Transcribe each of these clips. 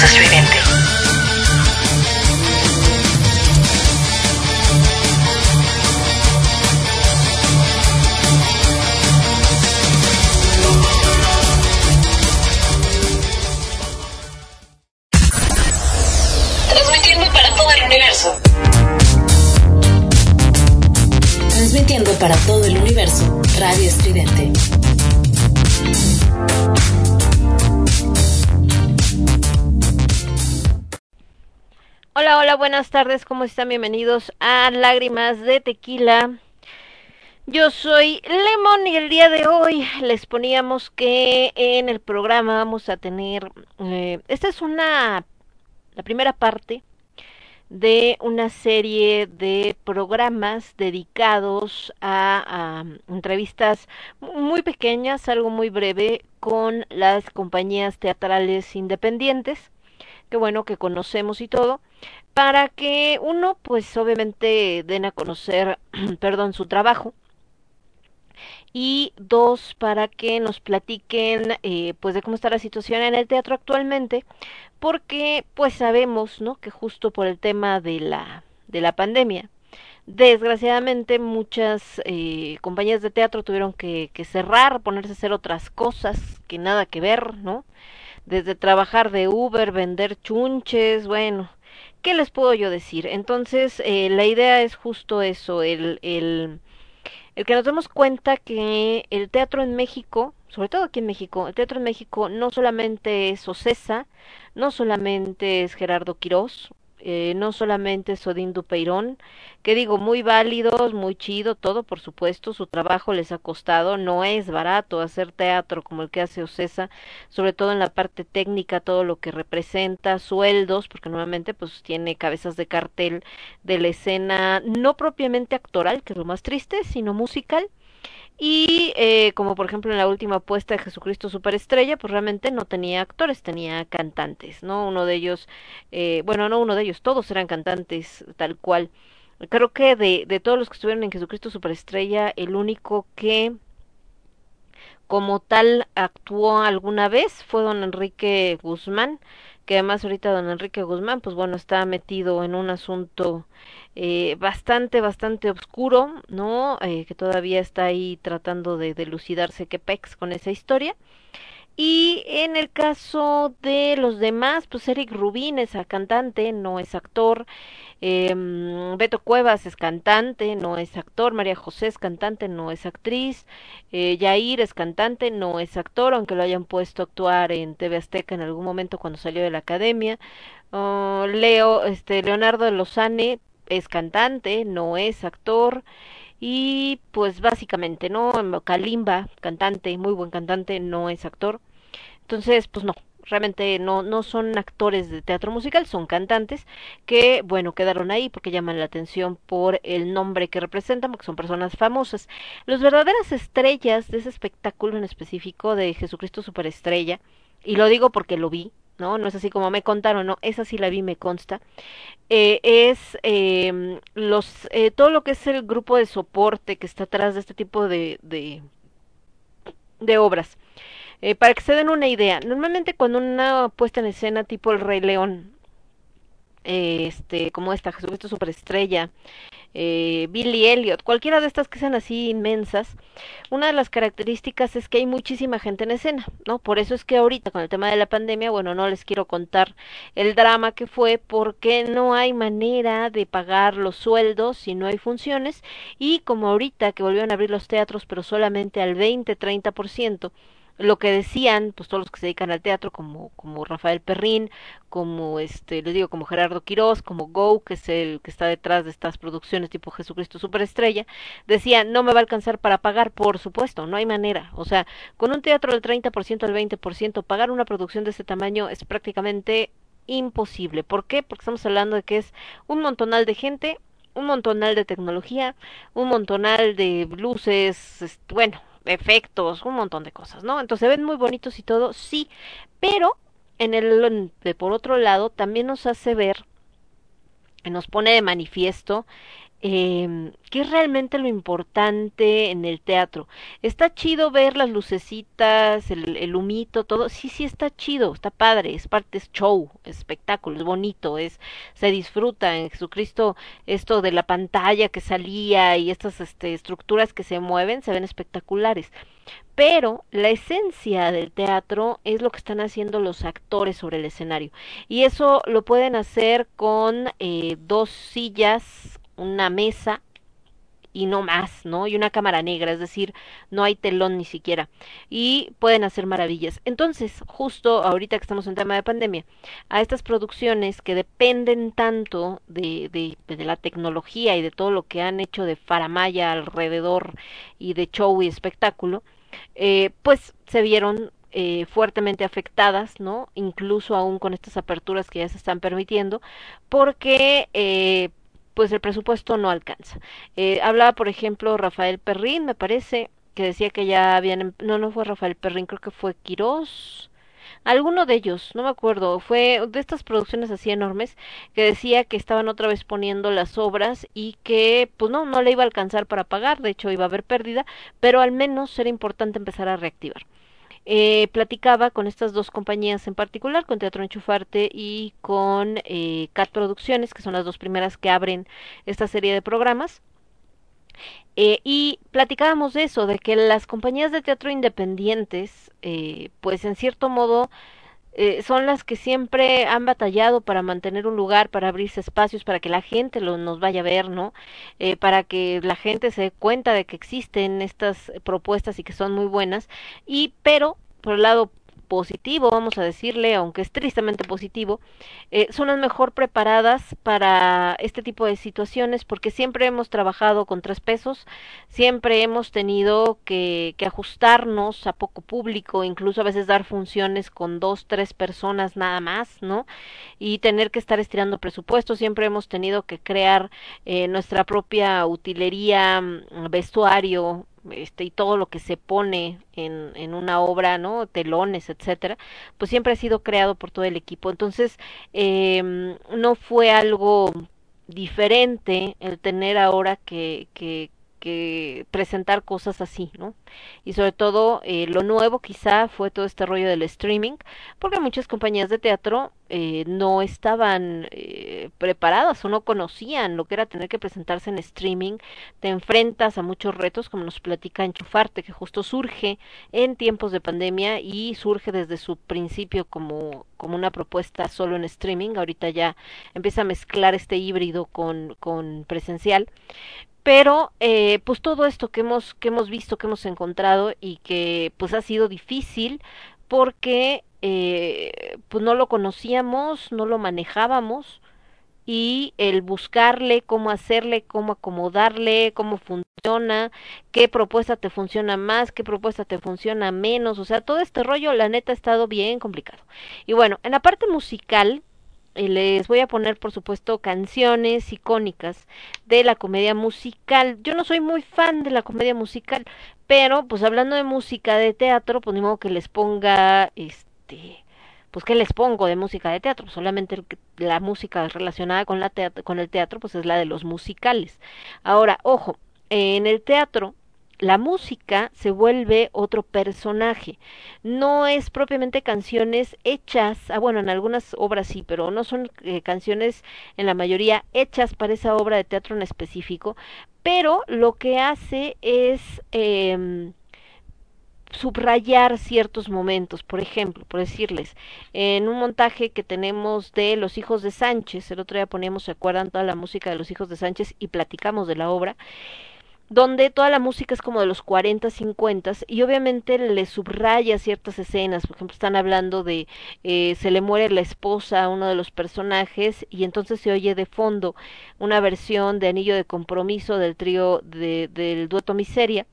the streaming. ¿Cómo están? Bienvenidos a Lágrimas de Tequila. Yo soy Lemon y el día de hoy les poníamos que en el programa vamos a tener, eh, esta es una, la primera parte de una serie de programas dedicados a, a entrevistas muy pequeñas, algo muy breve, con las compañías teatrales independientes, que bueno que conocemos y todo para que uno, pues obviamente den a conocer, perdón, su trabajo y dos, para que nos platiquen eh, pues de cómo está la situación en el teatro actualmente, porque pues sabemos, ¿no? Que justo por el tema de la, de la pandemia, desgraciadamente muchas eh, compañías de teatro tuvieron que, que cerrar, ponerse a hacer otras cosas que nada que ver, ¿no? Desde trabajar de Uber, vender chunches, bueno, ¿qué les puedo yo decir? Entonces, eh, la idea es justo eso, el, el el que nos demos cuenta que el teatro en México, sobre todo aquí en México, el teatro en México no solamente es Ocesa, no solamente es Gerardo Quirós, eh, no solamente Sodín Dupeirón, que digo, muy válidos, muy chido, todo por supuesto, su trabajo les ha costado, no es barato hacer teatro como el que hace Ocesa, sobre todo en la parte técnica, todo lo que representa, sueldos, porque nuevamente pues tiene cabezas de cartel de la escena, no propiamente actoral, que es lo más triste, sino musical, y eh, como por ejemplo en la última apuesta de Jesucristo Superestrella, pues realmente no tenía actores, tenía cantantes, ¿no? Uno de ellos, eh, bueno, no uno de ellos, todos eran cantantes tal cual. Creo que de, de todos los que estuvieron en Jesucristo Superestrella, el único que como tal actuó alguna vez fue don Enrique Guzmán, que además ahorita don Enrique Guzmán, pues bueno, está metido en un asunto eh, bastante, bastante oscuro, ¿no? Eh, que todavía está ahí tratando de delucidarse qué pex con esa historia. Y en el caso de los demás, pues Eric Rubín es cantante, no es actor. Eh, Beto Cuevas es cantante, no es actor. María José es cantante, no es actriz. Eh, Yair es cantante, no es actor, aunque lo hayan puesto a actuar en TV Azteca en algún momento cuando salió de la academia. Uh, Leo, este, Leonardo Lozane es cantante, no es actor. Y pues básicamente, ¿no? Kalimba, cantante, muy buen cantante, no es actor. Entonces, pues no, realmente no, no son actores de teatro musical, son cantantes que, bueno, quedaron ahí porque llaman la atención por el nombre que representan, porque son personas famosas. Las verdaderas estrellas de ese espectáculo en específico de Jesucristo Superestrella, y lo digo porque lo vi, ¿no? No es así como me contaron, no, esa sí la vi, me consta. Eh, es eh, los, eh, todo lo que es el grupo de soporte que está atrás de este tipo de, de, de obras. Eh, para que se den una idea, normalmente cuando una puesta en escena tipo El Rey León, eh, este, como esta, Jesucristo Superestrella, eh, Billy Elliot, cualquiera de estas que sean así inmensas, una de las características es que hay muchísima gente en escena, ¿no? Por eso es que ahorita con el tema de la pandemia, bueno, no les quiero contar el drama que fue porque no hay manera de pagar los sueldos si no hay funciones y como ahorita que volvieron a abrir los teatros pero solamente al 20-30%, lo que decían pues todos los que se dedican al teatro como como Rafael Perrín como este les digo como Gerardo Quirós como Go que es el que está detrás de estas producciones tipo Jesucristo Superestrella decían no me va a alcanzar para pagar por supuesto no hay manera o sea con un teatro del 30% al 20% pagar una producción de ese tamaño es prácticamente imposible ¿por qué? porque estamos hablando de que es un montonal de gente un montonal de tecnología, un montonal de luces, bueno, efectos, un montón de cosas, ¿no? Entonces se ven muy bonitos y todo, sí, pero en el de por otro lado también nos hace ver nos pone de manifiesto eh, qué es realmente lo importante en el teatro. Está chido ver las lucecitas, el, humito, todo. Sí, sí está chido, está padre, es parte, es show, es espectáculo, es bonito, es, se disfruta en Jesucristo esto de la pantalla que salía y estas este, estructuras que se mueven, se ven espectaculares. Pero la esencia del teatro es lo que están haciendo los actores sobre el escenario. Y eso lo pueden hacer con eh, dos sillas una mesa y no más, ¿no? Y una cámara negra, es decir, no hay telón ni siquiera. Y pueden hacer maravillas. Entonces, justo ahorita que estamos en tema de pandemia, a estas producciones que dependen tanto de, de, de la tecnología y de todo lo que han hecho de faramaya alrededor y de show y espectáculo, eh, pues se vieron eh, fuertemente afectadas, ¿no? Incluso aún con estas aperturas que ya se están permitiendo, porque eh, pues el presupuesto no alcanza. Eh, hablaba, por ejemplo, Rafael Perrín, me parece, que decía que ya habían, em, no, no fue Rafael Perrín, creo que fue Quirós, alguno de ellos, no me acuerdo, fue de estas producciones así enormes que decía que estaban otra vez poniendo las obras y que pues no, no le iba a alcanzar para pagar, de hecho iba a haber pérdida, pero al menos era importante empezar a reactivar eh, platicaba con estas dos compañías en particular, con Teatro Enchufarte y con eh, CAT Producciones, que son las dos primeras que abren esta serie de programas. Eh, y platicábamos de eso, de que las compañías de teatro independientes, eh, pues en cierto modo, eh, son las que siempre han batallado para mantener un lugar, para abrirse espacios, para que la gente lo, nos vaya a ver, ¿no? Eh, para que la gente se dé cuenta de que existen estas propuestas y que son muy buenas. Y, pero, por el lado positivo, vamos a decirle, aunque es tristemente positivo, eh, son las mejor preparadas para este tipo de situaciones porque siempre hemos trabajado con tres pesos, siempre hemos tenido que, ajustarnos a poco público, incluso a veces dar funciones con dos, tres personas nada más, ¿no? Y tener que estar estirando presupuestos, siempre hemos tenido que crear eh, nuestra propia utilería, mm, vestuario, este y todo lo que se pone en, en una obra, ¿no? Telones, etcétera, pues siempre ha sido creado por todo el equipo. Entonces, eh, no fue algo diferente el tener ahora que, que, que presentar cosas así, ¿no? Y sobre todo eh, lo nuevo quizá fue todo este rollo del streaming, porque muchas compañías de teatro eh, no estaban eh, preparadas o no conocían lo que era tener que presentarse en streaming. Te enfrentas a muchos retos, como nos platica Enchufarte, que justo surge en tiempos de pandemia y surge desde su principio como, como una propuesta solo en streaming. Ahorita ya empieza a mezclar este híbrido con, con presencial pero eh, pues todo esto que hemos que hemos visto que hemos encontrado y que pues ha sido difícil porque eh, pues no lo conocíamos no lo manejábamos y el buscarle cómo hacerle cómo acomodarle cómo funciona qué propuesta te funciona más qué propuesta te funciona menos o sea todo este rollo la neta ha estado bien complicado. Y bueno en la parte musical les voy a poner, por supuesto, canciones icónicas de la comedia musical. Yo no soy muy fan de la comedia musical, pero pues hablando de música de teatro, pues ni modo que les ponga, este, pues que les pongo de música de teatro. Solamente la música relacionada con, la teatro, con el teatro, pues es la de los musicales. Ahora, ojo, en el teatro la música se vuelve otro personaje. No es propiamente canciones hechas, ah, bueno, en algunas obras sí, pero no son eh, canciones en la mayoría hechas para esa obra de teatro en específico, pero lo que hace es eh, subrayar ciertos momentos, por ejemplo, por decirles, en un montaje que tenemos de Los Hijos de Sánchez, el otro día poníamos, ¿se acuerdan? Toda la música de Los Hijos de Sánchez y platicamos de la obra, donde toda la música es como de los 40, 50 y obviamente le subraya ciertas escenas, por ejemplo, están hablando de eh, se le muere la esposa a uno de los personajes y entonces se oye de fondo una versión de Anillo de Compromiso del trío de, del dueto Miseria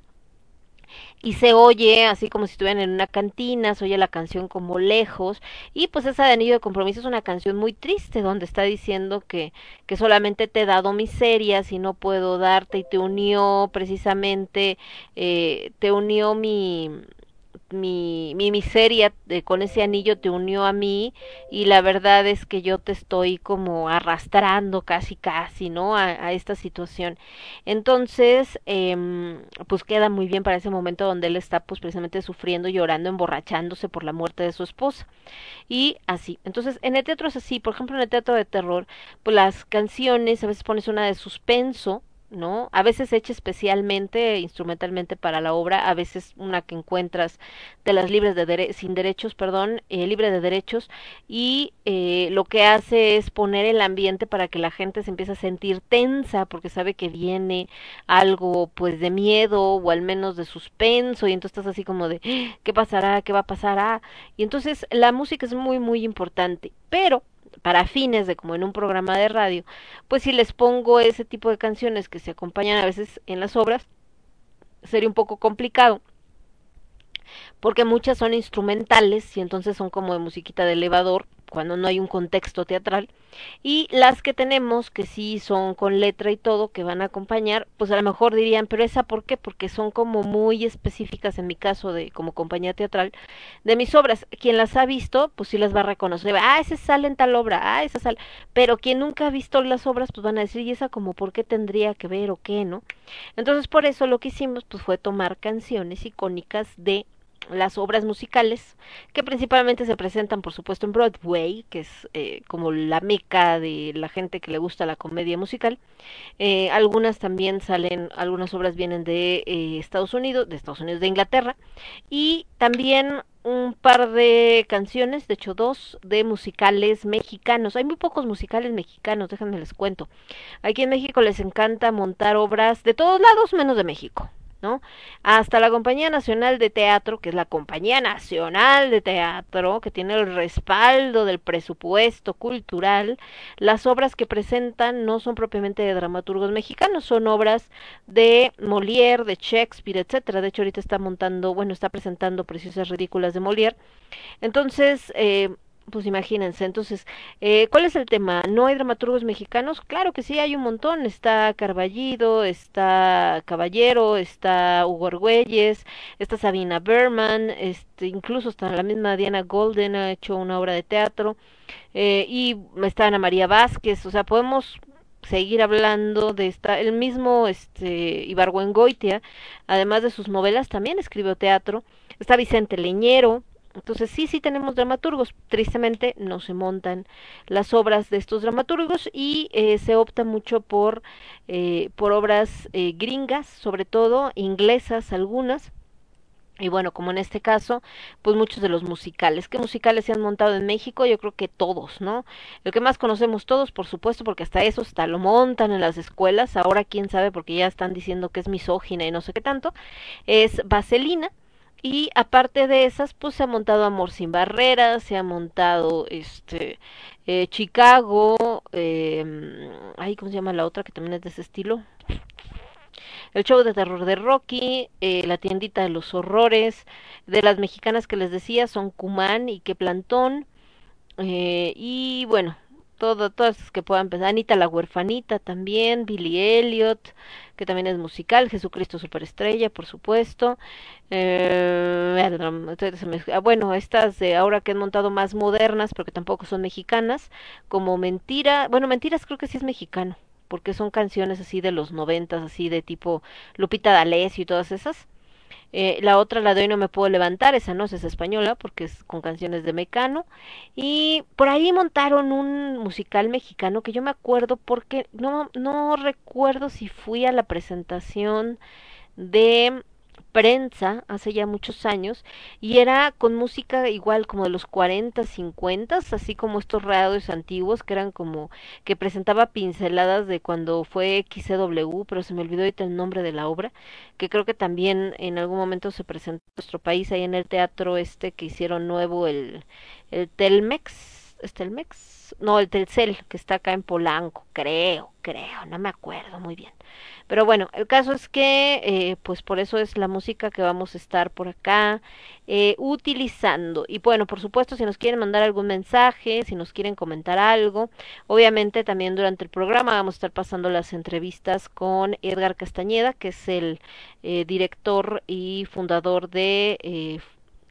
y se oye así como si estuvieran en una cantina, se oye la canción como lejos y pues esa de Anillo de Compromiso es una canción muy triste donde está diciendo que, que solamente te he dado miserias y no puedo darte y te unió precisamente, eh, te unió mi mi, mi miseria de, con ese anillo te unió a mí y la verdad es que yo te estoy como arrastrando casi casi, ¿no? A, esta situación. Entonces, eh, pues queda muy bien para ese momento donde él está pues precisamente sufriendo, llorando, emborrachándose por la muerte de su esposa. Y así. Entonces, en el teatro es así, por ejemplo, en el teatro de terror, pues las canciones, a veces pones una de suspenso, ¿no? A veces hecha especialmente instrumentalmente para la obra, a veces una que encuentras de las libres de dere sin derechos, perdón, eh, libre de derechos y eh, lo que hace es poner el ambiente para que la gente se empiece a sentir tensa porque sabe que viene algo pues de miedo o al menos de suspenso y entonces estás así como de ¿qué pasará? ¿qué va a pasar? Ah, y entonces la música es muy muy importante, pero para fines de como en un programa de radio, pues si les pongo ese tipo de canciones que se acompañan a veces en las obras, sería un poco complicado porque muchas son instrumentales y entonces son como de musiquita de elevador cuando no hay un contexto teatral. Y las que tenemos que sí son con letra y todo que van a acompañar pues a lo mejor dirían pero esa por qué porque son como muy específicas en mi caso de como compañía teatral de mis obras. Quien las ha visto pues sí las va a reconocer. Ah esa sale en tal obra ah esa sale pero quien nunca ha visto las obras pues van a decir y esa como por qué tendría que ver o qué no entonces por eso lo que hicimos pues fue tomar canciones icónicas de las obras musicales que principalmente se presentan por supuesto en Broadway que es eh, como la meca de la gente que le gusta la comedia musical eh, algunas también salen algunas obras vienen de eh, Estados Unidos de Estados Unidos de Inglaterra y también un par de canciones, de hecho dos, de musicales mexicanos. Hay muy pocos musicales mexicanos, déjenme les cuento. Aquí en México les encanta montar obras de todos lados menos de México. ¿No? Hasta la Compañía Nacional de Teatro, que es la Compañía Nacional de Teatro, que tiene el respaldo del presupuesto cultural, las obras que presentan no son propiamente de dramaturgos mexicanos, son obras de Molière, de Shakespeare, etcétera. De hecho, ahorita está montando, bueno, está presentando Preciosas Ridículas de Molière. Entonces, eh, pues imagínense, entonces, eh, ¿cuál es el tema? ¿No hay dramaturgos mexicanos? Claro que sí, hay un montón. Está Carballido, está Caballero, está Hugo Argüelles, está Sabina Berman, este, incluso está la misma Diana Golden ha hecho una obra de teatro, eh, y está Ana María Vázquez, o sea, podemos seguir hablando de esta, el mismo este Ibargüengoitia, además de sus novelas, también escribió teatro, está Vicente Leñero, entonces sí, sí tenemos dramaturgos. Tristemente no se montan las obras de estos dramaturgos y eh, se opta mucho por, eh, por obras eh, gringas, sobre todo inglesas algunas. Y bueno, como en este caso, pues muchos de los musicales. ¿Qué musicales se han montado en México? Yo creo que todos, ¿no? El que más conocemos todos, por supuesto, porque hasta eso, hasta lo montan en las escuelas. Ahora quién sabe, porque ya están diciendo que es misógina y no sé qué tanto. Es Vaselina y aparte de esas pues se ha montado Amor sin barreras se ha montado este eh, Chicago eh, cómo se llama la otra que también es de ese estilo el show de terror de Rocky, eh, la tiendita de los horrores, de las mexicanas que les decía son Cumán y que Plantón, eh, y bueno, todo, todas las que puedan empezar. Anita la huerfanita también, Billy Elliot, que también es musical, Jesucristo Superestrella, por supuesto. Eh, ah, bueno, estas de ahora que han montado más modernas, pero que tampoco son mexicanas, como Mentira, bueno, Mentiras creo que sí es mexicano, porque son canciones así de los noventas, así de tipo Lupita D'Alessio y todas esas. Eh, la otra la de hoy no me puedo levantar, esa no es española porque es con canciones de Mecano. Y por ahí montaron un musical mexicano que yo me acuerdo porque no, no recuerdo si fui a la presentación de prensa hace ya muchos años y era con música igual como de los 40, 50, así como estos radios antiguos que eran como que presentaba pinceladas de cuando fue XCW, pero se me olvidó ahorita el nombre de la obra, que creo que también en algún momento se presentó en nuestro país ahí en el teatro este que hicieron nuevo el el Telmex, ¿es Telmex? No, el Telcel que está acá en Polanco, creo, creo, no me acuerdo muy bien. Pero bueno, el caso es que, eh, pues por eso es la música que vamos a estar por acá eh, utilizando. Y bueno, por supuesto, si nos quieren mandar algún mensaje, si nos quieren comentar algo, obviamente también durante el programa vamos a estar pasando las entrevistas con Edgar Castañeda, que es el eh, director y fundador de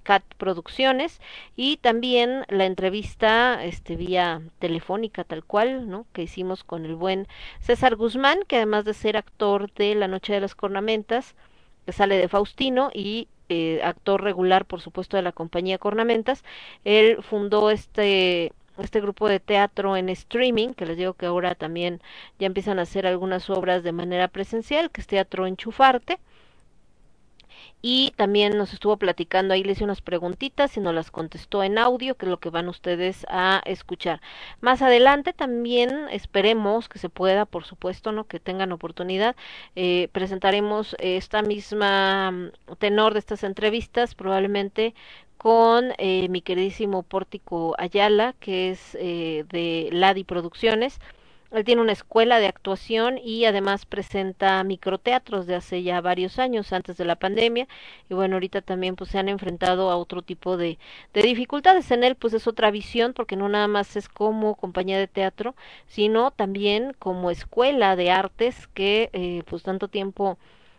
CAT Producciones y también la entrevista este vía telefónica tal cual, ¿no? que hicimos con el buen César Guzmán, que además de ser actor de La Noche de las Cornamentas, que sale de Faustino y eh, actor regular, por supuesto, de la compañía Cornamentas, él fundó este este grupo de teatro en streaming, que les digo que ahora también ya empiezan a hacer algunas obras de manera presencial, que es Teatro Enchufarte y también nos estuvo platicando ahí le hice unas preguntitas y nos las contestó en audio que es lo que van ustedes a escuchar. Más adelante también esperemos que se pueda por supuesto no que tengan oportunidad. Eh, presentaremos esta misma mm, tenor de estas entrevistas probablemente con eh, mi queridísimo Pórtico Ayala que es eh, de Ladi Producciones él tiene una escuela de actuación y además presenta microteatros de hace ya varios años antes de la pandemia. Y bueno ahorita también pues se han enfrentado a otro tipo de, de dificultades. En él pues es otra visión porque no nada más es como compañía de teatro sino también como escuela de artes que eh, pues tanto tiempo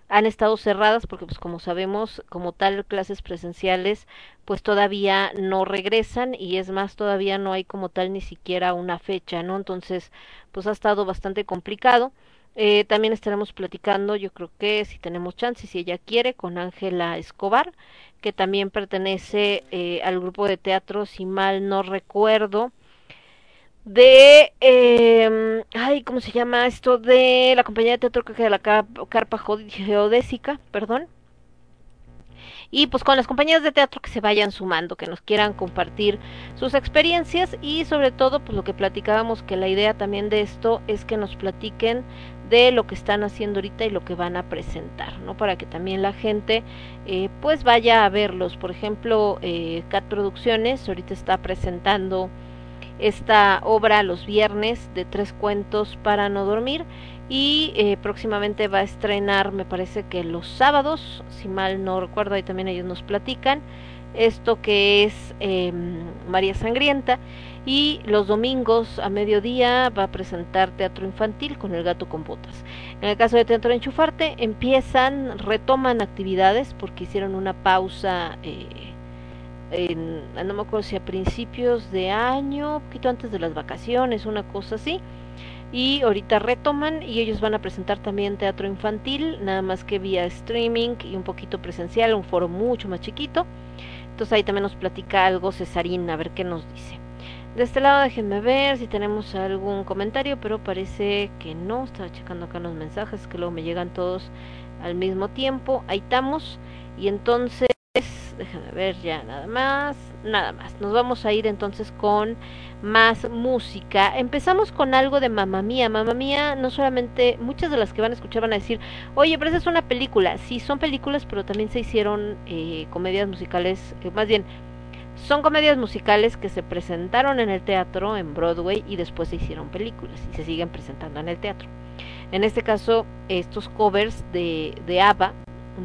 han estado cerradas porque pues como sabemos como tal clases presenciales pues todavía no regresan y es más todavía no hay como tal ni siquiera una fecha no entonces pues ha estado bastante complicado. Eh, también estaremos platicando yo creo que si tenemos chance si ella quiere con Ángela Escobar que también pertenece eh, al grupo de teatro si mal no recuerdo de, eh, ay, ¿cómo se llama esto? De la compañía de teatro que de la Carpa Geodésica, perdón. y pues con las compañías de teatro que se vayan sumando, que nos quieran compartir sus experiencias y sobre todo pues lo que platicábamos que la idea también de esto es que nos platiquen de lo que están haciendo ahorita y lo que van a presentar, ¿no? Para que también la gente eh, pues vaya a verlos. Por ejemplo, eh, Cat Producciones ahorita está presentando esta obra los viernes de tres cuentos para no dormir y eh, próximamente va a estrenar, me parece que los sábados, si mal no recuerdo, ahí también ellos nos platican, esto que es em, María Sangrienta y los domingos a mediodía va a presentar teatro infantil con el gato con botas. En el caso de Teatro Enchufarte empiezan, retoman actividades porque hicieron una pausa, eh, no me acuerdo si a principios de año, poquito antes de las vacaciones, una cosa así. Y ahorita retoman y ellos van a presentar también teatro infantil, nada más que vía streaming y un poquito presencial, un foro mucho más chiquito. Entonces ahí también nos platica algo Cesarín, a ver qué nos dice. De este lado déjenme ver si tenemos algún comentario, pero parece que no. Estaba checando acá los mensajes que luego me llegan todos al mismo tiempo. Ahí estamos. Y entonces, déjenme ver ya nada más. Nada más. Nos vamos a ir entonces con más música. Empezamos con algo de Mamá Mía. Mamá Mía, no solamente, muchas de las que van a escuchar van a decir, oye, pero esa es una película. Sí, son películas, pero también se hicieron eh, comedias musicales, eh, más bien son comedias musicales que se presentaron en el teatro, en Broadway, y después se hicieron películas y se siguen presentando en el teatro. En este caso, estos covers de, de ABBA,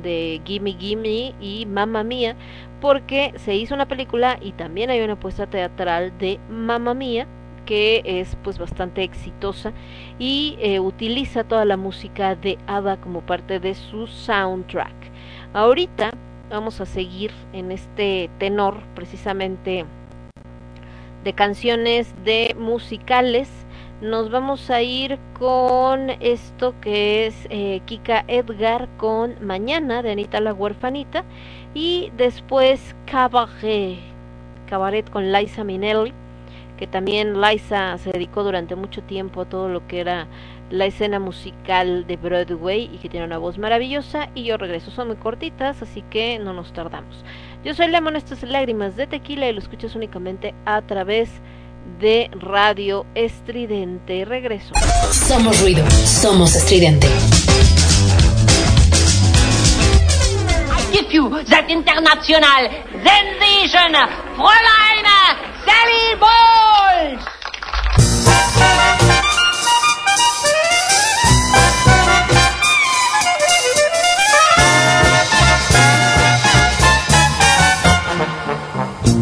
de Gimme Gimme y Mamma Mía, porque se hizo una película y también hay una puesta teatral de Mamma Mía, que es pues bastante exitosa y eh, utiliza toda la música de ABBA como parte de su soundtrack. Ahorita vamos a seguir en este tenor precisamente de canciones de musicales. Nos vamos a ir con esto que es eh, Kika Edgar con Mañana de Anita la Huerfanita y después Cabaret, Cabaret con Liza Minnelli, que también Liza se dedicó durante mucho tiempo a todo lo que era la escena musical de Broadway y que tiene una voz maravillosa y yo regreso. Son muy cortitas, así que no nos tardamos. Yo soy Lemon, esto es Lágrimas de Tequila y lo escuchas únicamente a través de Radio Estridente. Regreso. Somos ruido, somos estridente. I give you that international sensation, Fräulein Sally Bowles!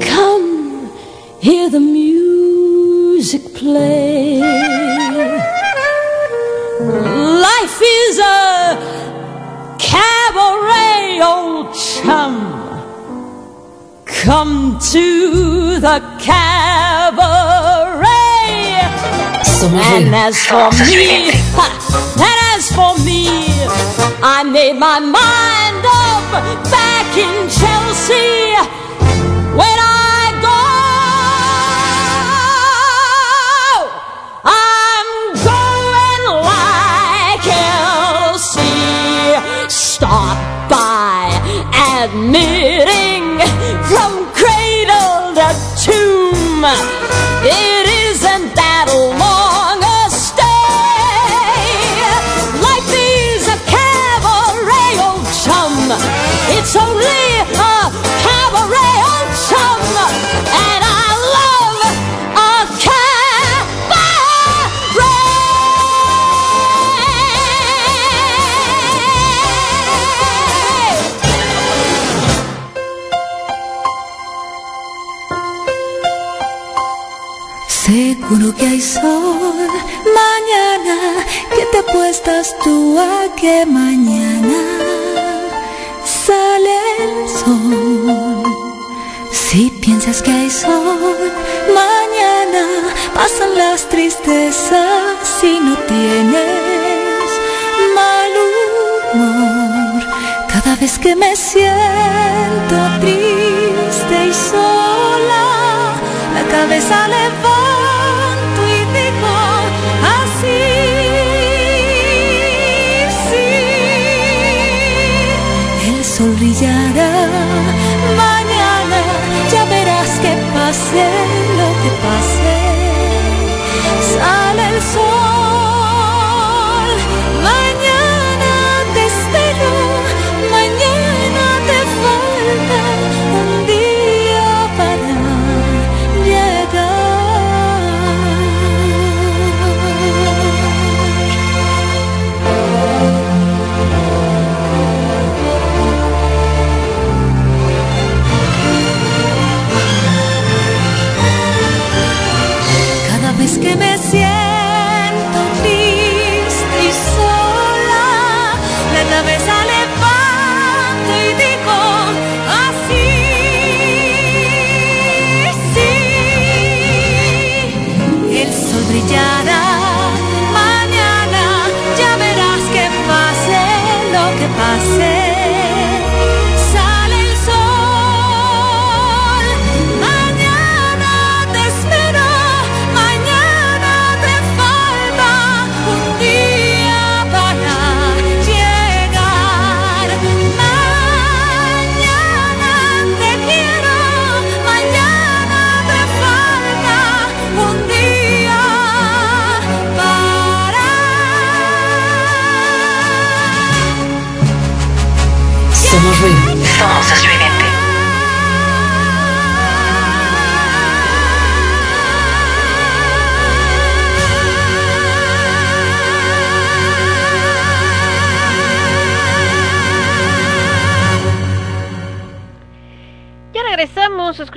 Come, hear the music play. Life is a cabaret, old chum. Come to the cabaret. And as for me, and as for me, I made my mind up back in Chelsea by admitting from cradle to tomb. Te apuestas tú a que mañana sale el sol. Si piensas que hay sol mañana pasan las tristezas si no tienes mal humor. Cada vez que me siento triste y sola, la cabeza levanto brillará. Mañana, ya verás que pase lo que pase, sale el sol,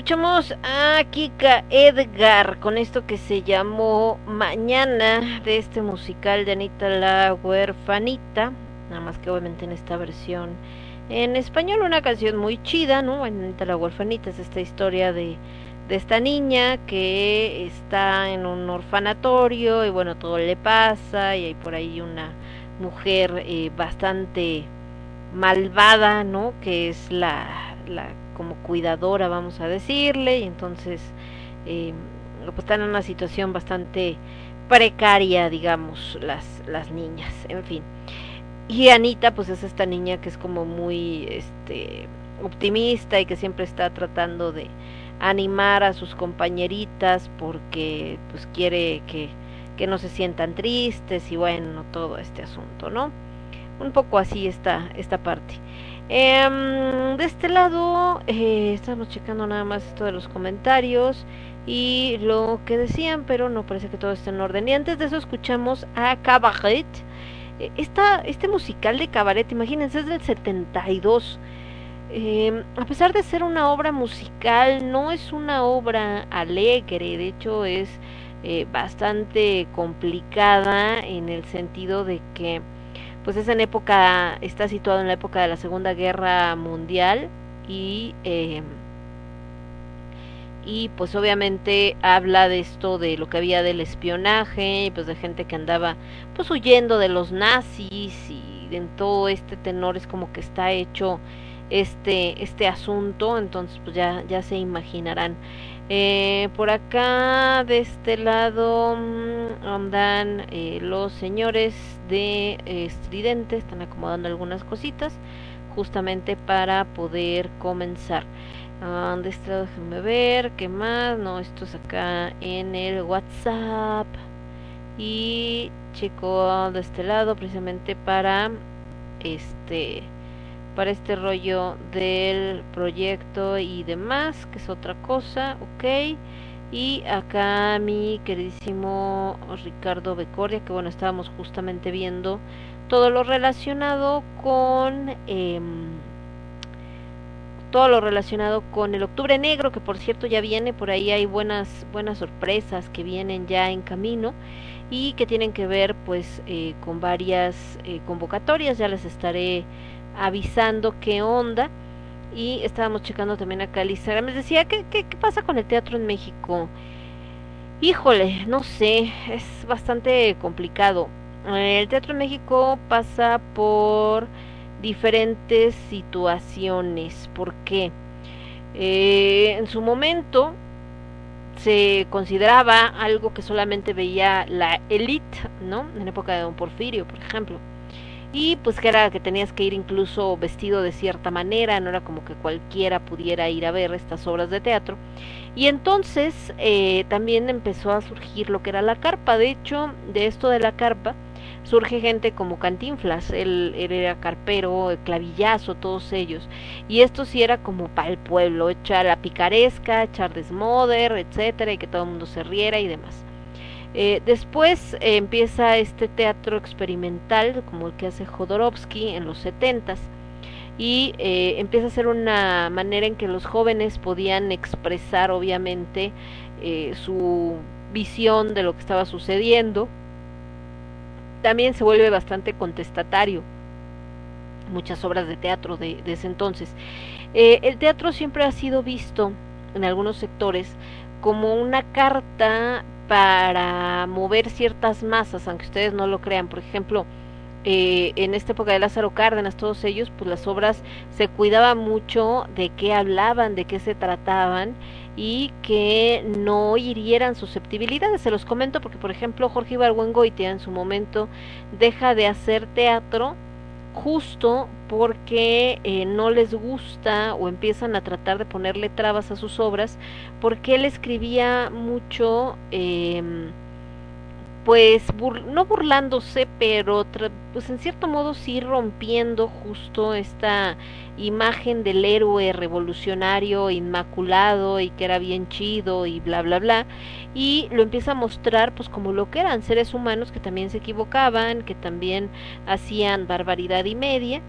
escuchamos a Kika Edgar con esto que se llamó Mañana de este musical de Anita la huerfanita, nada más que obviamente en esta versión en español una canción muy chida, ¿no? Anita la huerfanita es esta historia de, de esta niña que está en un orfanatorio y bueno, todo le pasa y hay por ahí una mujer eh, bastante malvada, ¿no? Que es la, la como cuidadora, vamos a decirle, y entonces eh, pues están en una situación bastante precaria, digamos, las, las niñas, en fin. Y Anita, pues es esta niña que es como muy este optimista y que siempre está tratando de animar a sus compañeritas porque pues quiere que, que no se sientan tristes y bueno, todo este asunto, ¿no? Un poco así está esta parte. Em, de este lado, eh, estamos checando nada más esto de los comentarios y lo que decían, pero no parece que todo esté en orden. Y antes de eso escuchamos a Cabaret. Eh, Esta, este musical de Cabaret, imagínense, es del 72. eh, a pesar de ser una obra musical, no es una obra alegre, de hecho es eh, bastante complicada en el sentido de que pues es en época, está situado en la época de la Segunda Guerra Mundial y eh, y pues obviamente habla de esto de lo que había del espionaje y pues de gente que andaba pues huyendo de los nazis y en todo este tenor es como que está hecho este este asunto. Entonces pues ya ya se imaginarán eh, por acá de este lado mm, andan eh, los señores de eh, estridente están acomodando algunas cositas justamente para poder comenzar Ah, de este lado, déjenme ver, ¿qué más? No, esto es acá en el WhatsApp. Y checo de este lado precisamente para este para este rollo del proyecto y demás, que es otra cosa, ok. Y acá mi queridísimo Ricardo Becoria, que bueno, estábamos justamente viendo todo lo relacionado con eh, todo lo relacionado con el octubre negro que por cierto ya viene por ahí hay buenas buenas sorpresas que vienen ya en camino y que tienen que ver pues eh, con varias eh, convocatorias ya les estaré avisando qué onda y estábamos checando también acá el Instagram les decía ¿qué, qué, qué pasa con el teatro en México híjole no sé es bastante complicado el teatro en México pasa por diferentes situaciones. porque eh, en su momento se consideraba algo que solamente veía la élite, ¿no? En época de Don Porfirio, por ejemplo. Y pues que era que tenías que ir incluso vestido de cierta manera, no era como que cualquiera pudiera ir a ver estas obras de teatro. Y entonces eh, también empezó a surgir lo que era la carpa. De hecho, de esto de la carpa, surge gente como Cantinflas, él, era carpero, clavillazo, todos ellos. Y esto sí era como para el pueblo, echar la picaresca, echar desmoder, etcétera, y que todo el mundo se riera y demás. Eh, después eh, empieza este teatro experimental, como el que hace Jodorowsky en los setentas, y eh, empieza a ser una manera en que los jóvenes podían expresar, obviamente, su visión de lo que estaba sucediendo también se vuelve bastante contestatario muchas obras de teatro de, ese entonces. Eh, el teatro siempre ha sido visto en algunos sectores como una carta para mover ciertas masas, aunque ustedes no lo crean. Por ejemplo, eh, en esta época de Lázaro Cárdenas, todos ellos, pues las obras se cuidaba mucho de qué hablaban, de qué se trataban y que no hirieran susceptibilidades. Se los comento porque, por ejemplo, Jorge Ibargüengoitia en su momento deja de hacer teatro justo porque eh, no les gusta o empiezan a tratar de ponerle trabas a sus obras porque él escribía mucho eh, pues no burlándose, pero pues en cierto modo sí rompiendo justo esta imagen del héroe revolucionario inmaculado y que era bien chido y bla bla bla y lo empieza a mostrar pues como lo que eran seres humanos que también se equivocaban, que también hacían barbaridad y media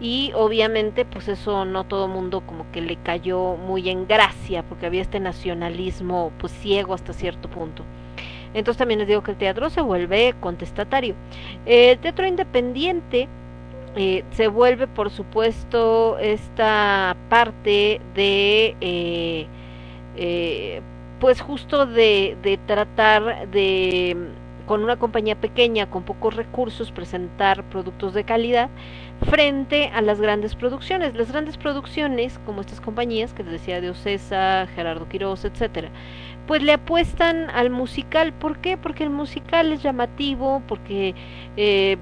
y obviamente pues eso no todo mundo como que le cayó muy en gracia porque había este nacionalismo pues ciego hasta cierto punto. Entonces también les digo que el teatro se vuelve contestatario. El teatro independiente eh, se vuelve, por supuesto, esta parte de, eh, eh, pues justo de, de tratar de, con una compañía pequeña, con pocos recursos, presentar productos de calidad frente a las grandes producciones. Las grandes producciones, como estas compañías que les decía de Ocesa, Gerardo Quiroz, etcétera, pues le apuestan al musical. ¿Por qué? Porque el musical es llamativo, porque eh,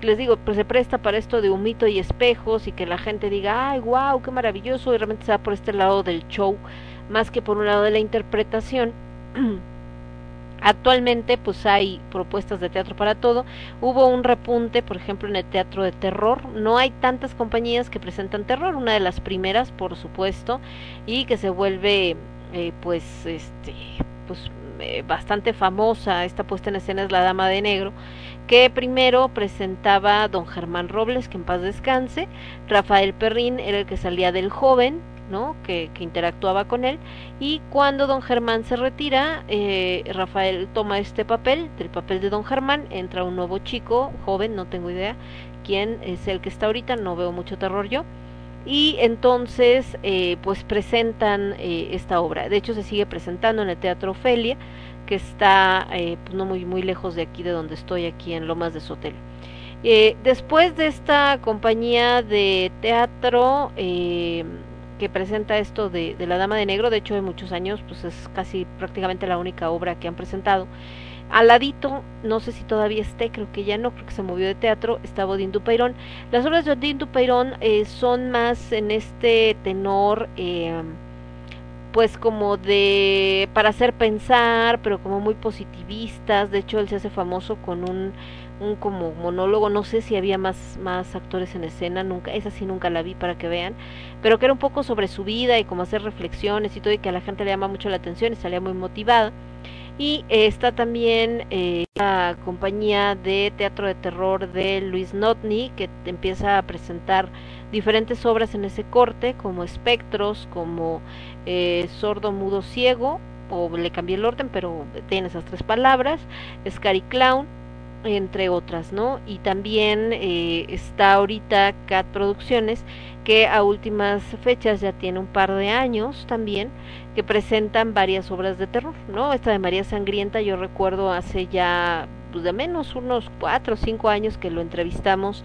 les digo, pues se presta para esto de humito y espejos y que la gente diga, ay, wow, qué maravilloso, y realmente se va por este lado del show, más que por un lado de la interpretación. Actualmente pues hay propuestas de teatro para todo. Hubo un repunte, por ejemplo, en el teatro de terror. No hay tantas compañías que presentan terror, una de las primeras, por supuesto, y que se vuelve eh, pues este pues eh, bastante famosa esta puesta en escena es La Dama de Negro que primero presentaba don Germán Robles, que en paz descanse, Rafael Perrín era el que salía del joven, ¿no? Que, que interactuaba con él, y cuando don Germán se retira, eh, Rafael toma este papel, del papel de don Germán, entra un nuevo chico, joven, no tengo idea quién es el que está ahorita, no veo mucho terror yo, y entonces eh, pues presentan eh, esta obra. De hecho se sigue presentando en el Teatro Ofelia, que está eh, pues, no muy muy lejos de aquí de donde estoy, aquí en Lomas de Sotelo. Eh, después de esta compañía de teatro eh, que presenta esto de, de, La Dama de Negro, de hecho de muchos años, pues es casi prácticamente la única obra que han presentado. Al ladito, no sé si todavía esté, creo que ya no, creo que se movió de teatro, estaba Odín Dupeirón. Las obras de Odín Dupeirón eh, son más en este tenor, eh, pues como de, para hacer pensar, pero como muy positivistas. De hecho, él se hace famoso con un, un como monólogo, no sé si había más, más actores en escena, nunca, esa sí nunca la vi para que vean, pero que era un poco sobre su vida y como hacer reflexiones y todo, y que a la gente le llama mucho la atención y salía muy motivada. Y está también eh, la compañía de teatro de terror de Luis Notny, que empieza a presentar diferentes obras en ese corte, como Espectros, como eh, Sordo, Mudo, Ciego, o le cambié el orden, pero tiene esas tres palabras, Scary Clown, entre otras, ¿no? Y también eh, está ahorita Cat Producciones, que a últimas fechas ya tiene un par de años también, que presentan varias obras de terror, ¿no? Esta de María Sangrienta yo recuerdo hace ya pues de menos unos cuatro o cinco años que lo entrevistamos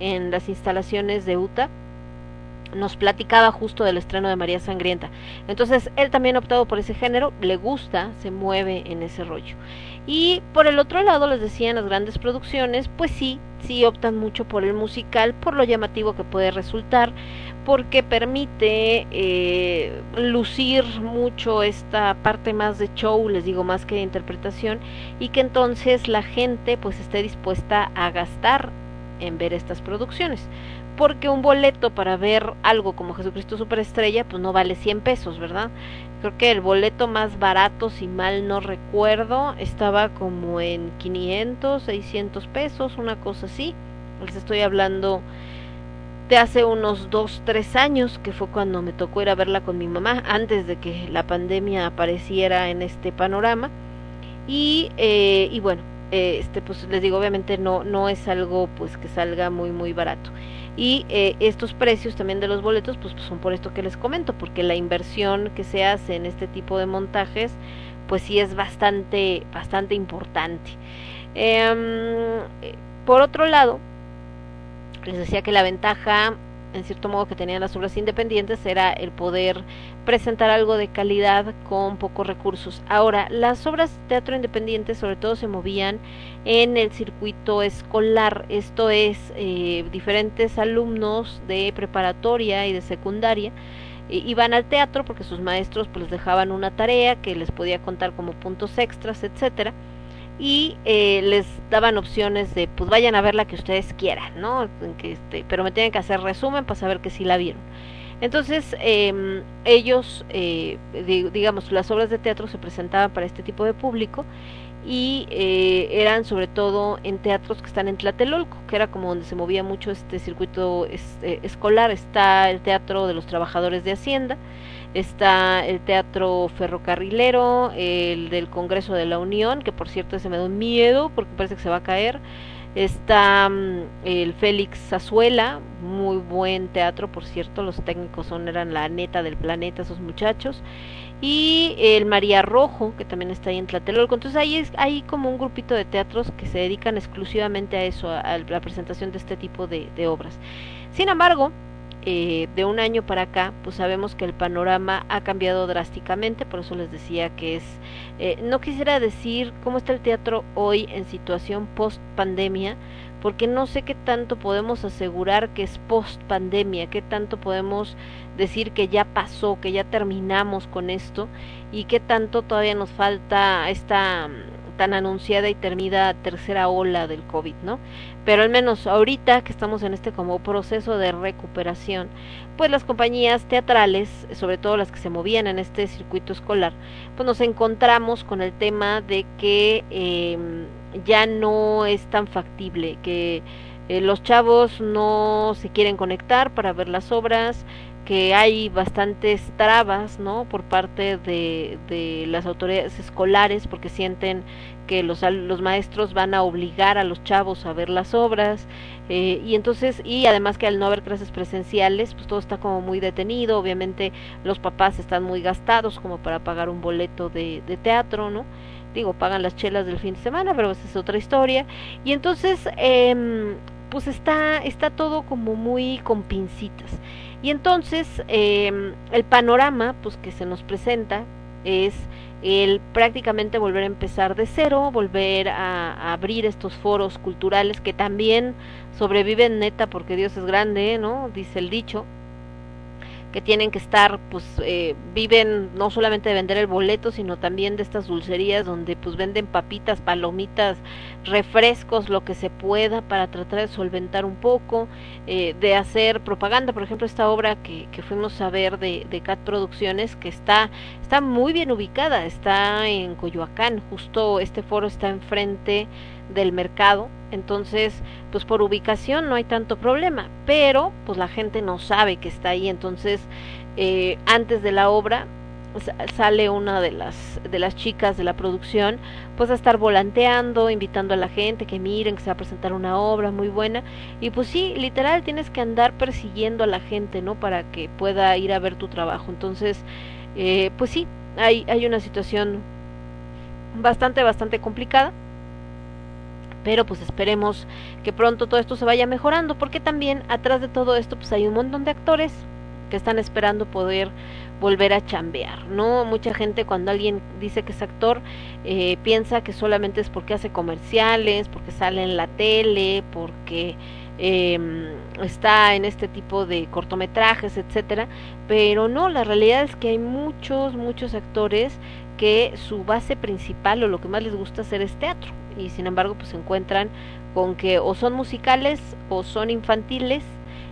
en las instalaciones de UTA nos platicaba justo del estreno de María Sangrienta. Entonces, él también ha optado por ese género, le gusta, se mueve en ese rollo. Y por el otro lado, les decía, las grandes producciones, pues sí, sí optan mucho por el musical, por lo llamativo que puede resultar, porque permite eh, lucir mucho esta parte más de show, les digo, más que de interpretación, y que entonces la gente pues esté dispuesta a gastar en ver estas producciones porque un boleto para ver algo como Jesucristo Superestrella pues no vale 100 pesos, ¿verdad? Creo que el boleto más barato, si mal no recuerdo, estaba como en 500, 600 pesos, una cosa así. Les estoy hablando de hace unos 2, 3 años, que fue cuando me tocó ir a verla con mi mamá, antes de que la pandemia apareciera en este panorama. Y, eh, y bueno, este pues les digo, obviamente no, no es algo pues que salga muy, muy barato y eh, estos precios también de los boletos pues, son por esto que les comento porque la inversión que se hace en este tipo de montajes pues sí es bastante bastante importante eh, por otro lado les decía que la ventaja en cierto modo que tenían las obras independientes era el poder presentar algo de calidad con pocos recursos. Ahora, las obras de teatro independiente sobre todo se movían en el circuito escolar, esto es, eh, diferentes alumnos de preparatoria y de secundaria eh, iban al teatro porque sus maestros pues les dejaban una tarea que les podía contar como puntos extras, etcétera y eh, les daban opciones de pues vayan a ver la que ustedes quieran, ¿no? Este, pero me tienen que hacer resumen para saber que sí la vieron. Entonces eh, ellos, eh, digamos, las obras de teatro se presentaban para este tipo de público y eh, eran sobre todo en teatros que están en Tlatelolco, que era como donde se movía mucho este circuito este, escolar. Está el Teatro de los Trabajadores de Hacienda, está el Teatro Ferrocarrilero, el del Congreso de la Unión, que por cierto ese me da un miedo porque parece que se va a caer. Está um, el Félix Azuela, muy buen teatro, por cierto, los técnicos son eran la neta del planeta esos muchachos. Y el María Rojo, que también está ahí en Tlatelolco. Entonces ahí es, hay como un grupito de teatros que se dedican exclusivamente a eso, a, la presentación de este tipo de obras. Sin embargo, eh, de un año para acá, pues sabemos que el panorama ha cambiado drásticamente, por eso les decía que es, eh, no quisiera decir cómo está el teatro hoy en situación post pandemia, porque no sé qué tanto podemos asegurar que es post pandemia, qué tanto podemos decir que ya pasó, que ya terminamos con esto y qué tanto todavía nos falta esta tan anunciada y termida tercera ola del COVID, ¿no? Pero al menos ahorita que estamos en este como proceso de recuperación, pues las compañías teatrales, sobre todo las que se movían en este circuito escolar, pues nos encontramos con el tema de que eh, ya no es tan factible, que eh, los chavos no se quieren conectar para ver las obras, que hay bastantes trabas, ¿no? Por parte de, de las autoridades escolares, porque sienten que los, los maestros van a obligar a los chavos a ver las obras, eh, y entonces, y además que al no haber clases presenciales, pues todo está como muy detenido, obviamente los papás están muy gastados como para pagar un boleto de, de teatro, ¿no? Digo, pagan las chelas del fin de semana, pero esa es otra historia. Y entonces, eh, pues está, está todo como muy con pincitas. Y entonces eh, el panorama pues que se nos presenta es el prácticamente volver a empezar de cero, volver a, a, abrir estos foros culturales que también sobreviven neta porque Dios es grande, ¿no? Dice el dicho que tienen que estar, pues eh, viven no solamente de vender el boleto, sino también de estas dulcerías donde pues venden papitas, palomitas, refrescos, lo que se pueda para tratar de solventar un poco, eh, de hacer propaganda, por ejemplo esta obra que, que fuimos a ver de, de Cat Producciones, que está, está muy bien ubicada, está en Coyoacán, justo este foro está enfrente del mercado, entonces pues por ubicación no hay tanto problema, pero pues la gente no sabe que está ahí, entonces eh, antes de la obra sale una de las de las chicas de la producción pues a estar volanteando, invitando a la gente que miren que se va a presentar una obra muy buena y pues sí, literal tienes que andar persiguiendo a la gente, ¿no? Para que pueda ir a ver tu trabajo. Entonces, eh, pues sí, hay hay una situación bastante bastante complicada pero pues esperemos que pronto todo esto se vaya mejorando porque también atrás de todo esto pues hay un montón de actores que están esperando poder volver a chambear, ¿no? Mucha gente cuando alguien dice que es actor eh, piensa que solamente es porque hace comerciales, porque sale en la tele, porque eh, está en este tipo de cortometrajes, etcétera, pero no, la realidad es que hay muchos, muchos actores que su base principal o lo que más les gusta hacer es teatro. Y sin embargo pues se encuentran con que o son musicales o son infantiles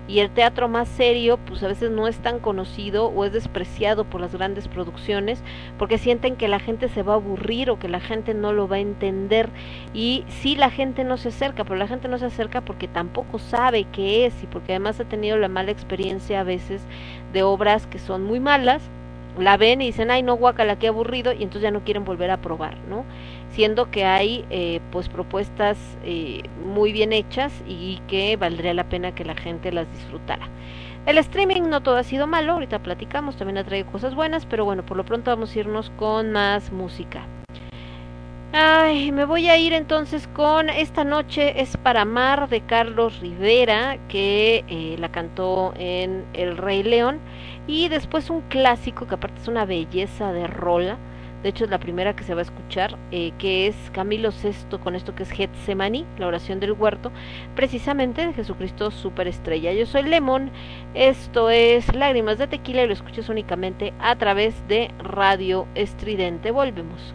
y el teatro más serio pues a veces no es tan conocido o es despreciado por las grandes producciones porque sienten que la gente se va a aburrir o que la gente no lo va a entender. Y sí la gente no se acerca pero la gente no se acerca porque tampoco sabe qué es y porque además ha tenido la mala experiencia a veces de obras que son muy malas la ven y dicen, ay, no, guacala, qué aburrido, y entonces ya no quieren volver a probar, ¿no? Siendo que hay, eh, pues, propuestas eh, muy bien hechas y que valdría la pena que la gente las disfrutara. El streaming no todo ha sido malo, ahorita platicamos, también ha traído cosas buenas, pero bueno, por lo pronto vamos a irnos con más música. Ay, me voy a ir entonces con Esta noche es para Mar de Carlos Rivera, que eh, la cantó en El Rey León. Y después un clásico que aparte es una belleza de rola. De hecho es la primera que se va a escuchar, eh, que es Camilo VI con esto que es Getsemani, la oración del huerto, precisamente de Jesucristo Superestrella. Yo soy Lemon, esto es Lágrimas de Tequila y lo escuchas únicamente a través de Radio Estridente. Volvemos.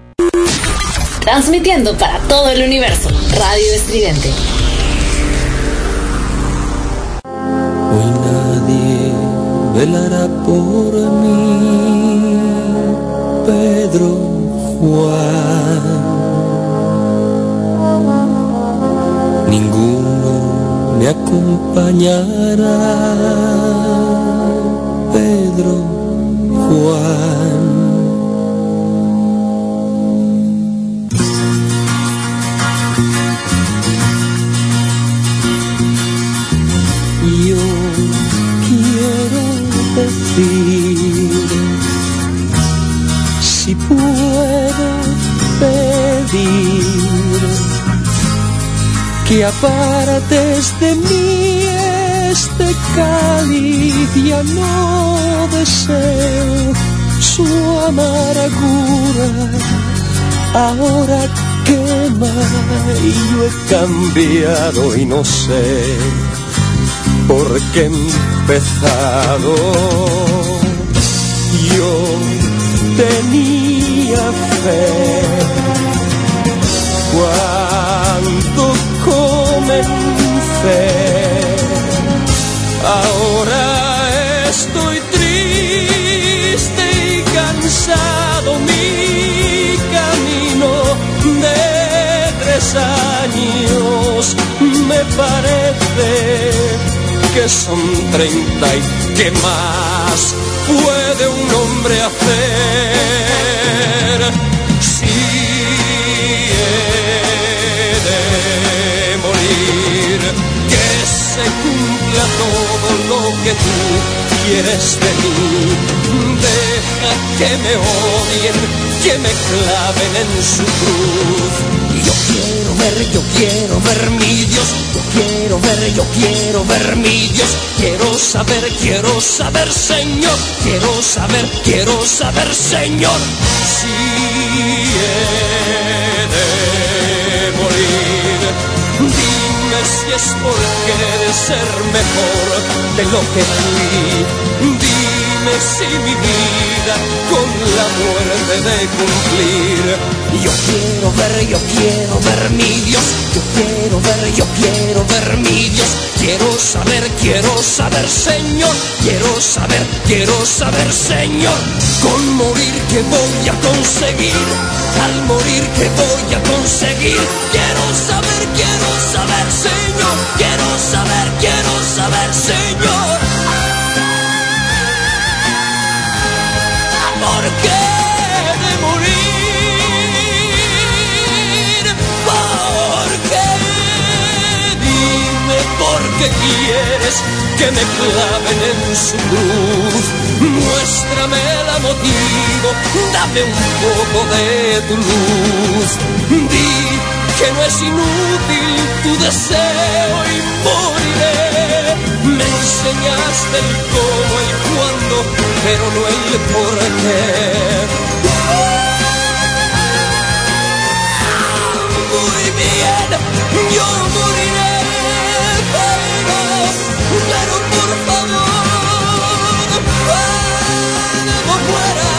Transmitiendo para todo el universo, Radio Estridente. Velará por mí, Pedro Juan. Ninguno me acompañará, Pedro Juan. Decir. Si puedo pedir que apartes de mí este cáliz ya no deseo su amargura ahora quema y yo he cambiado y no sé por qué he empezado. Yo tenía fe cuando comencé. Ahora estoy triste y cansado, mi camino de regresar me parece que son treinta y qué más puede un hombre hacer si he de morir que se cumpla todo lo que tú quieres de mí. Deja que me odien que me claven en su cruz quiero ver yo quiero ver mi Dios. Yo quiero ver yo quiero ver mi Dios. Quiero saber quiero saber Señor. Quiero saber quiero saber Señor. Si he morir Dime si es porque de ser mejor de lo que fui. Dime si mi vida con la muerte de cumplir. Yo quiero ver, yo quiero ver mi Dios. Yo quiero ver, yo quiero ver mi Dios. Quiero saber, quiero saber, Señor. Quiero saber, quiero saber, Señor. Con morir que voy a conseguir. Al morir que voy a conseguir. Quiero saber, quiero saber, Señor. Quiero saber, quiero saber, Señor. ¿Por qué de morir? ¿Por qué? Dime por qué quieres que me claven en su cruz. Muéstrame la motivo, dame un poco de tu luz. Di que no es inútil tu deseo y moriré. Me enseñaste el cómo y cuándo, pero no el por qué. Muy bien, yo moriré, pero, pero por favor, cuando muera,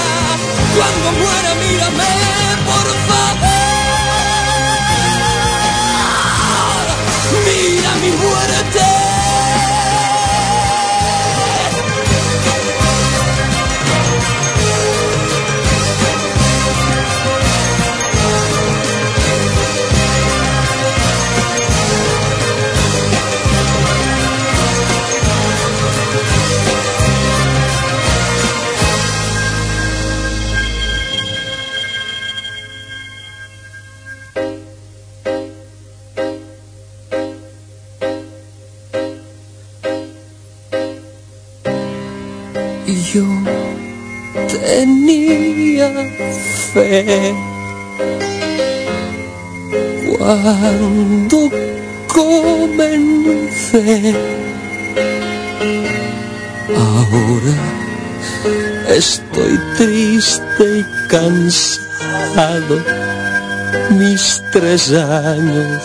cuando muera, mírame, por favor, mira mi muerte. Cuando comencé. Ahora estoy triste y cansado. Mis tres años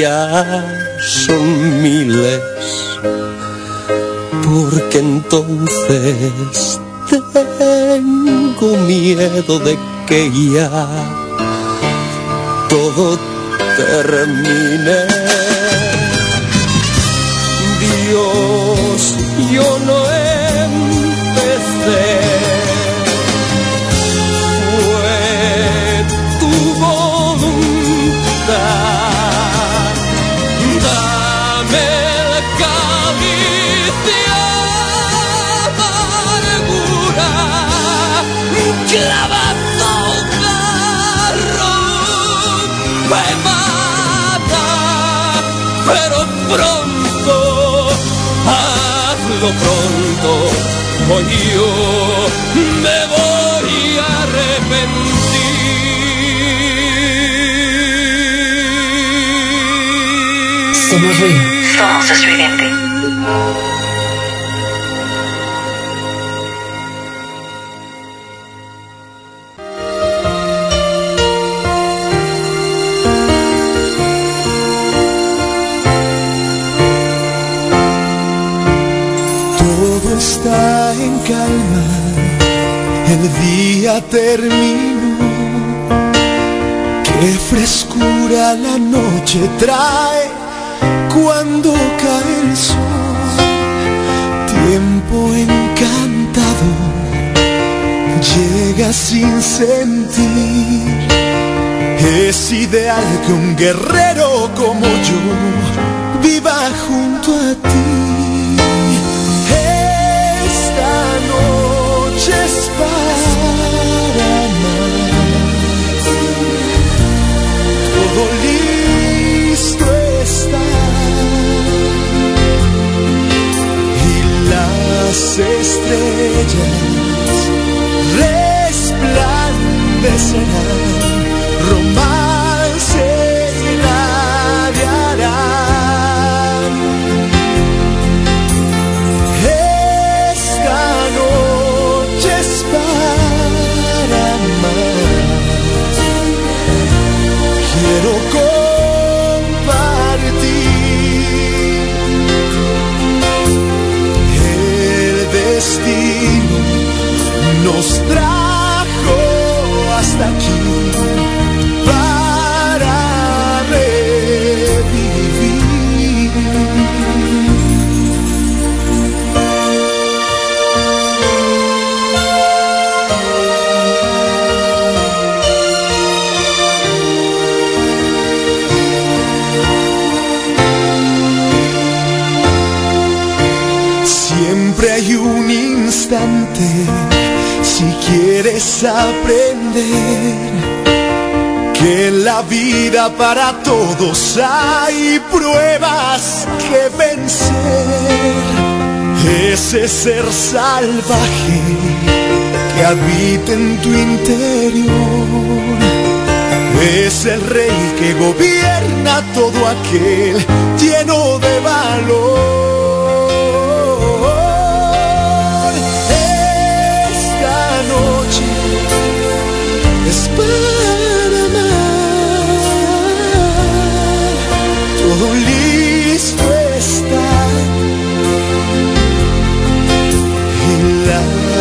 ya son miles porque entonces tengo miedo de que ya todo termine. Dios, hazlo pronto, o yo me voy a arrepentir. Somos ruido. Somos calma, el día terminó. Qué frescura la noche trae cuando cae el sol. Tiempo encantado llega sin sentir. Es ideal que un guerrero como yo las estrellas resplandecerán. Romance nos trajo hasta aquí aprender que en la vida para todos hay pruebas que vencer. Ese ser salvaje que habita en tu interior es el rey que gobierna todo aquel lleno de valor.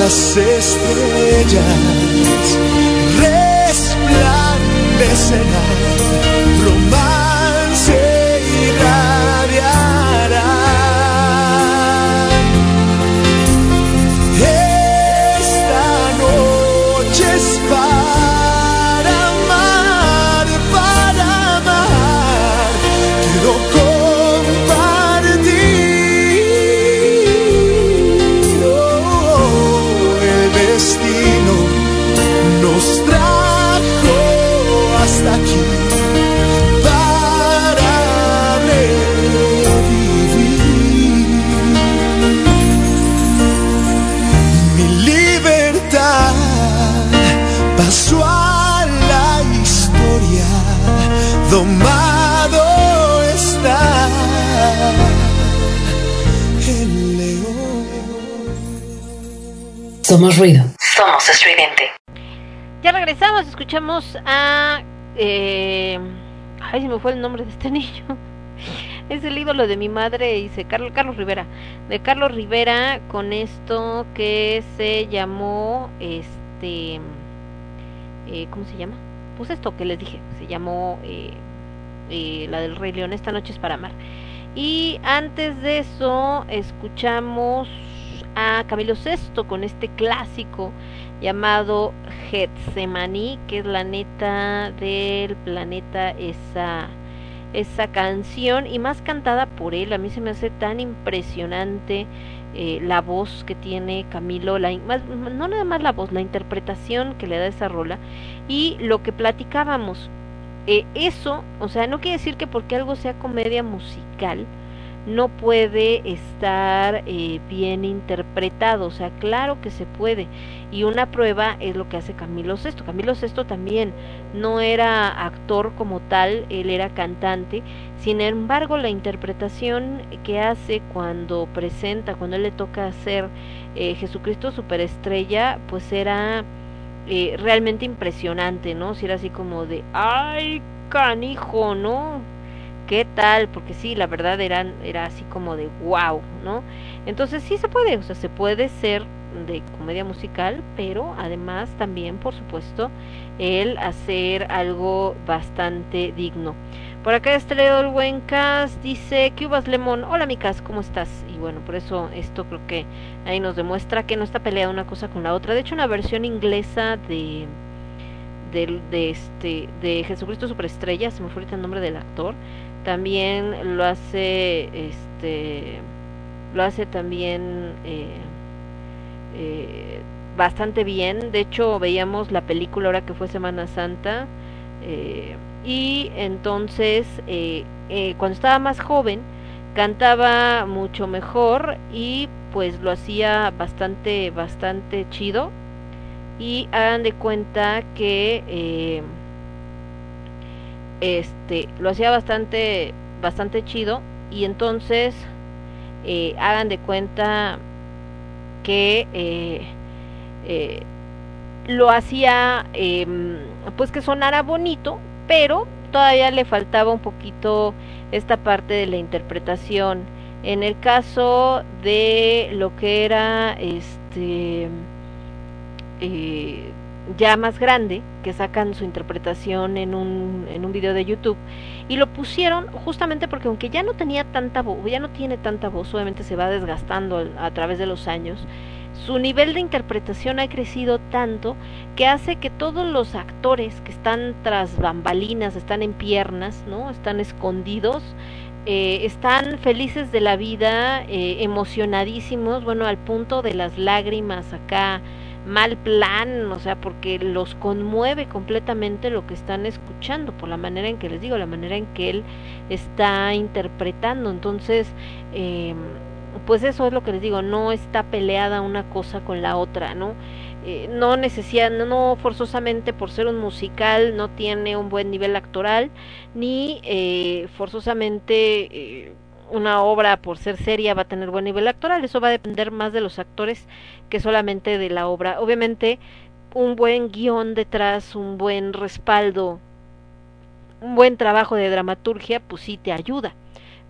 Las estrellas resplandecerán. Romance Somos ruido. Somos estridente. Ya regresamos, escuchamos a... Eh... Ay, se me fue el nombre de este niño. Es el ídolo de mi madre, dice Carlos, Carlos Rivera. De Carlos Rivera con esto que se llamó, este... eh, ¿Cómo se llama? Pues esto que les dije, se llamó eh, eh, la del Rey León, esta noche es para amar. Y antes de eso escuchamos Camilo VI con este clásico llamado Getsemaní, que es la neta del planeta esa esa canción y más cantada por él. A mí se me hace tan impresionante eh, la voz que tiene Camilo, la, más- no nada más la voz, la interpretación que le da esa rola y lo que platicábamos. Eh, eso, o sea, no quiere decir que porque algo sea comedia musical, no puede estar eh, bien interpretado, o sea, claro que se puede. Y una prueba es lo que hace Camilo Sesto. Camilo Sesto también no era actor como tal, él era cantante. Sin embargo, la interpretación que hace cuando presenta, cuando él le toca hacer eh, Jesucristo Superestrella, pues era eh, realmente impresionante, ¿no? Si era así como de, ay, canijo, ¿no? ¿Qué tal? Porque sí, la verdad eran, era así como de wow, ¿no? Entonces sí se puede, o sea, se puede ser de comedia musical, pero además también, por supuesto, el hacer algo bastante digno. Por acá este Leo del Buencas dice, ¿qué uvas Lemon? Hola Micas, ¿cómo estás? Y bueno, por eso esto creo que ahí nos demuestra que no está peleada una cosa con la otra. De hecho, una versión inglesa de de, de este de Jesucristo Superestrella, se me fue ahorita el nombre del actor, también lo hace, este, lo hace también eh, eh, bastante bien. De hecho, veíamos la película ahora que fue Semana Santa. Eh, y entonces, cuando estaba más joven, cantaba mucho mejor y pues lo hacía bastante, bastante chido. Y hagan de cuenta que este lo hacía bastante, bastante chido. Y entonces eh, hagan de cuenta que eh, eh, lo hacía em, pues que sonara bonito, pero todavía le faltaba un poquito esta parte de la interpretación. En el caso de lo que era este ya más grande, que sacan su interpretación en un, en un video de YouTube, y lo pusieron justamente porque aunque ya no tenía tanta voz, ya no tiene tanta voz, obviamente se va desgastando a, través de los años, su nivel de interpretación ha crecido tanto que hace que todos los actores que están tras bambalinas, están en piernas, ¿no? Están escondidos, eh, están felices de la vida, eh, emocionadísimos, bueno, al punto de las lágrimas acá, mal plan, o sea, porque los conmueve completamente lo que están escuchando, por la manera en que les digo, la manera en que él está interpretando. Entonces, eh, pues eso es lo que les digo, no está peleada una cosa con la otra, ¿no? Eh, no necesita, no forzosamente por ser un musical no tiene un buen nivel actoral, ni eh, forzosamente eh, una obra por ser seria va a tener buen nivel actoral, eso va a depender más de los actores que solamente de la obra. Obviamente, un buen guion detrás, un buen respaldo, un buen trabajo de dramaturgia, pues sí te ayuda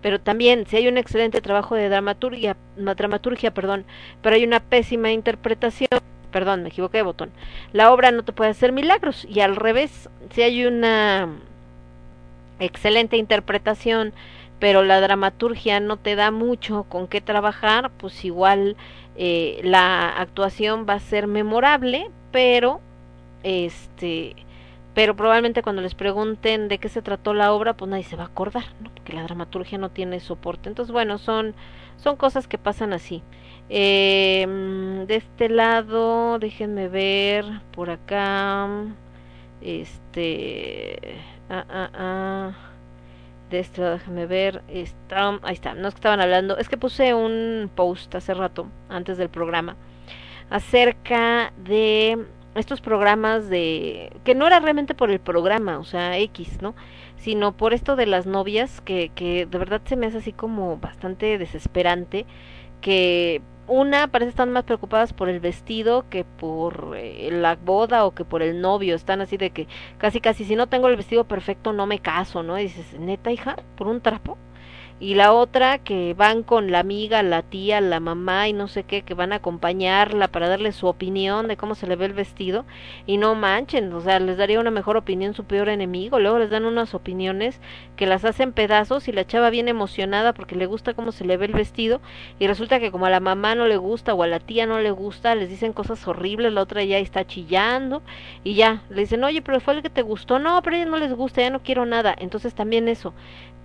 pero también si hay un excelente trabajo de dramaturgia, dramaturgia, perdón, pero hay una pésima interpretación, perdón, me equivoqué de botón. La obra no te puede hacer milagros y al revés, si hay una excelente interpretación, pero la dramaturgia no te da mucho con qué trabajar, pues igual eh, la actuación va a ser memorable, pero este pero probablemente cuando les pregunten de qué se trató la obra, pues nadie se va a acordar, ¿no? porque la dramaturgia no tiene soporte. Entonces, bueno, son, son cosas que pasan así. Eh, de este lado, déjenme ver, por acá, este, ah, ah, ah, de lado, déjenme ver, está, ahí está, no es que estaban hablando, es que puse un post hace rato, antes del programa, acerca de estos programas de que no era realmente por el programa, o sea, X, ¿no? Sino por esto de las novias que que de verdad se me hace así como bastante desesperante que una parece están más preocupadas por el vestido que por eh, la boda o que por el novio, están así de que casi casi si no tengo el vestido perfecto no me caso, ¿no? Y dices, "Neta, hija, por un trapo?" Y la otra que van con la amiga, la tía, la mamá y no sé qué, que van a acompañarla para darle su opinión de cómo se le ve el vestido. Y no manchen, o sea, les daría una mejor opinión su peor enemigo, luego les dan unas opiniones que las hacen pedazos y la chava viene emocionada porque le gusta cómo se le ve el vestido. Y resulta que como a la mamá no le gusta o a la tía no le gusta, les dicen cosas horribles, la otra ya está chillando y ya, le dicen, oye, pero fue el que te gustó, no, pero a no les gusta, ya no quiero nada, entonces también eso,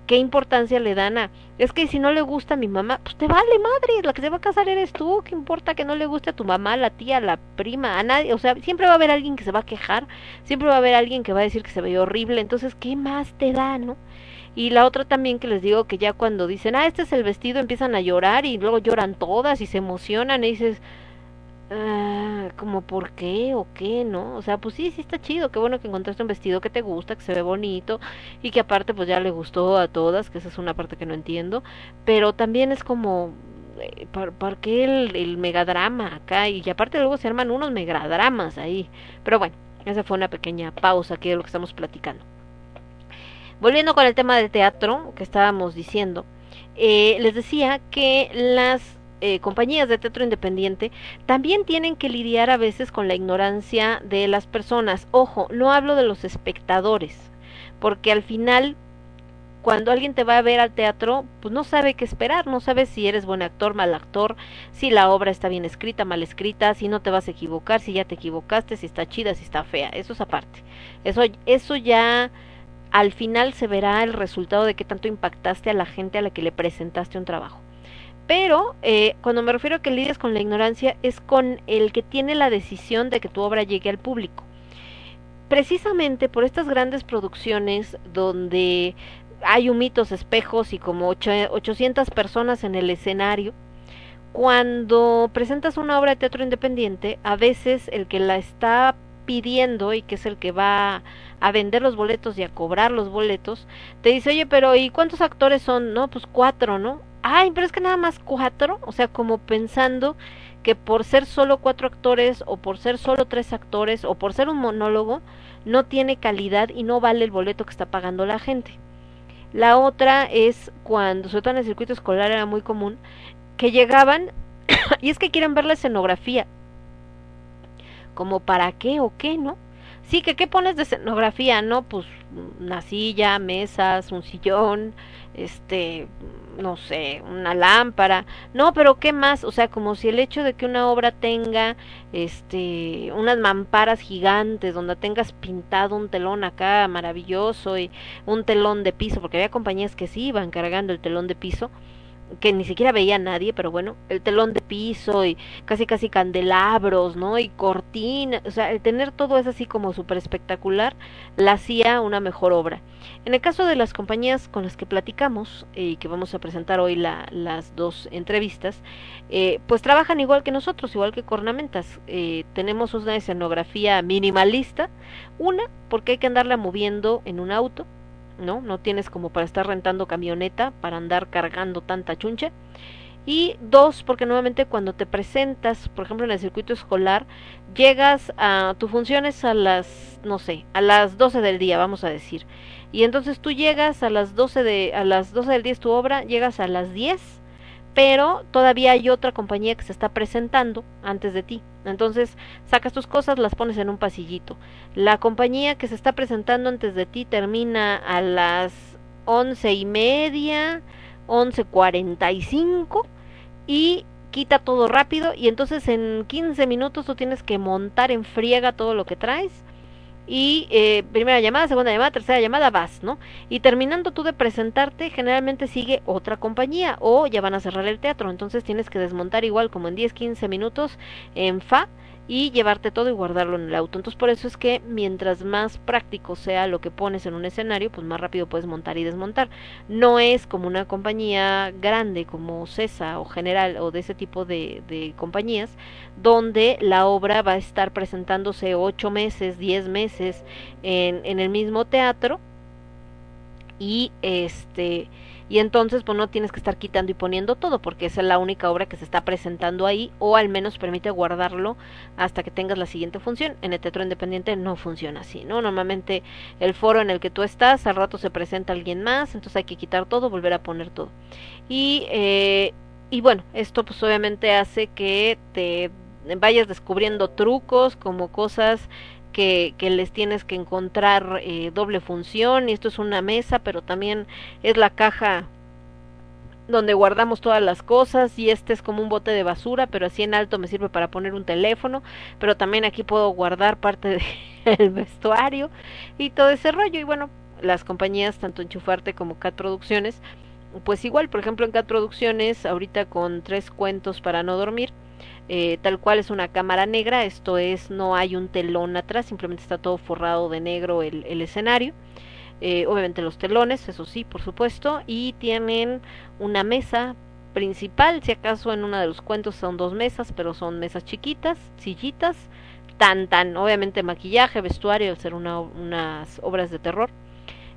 qué importancia le dan a es que si no le gusta a mi mamá pues te vale madre la que se va a casar eres tú qué importa que no le guste a tu mamá la tía la prima a nadie o sea siempre va a haber alguien que se va a quejar siempre va a haber alguien que va a decir que se ve horrible entonces qué más te da no y la otra también que les digo que ya cuando dicen ah este es el vestido empiezan a llorar y luego lloran todas y se emocionan y dices Ah, como por qué o qué, ¿no? O sea, pues sí, sí está chido, qué bueno que encontraste un vestido que te gusta, que se ve bonito y que aparte pues ya le gustó a todas, que esa es una parte que no entiendo, pero también es como, eh, ¿por, por qué el, el megadrama acá? Y aparte luego se arman unos megadramas ahí, pero bueno, esa fue una pequeña pausa aquí de lo que estamos platicando. Volviendo con el tema del teatro que estábamos diciendo, eh, les decía que las eh, compañías de teatro independiente también tienen que lidiar a veces con la ignorancia de las personas. Ojo, no hablo de los espectadores, porque al final cuando alguien te va a ver al teatro, pues no sabe qué esperar, no sabe si eres buen actor, mal actor, si la obra está bien escrita, mal escrita, si no te vas a equivocar, si ya te equivocaste, si está chida, si está fea, eso es aparte. Eso eso ya al final se verá el resultado de qué tanto impactaste a la gente a la que le presentaste un trabajo. Pero eh, cuando me refiero a que lidias con la ignorancia es con el que tiene la decisión de que tu obra llegue al público. Precisamente por estas grandes producciones donde hay humitos, espejos y como 800 personas en el escenario, cuando presentas una obra de teatro independiente, a veces el que la está pidiendo y que es el que va a vender los boletos y a cobrar los boletos, te dice, oye, pero ¿y cuántos actores son? No, pues cuatro, ¿no? Ay, pero es que nada más cuatro, o sea, como pensando que por ser solo cuatro actores o por ser solo tres actores o por ser un monólogo, no tiene calidad y no vale el boleto que está pagando la gente. La otra es cuando, sobre todo en el circuito escolar era muy común, que llegaban y es que quieren ver la escenografía. Como para qué o qué, ¿no? Sí, que qué pones de escenografía, ¿no? Pues una silla, mesas, un sillón, este, no sé, una lámpara. No, pero qué más, o sea, como si el hecho de que una obra tenga este unas mamparas gigantes donde tengas pintado un telón acá maravilloso y un telón de piso, porque había compañías que sí iban cargando el telón de piso que ni siquiera veía a nadie, pero bueno, el telón de piso y casi casi candelabros, ¿no? Y cortinas, o sea, el tener todo eso así como súper espectacular, la hacía una mejor obra. En el caso de las compañías con las que platicamos y que vamos a presentar hoy la, las dos entrevistas, eh, pues trabajan igual que nosotros, igual que Cornamentas. Eh, tenemos una escenografía minimalista, una porque hay que andarla moviendo en un auto, ¿no? No tienes como para estar rentando camioneta, para andar cargando tanta chuncha. Y dos, porque nuevamente cuando te presentas, por ejemplo en el circuito escolar, llegas a tu funciones a las, no sé, a las 12 del día, vamos a decir. Y entonces tú llegas a las 12 de a las 12 del día es tu obra, llegas a las 10 pero todavía hay otra compañía que se está presentando antes de ti. Entonces sacas tus cosas, las pones en un pasillito. La compañía que se está presentando antes de ti termina a las once y media, once cuarenta y cinco y quita todo rápido y entonces en 15 minutos tú tienes que montar en friega todo lo que traes y eh, primera llamada, segunda llamada, tercera llamada, vas, ¿no? Y terminando tú de presentarte, generalmente sigue otra compañía o ya van a cerrar el teatro, entonces tienes que desmontar igual como en 10, 15 minutos en fa y llevarte todo y guardarlo en el auto. Entonces por eso es que mientras más práctico sea lo que pones en un escenario, pues más rápido puedes montar y desmontar. No es como una compañía grande como CESA o General o de ese tipo de, compañías, donde la obra va a estar presentándose ocho meses, diez meses en, en el mismo teatro y este y entonces pues no tienes que estar quitando y poniendo todo porque esa es la única obra que se está presentando ahí o al menos permite guardarlo hasta que tengas la siguiente función. En el teatro independiente no funciona así, ¿no? Normalmente el foro en el que tú estás, al rato se presenta alguien más, entonces hay que quitar todo, volver a poner todo. Y, eh, y bueno, esto pues obviamente hace que te vayas descubriendo trucos como cosas que, les tienes que encontrar eh, doble función y esto es una mesa pero también es la caja donde guardamos todas las cosas y este es como un bote de basura pero así en alto me sirve para poner un teléfono pero también aquí puedo guardar parte del vestuario y todo ese rollo. Y bueno las compañías tanto Enchufarte como Cat Producciones pues igual por ejemplo en Cat Producciones ahorita con tres cuentos para no dormir eh, tal cual es una cámara negra, esto es, no hay un telón atrás, simplemente está todo forrado de negro el, el escenario. Eh, obviamente los telones, eso sí, por supuesto, y tienen una mesa principal, si acaso en uno de los cuentos son dos mesas, pero son mesas chiquitas, sillitas, tan tan, obviamente maquillaje, vestuario, ser una, unas obras de terror,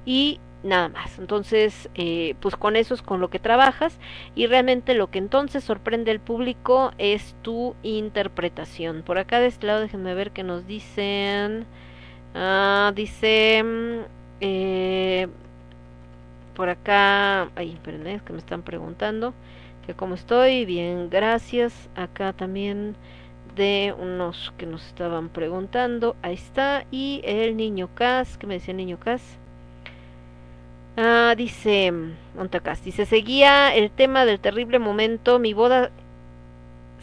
y nada más. Entonces, eh, pues con eso es con lo que trabajas y realmente lo que entonces sorprende al público es tu interpretación. Por acá de este lado, déjenme ver qué nos dicen. Ah, dice... Mm, eh, por acá... Ay, espérenme, es que me están preguntando que cómo estoy. Bien, gracias. Acá también de unos que nos estaban preguntando. Ahí está. Y el niño Cas, que me decía el niño Cas. Ah, dice Montacas, dice, seguía el tema del terrible momento, mi boda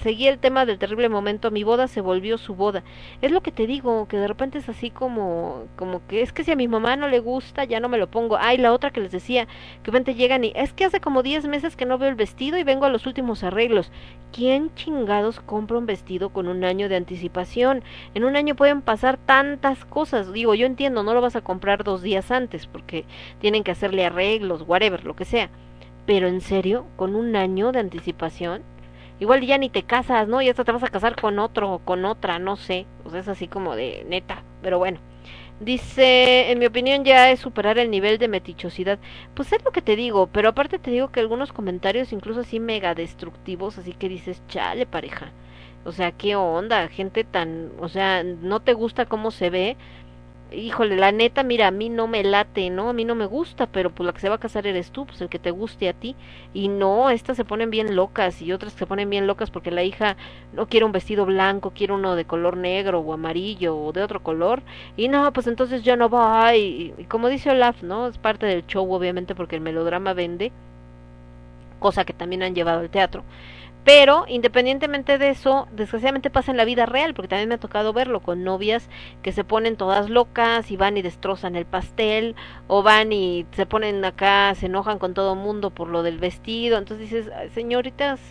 seguí el tema del terrible momento, mi boda se volvió su boda. Es lo que te digo, que de repente es así como, como que es que si a mi mamá no le gusta, ya no me lo pongo. Ay, la otra que les decía, que repente llegan y es que hace como 10 meses que no veo el vestido y vengo a los últimos arreglos. ¿Quién chingados compra un vestido con un año de anticipación? En un año pueden pasar tantas cosas. Digo, yo entiendo, no lo vas a comprar dos días antes porque tienen que hacerle arreglos, whatever, lo que sea. Pero en serio, con un año de anticipación, igual ya ni te casas, ¿no? Y hasta te vas a casar con otro o con otra, no sé. O sea, es así como de neta, pero bueno. Dice, en mi opinión ya es superar el nivel de metichosidad. Pues es lo que te digo, pero aparte te digo que algunos comentarios incluso así mega destructivos, así que dices, chale pareja. O sea, ¿qué onda? Gente tan, o sea, no te gusta cómo se ve, híjole, la neta, mira, a mí no me late, ¿no? A mí no me gusta, pero pues la que se va a casar eres tú, pues el que te guste a ti. Y no, estas se ponen bien locas y otras se ponen bien locas porque la hija no quiere un vestido blanco, quiere uno de color negro o amarillo o de otro color. Y no, pues entonces ya no va. Y, y como dice Olaf, ¿no? Es parte del show, obviamente, porque el melodrama vende, cosa que también han llevado al teatro. Pero independientemente de eso, desgraciadamente pasa en la vida real, porque también me ha tocado verlo con novias que se ponen todas locas y van y destrozan el pastel, o van y se ponen acá, se enojan con todo mundo por lo del vestido. Entonces dices, señoritas,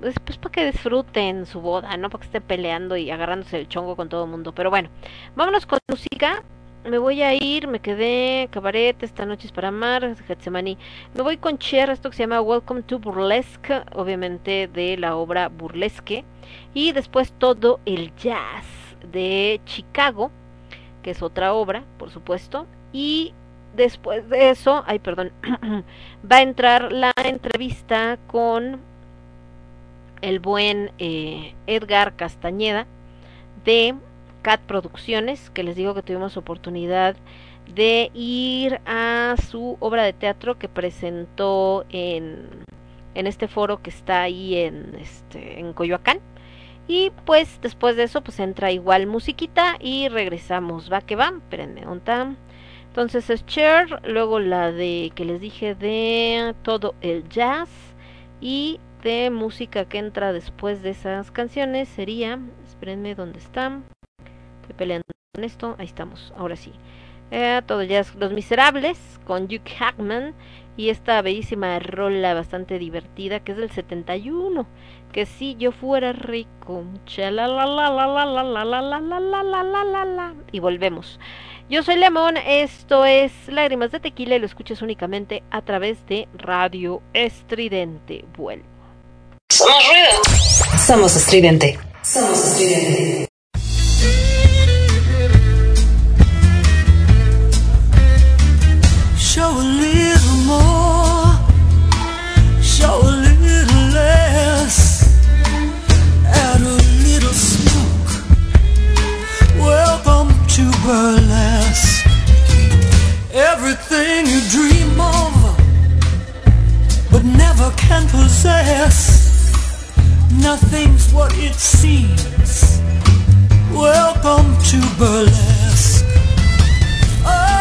pues, pues para que disfruten su boda, no para que estén peleando y agarrándose el chongo con todo mundo. Pero bueno, vámonos con música me voy a ir, me quedé cabaret, esta noche es para amar, Getsemani. Me voy con Cher, esto que se llama Welcome to Burlesque, obviamente de la obra Burlesque. Y después todo el jazz de Chicago, que es otra obra, por supuesto. Y después de eso, ay, perdón, va a entrar la entrevista con el buen eh, Edgar Castañeda de Cat Producciones, que les digo que tuvimos oportunidad de ir a su obra de teatro que presentó en, en este foro que está ahí en, este, en Coyoacán. Y pues después de eso pues entra igual musiquita y regresamos. Va que va, espérenme, ¿dónde Entonces es Cher, luego la de que les dije de todo el jazz y de música que entra después de esas canciones sería, espérenme, ¿dónde están? Estoy peleando con esto. Ahí estamos, ahora sí. Eh, todo ya es Los Miserables con Hugh Hackman y esta bellísima rola bastante divertida que es del 71 que si yo fuera rico y volvemos yo soy Lemon esto es Lágrimas de Tequila y lo escuchas únicamente a través de Radio Estridente vuelvo somos ruido somos estridente somos estridente Everything you dream of, but never can possess. Nothing's what it seems. Welcome to burlesque. Oh,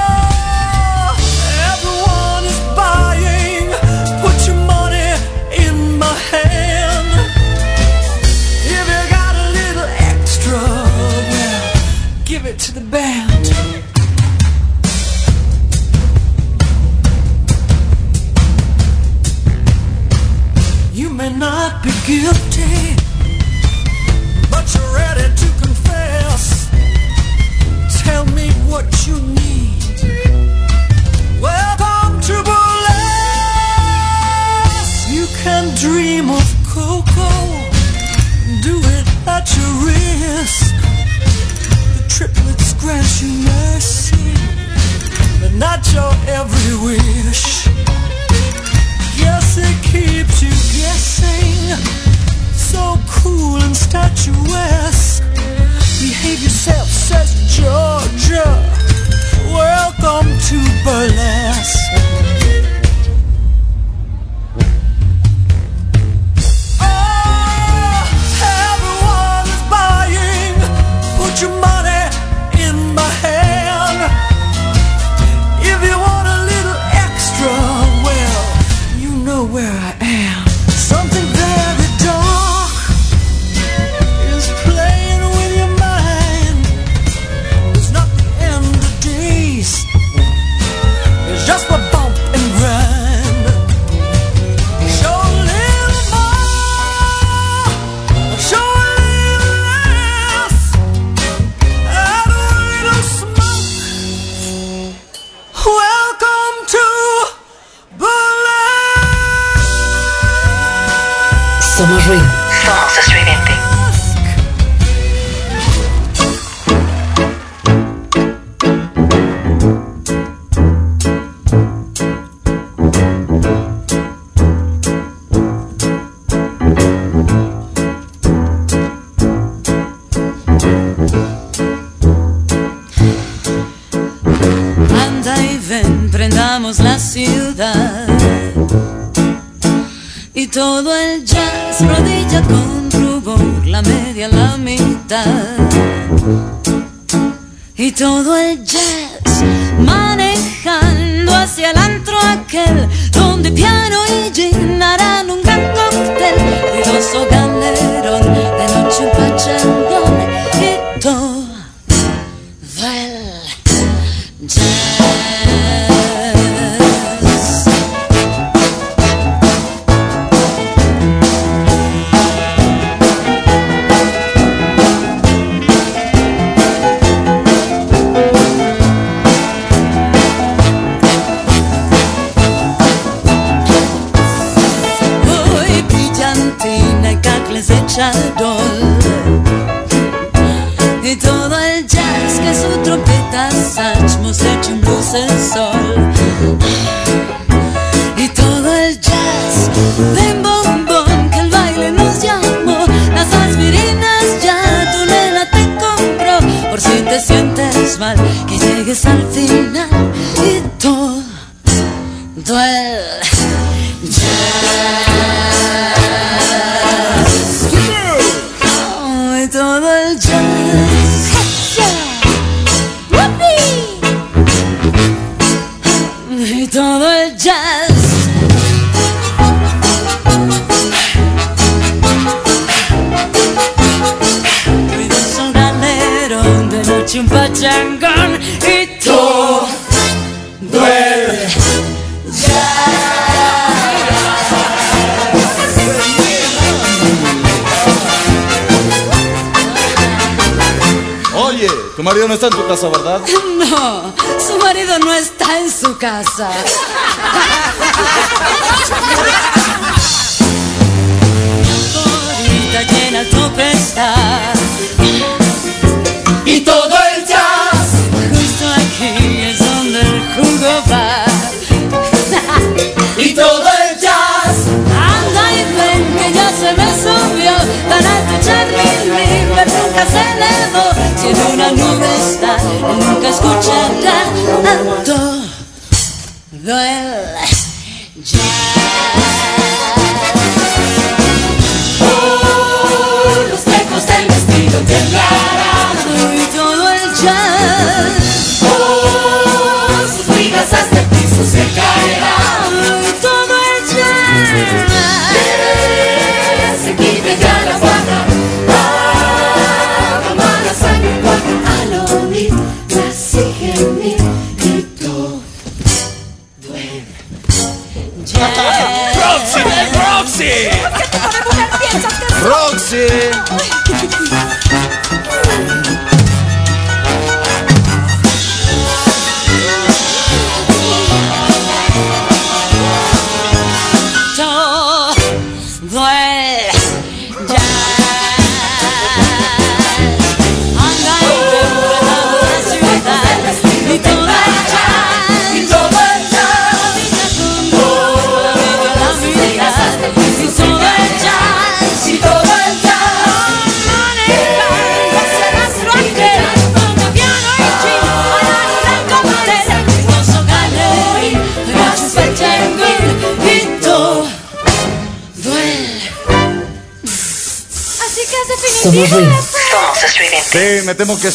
You may not be guilty, but you're ready to confess. Tell me what you need. Welcome to burlesque. You can dream of cocoa. Do it at your risk. The triplets grant you mercy, but not your every wish. Yes, it keeps you guessing. So cool and statuesque. Behave yourself, says Georgia. Welcome to burlesque. todo el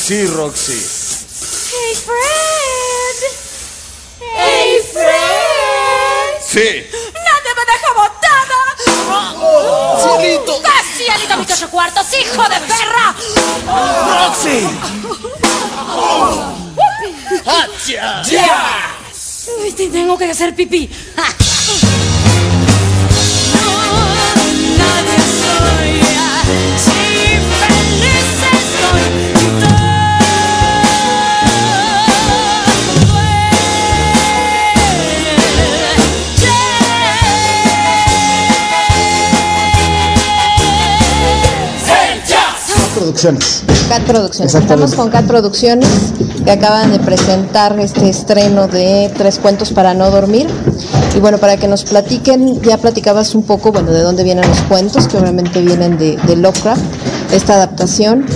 Sí, Roxy. Hey, Fred. Hey, Fred. Sí. Nadie me deja botada. Oh, ¡Cielito! ¡Casi, alito, mi coche cuartos, hijo de perra! ¡Roxy! Oh. ¡Hacha! ¡Ya! Yeah. Tengo que hacer pipí. Producciones. Cat Producciones. Estamos con Cat Producciones, que acaban de presentar este estreno de Tres Cuentos para No Dormir. Y bueno, para que nos platiquen, ya platicabas un poco, bueno, de dónde vienen los cuentos, que obviamente vienen de, de Lovecraft, esta adaptación.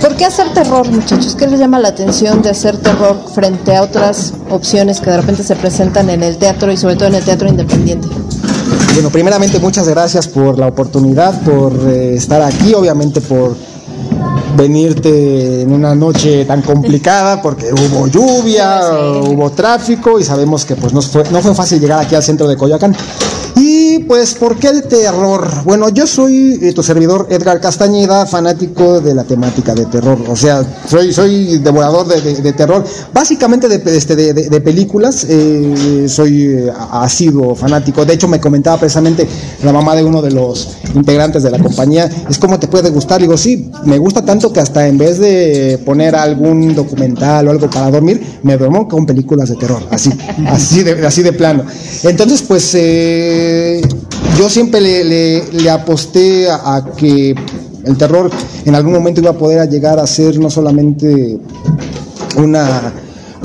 ¿Por qué hacer terror, muchachos? ¿Qué les llama la atención de hacer terror frente a otras opciones que de repente se presentan en el teatro y sobre todo en el teatro independiente? Bueno, primeramente muchas gracias por la oportunidad, por eh, estar aquí, obviamente por venirte en una noche tan complicada porque hubo lluvia, hubo tráfico y sabemos que pues no fue, no fue fácil llegar aquí al centro de Coyoacán. Pues, ¿por qué el terror? Bueno, yo soy eh, tu servidor Edgar Castañeda, fanático de la temática de terror. O sea, soy, soy devorador de, de- terror, básicamente de, este, de- de películas. eh, soy eh, asiduo fanático. De hecho, me comentaba precisamente la mamá de uno de los integrantes de la compañía, es como te puede gustar. Digo, sí, me gusta tanto que hasta en vez de poner algún documental o algo para dormir, me duermo con películas de terror, así, así de, así de plano. Entonces, pues eh, yo siempre le, le- le aposté a, que el terror en algún momento iba a poder llegar a ser no solamente una,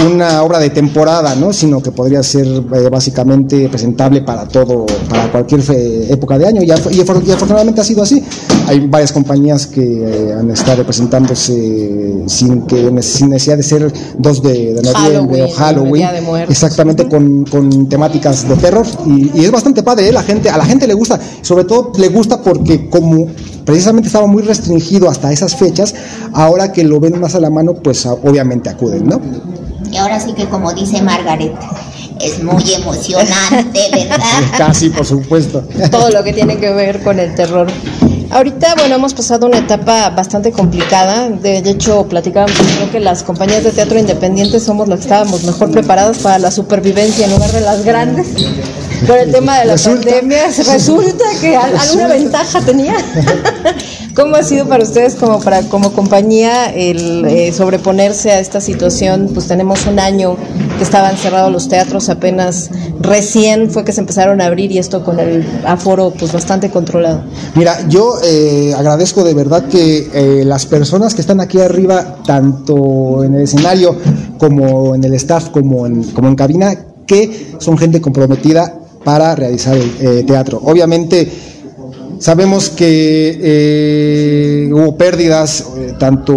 una obra de temporada, ¿no? sino que podría ser eh, básicamente presentable para todo, para cualquier época de año. Y, y afortunadamente ha sido así. Hay varias compañías que eh, han estado presentándose sin que sin necesidad de ser 2 de, de noviembre o Halloween, de exactamente con, con temáticas de terror y, y es bastante padre, ¿eh? la gente, a la gente le gusta, sobre todo le gusta porque como precisamente estaba muy restringido hasta esas fechas, ahora que lo ven más a la mano, pues a- obviamente acuden, ¿no? Y ahora sí que como dice Margaret, es muy emocionante, ¿verdad? Casi, por supuesto. todo lo que tiene que ver con el terror. Ahorita, bueno, hemos pasado una etapa bastante complicada. De, hecho, platicábamos, creo que las compañías de teatro independientes somos las que estábamos mejor preparadas para la supervivencia en lugar de las grandes. Por el tema de la Resulta. pandemia, resulta que al- alguna ventaja tenía. ¿Cómo ha sido para ustedes como para como compañía el eh, sobreponerse a esta situación? Pues tenemos un año que estaban cerrados los teatros, apenas recién fue que se empezaron a abrir y esto con el aforo pues bastante controlado. Mira, yo eh, agradezco de verdad que eh, las personas que están aquí arriba, tanto en el escenario como en el staff, como en, como en cabina, que son gente comprometida para realizar el eh, teatro. Obviamente sabemos que eh, hubo pérdidas, eh, tanto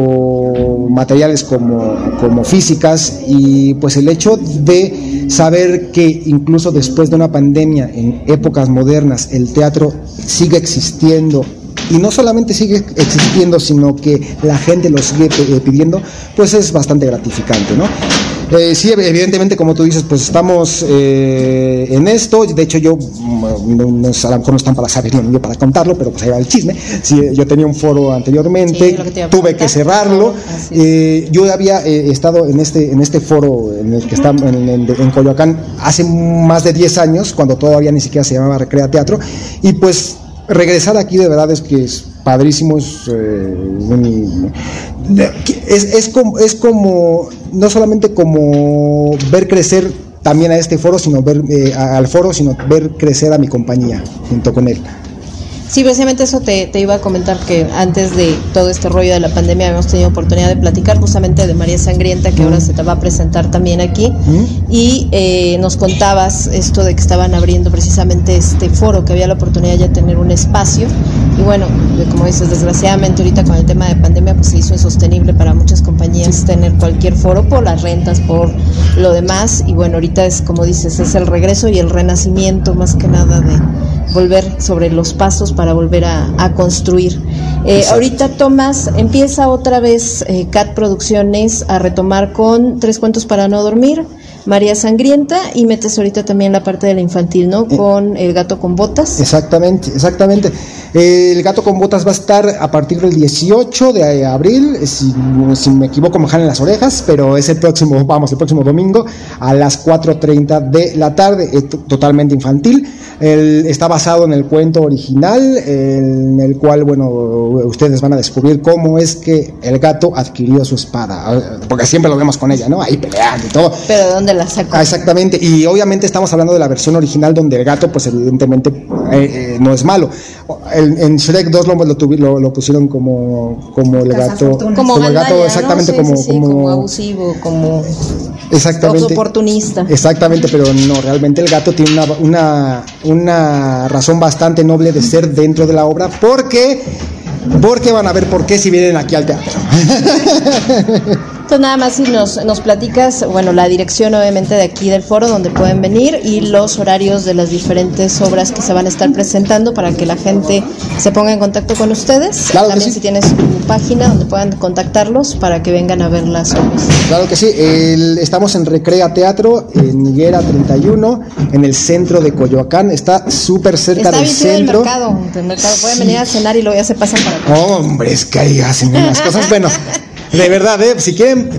materiales como, como físicas, y pues el hecho de saber que incluso después de una pandemia, en épocas modernas, el teatro sigue existiendo y no solamente sigue existiendo, sino que la gente lo sigue eh, pidiendo, pues es bastante gratificante, ¿no? Eh, sí, evidentemente, como tú dices, pues estamos eh, en esto. De hecho, yo, mm, no, a lo mejor no están para saberlo ni yo para contarlo, pero pues ahí va el chisme. Sí, yo tenía un foro anteriormente, Sí, que tuve que cerrarlo. Eh, yo había eh, estado en este, en este foro en el que está en, en- en Coyoacán hace más de 10 años, cuando todavía ni siquiera se llamaba Recrea Teatro, y pues regresar aquí de verdad es que es padrísimo, es, eh, un- es, es como, es como, no solamente como ver crecer también a este foro, sino ver eh, al foro, sino ver crecer a mi compañía junto con él. Sí, precisamente eso te, te iba a comentar que antes de todo este rollo de la pandemia habíamos tenido oportunidad de platicar justamente de María Sangrienta, que ahora se te va a presentar también aquí, y eh, nos contabas esto de que estaban abriendo precisamente este foro, que había la oportunidad ya de tener un espacio, y bueno, como dices, desgraciadamente ahorita con el tema de pandemia pues se hizo insostenible para muchas compañías tener cualquier foro por las rentas, por lo demás, y bueno, ahorita es como dices, es el regreso y el renacimiento más que nada de volver sobre los pasos para volver a, a construir. Eh, ahorita Tomás empieza otra vez eh, Cat Producciones a retomar con Tres Cuentos para No Dormir, María Sangrienta y metes ahorita también la parte de la infantil, ¿no? Con El Gato con Botas. Exactamente, exactamente. Eh, El gato con botas va a estar a partir del 18 de abril, eh, si, si me equivoco me jalan las orejas, pero es el próximo, vamos, el próximo domingo a las 4.30 de la tarde, eh, t- totalmente infantil. El- está basado en el cuento original, en el cual, bueno, ustedes van a descubrir cómo es que el gato adquirió su espada, eh, porque siempre lo vemos con ella, ¿no? Ahí peleando y todo. Pero ¿de dónde dónde la sacó. Ah, exactamente, y obviamente estamos hablando de la versión original donde el gato, pues evidentemente eh, eh, no es malo. El- en Shrek 2 lo, lo, lo- lo pusieron como, como el gato, como, el gato, exactamente Sí, como, sí, sí, como, como abusivo, como exactamente, oportunista. exactamente, pero no, realmente el gato tiene una, una, una razón bastante noble de ser dentro de la obra, porque, porque van a ver por qué si vienen aquí al teatro. Entonces nada más si nos, nos platicas, bueno, la dirección obviamente de aquí del foro donde pueden venir y los horarios de las diferentes obras que se van a estar presentando para que la gente se ponga en contacto con ustedes. Claro que También sí. si tienes tu página donde puedan contactarlos para que vengan a ver las obras. Claro que sí, el- estamos en Recrea Teatro, en Higuera 31, en el centro de Coyoacán, está súper cerca Está del centro. mercado, del mercado. Pueden venir a cenar y luego ya se pasan para acá. Hombre, es que ahí hacen unas cosas. Bueno, de verdad, ¿eh? si quieren,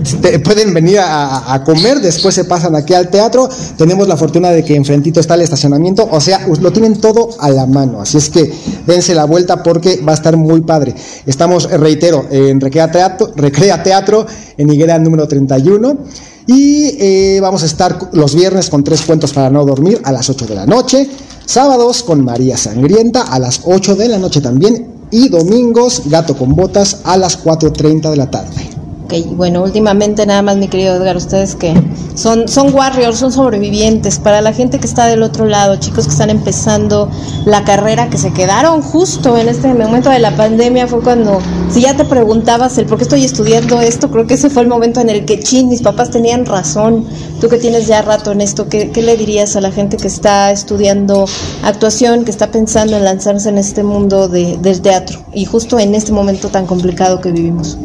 pueden venir a, comer, después se pasan aquí al teatro. Tenemos la fortuna de que enfrentito está el estacionamiento, o sea, lo tienen todo a la mano. Así es que dense la vuelta porque va a estar muy padre. Estamos, eh, reitero, en Recrea Teatro, Recrea Teatro en Higuera número 31. Y eh, vamos a estar los viernes con tres cuentos para no dormir a las 8 de la noche. Sábados con María Sangrienta a las 8 de la noche también. Y domingos, Gato con Botas a las 4.30 de la tarde. Ok, bueno, últimamente nada más, mi querido Edgar, ustedes que son, son warriors, son sobrevivientes. Para la gente que está del otro lado, chicos que están empezando la carrera, que se quedaron justo en este momento de la pandemia, fue cuando, si ya te preguntabas el por qué estoy estudiando esto, creo que ese fue el momento en el que, chin, mis papás tenían razón. Tú que tienes ya rato en esto, ¿qué, qué le dirías a la gente que está estudiando actuación, que está pensando en lanzarse en este mundo de- del teatro y justo en este momento tan complicado que vivimos?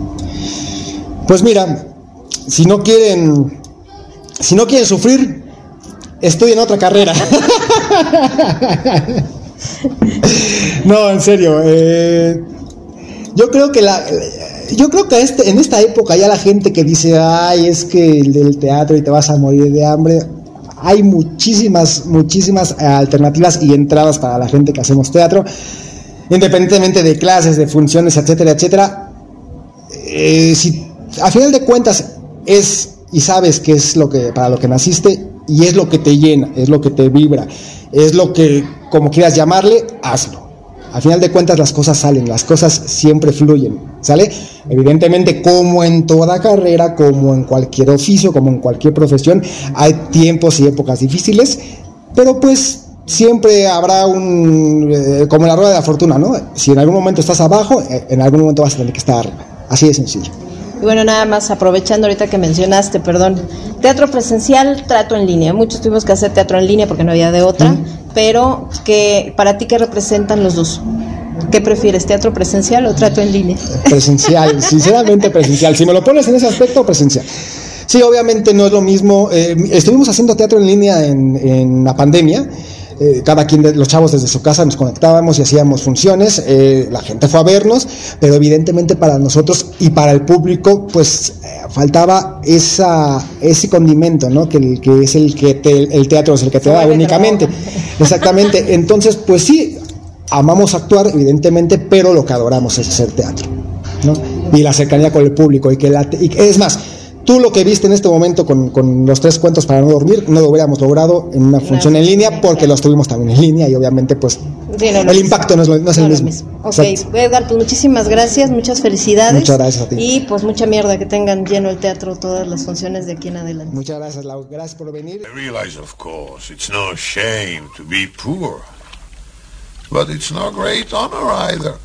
Pues mira, si no quieren, si no quieren sufrir, estudien otra carrera. no, en serio. eh, yo creo que la, yo creo que este, en esta época ya la gente que dice, ay, es que el del teatro y te vas a morir de hambre, hay muchísimas, muchísimas alternativas y entradas para la gente que hacemos teatro, independientemente de clases, de funciones, etcétera, etcétera. Eh, si a final de cuentas es y sabes que es lo que para lo que naciste y es lo que te llena, es lo que te vibra, es lo que como quieras llamarle, hazlo. A final de cuentas las cosas salen, las cosas siempre fluyen, ¿sale? Evidentemente como en toda carrera, como en cualquier oficio, como en cualquier profesión, hay tiempos y épocas difíciles, pero pues siempre habrá un, eh, como la rueda de la fortuna, ¿no? Si en algún momento estás abajo, eh, en algún momento vas a tener que estar arriba. Así de sencillo. Y bueno, nada más aprovechando ahorita que mencionaste, perdón, teatro presencial, trato en línea. Muchos tuvimos que hacer teatro en línea porque no había de otra, pero que para ti qué representan los dos? ¿Qué prefieres, teatro presencial o trato en línea? Presencial, sinceramente presencial. Si me lo pones en ese aspecto, presencial. Sí, obviamente no es lo mismo. eh, estuvimos haciendo teatro en línea en, en la pandemia. Eh, cada quien de los chavos desde su casa nos conectábamos y hacíamos funciones. eh, la gente fue a vernos, pero evidentemente para nosotros y para el público, pues eh, faltaba esa, ese condimento, ¿no? Que, que es el que te- el teatro es el que te da únicamente. Exactamente. Entonces, pues sí, amamos actuar, evidentemente, pero lo que adoramos es hacer teatro, ¿no? Y la cercanía con el público. Y que la, y que- es más, tú lo que viste en este momento con, con los tres cuentos para no dormir, no lo hubiéramos logrado en una función en línea porque los tuvimos también en línea y obviamente, pues, Sí, no, no el impacto no es, lo- no es el lo mismo. Ok, Exacto. Edgar, pues muchísimas gracias, muchas felicidades. Muchas gracias a ti. Y pues mucha mierda, que tengan lleno el teatro todas las funciones de aquí en adelante. Muchas gracias, Lau. Gracias por venir. I realize, of course, it's no shame to be poor. But it's no great honor either.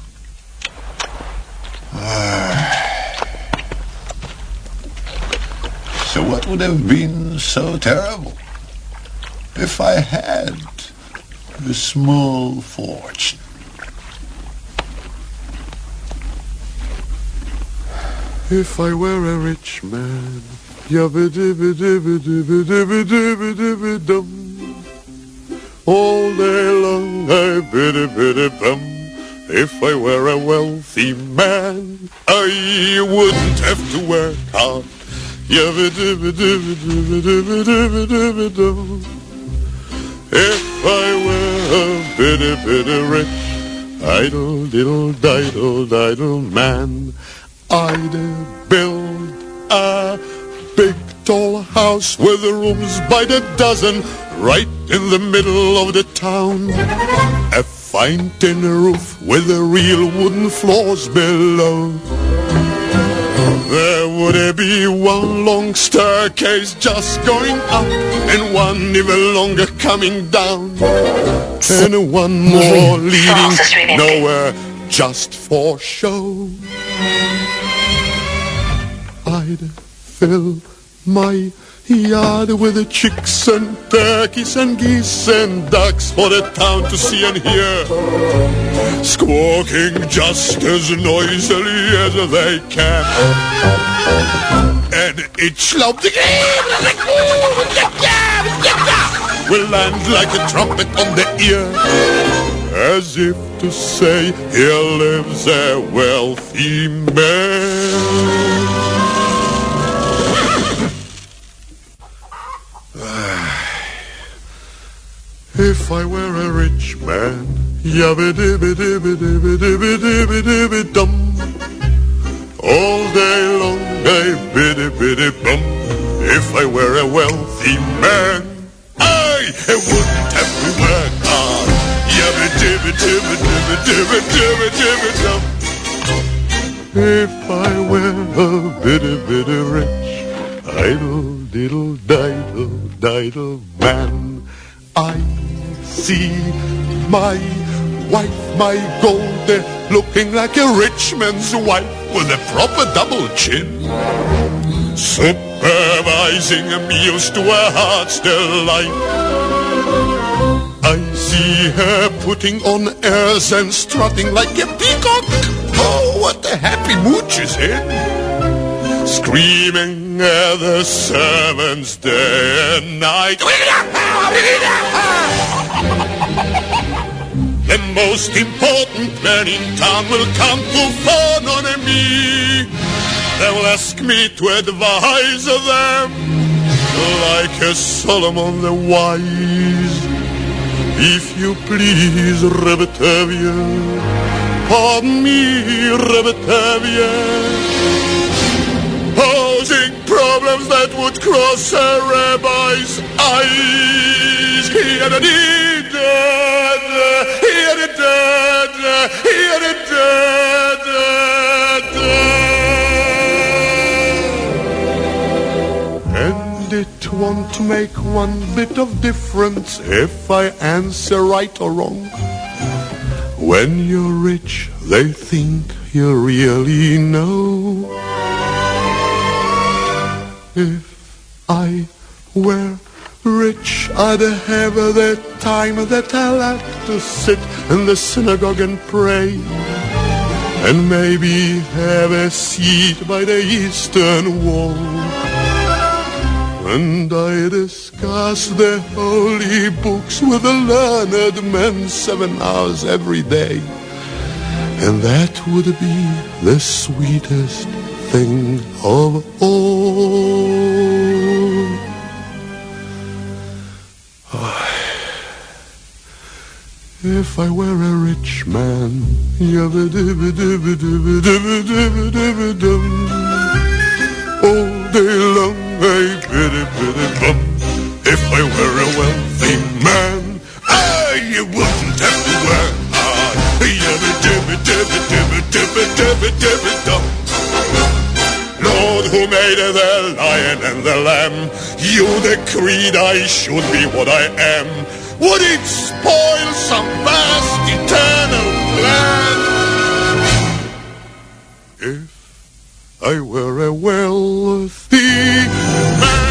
Would have been so terrible if I had a small fortune? If I were a rich man. All day long I biddy biddy bum. If I were a wealthy man, I wouldn't have to work hard. If I were a bitty bitty rich, idle diddle diddle diddle man, I'd build a big tall house with rooms by the dozen, right in the middle of the town. A fine tin roof with real wooden floors below. There would be one long staircase just going up and one even longer coming down. And one more leading nowhere just for show. I'd fill my yard with the chicks and turkeys and geese and ducks for the town to see and hear. Squawking just as noisily as they can. And each lump will land like a trumpet on the ear. As if to say, here lives a wealthy man. If I were a rich man, yabba dibba dibba dibba dibba dibba dibba dum. All day long I biddy biddy bum. If I were a wealthy man, I wouldn't have to work hard. Yabba dibba dibba dibba dibba dibba dibba dum. If I were a bitty bitty rich, idle diddle diddle diddle man, I see my wife, my gold, looking like a rich man's wife with a proper double chin. Supervising meals to her heart's delight. I see her putting on airs and strutting like a peacock. Oh, what a happy mood she's in. Screaming at the servants day and night. The most important man in town will come to phone on me. They will ask me to advise them like a Solomon the wise. If you please, Rebetavia, pardon me, Rebetavia, that would cross a rabbi's eyes. Here it is, here it is, here it is. And it won't make one bit of difference if I answer right or wrong. When you're rich, they think you really know. If I were rich, I'd have the time that I like to sit in the synagogue and pray. And maybe have a seat by the eastern wall. And I discuss the holy books with the learned men seven hours every day. And that would be the sweetest thing of all. If I were a rich man, all day long I biddy biddy bum. If I were a wealthy man, I wouldn't have to work hard. Yabba-dibba-dibba-dibba-dibba-dibba-dibba-dum. Lord, who made the lion and the lamb, you decreed I should be what I am. Would it spoil some vast eternal plan? If I were a wealthy run.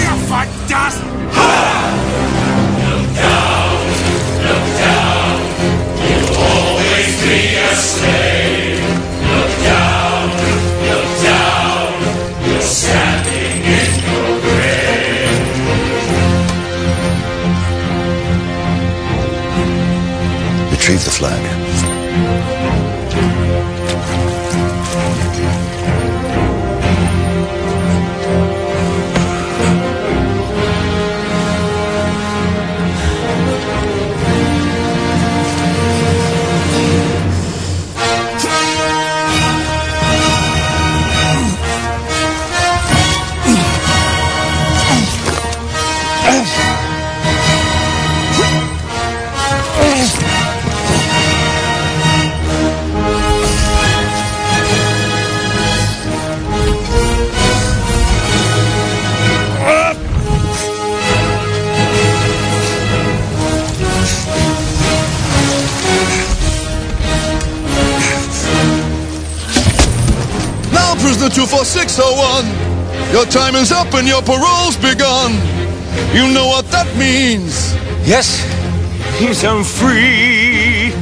Here. Look down, look down, you'll always be a slave. Look down, look down, you're standing in your grave. Retrieve the flag. Prisoner 24601, your time is up and your parole's begun. You know what that means. Yes, he's on free.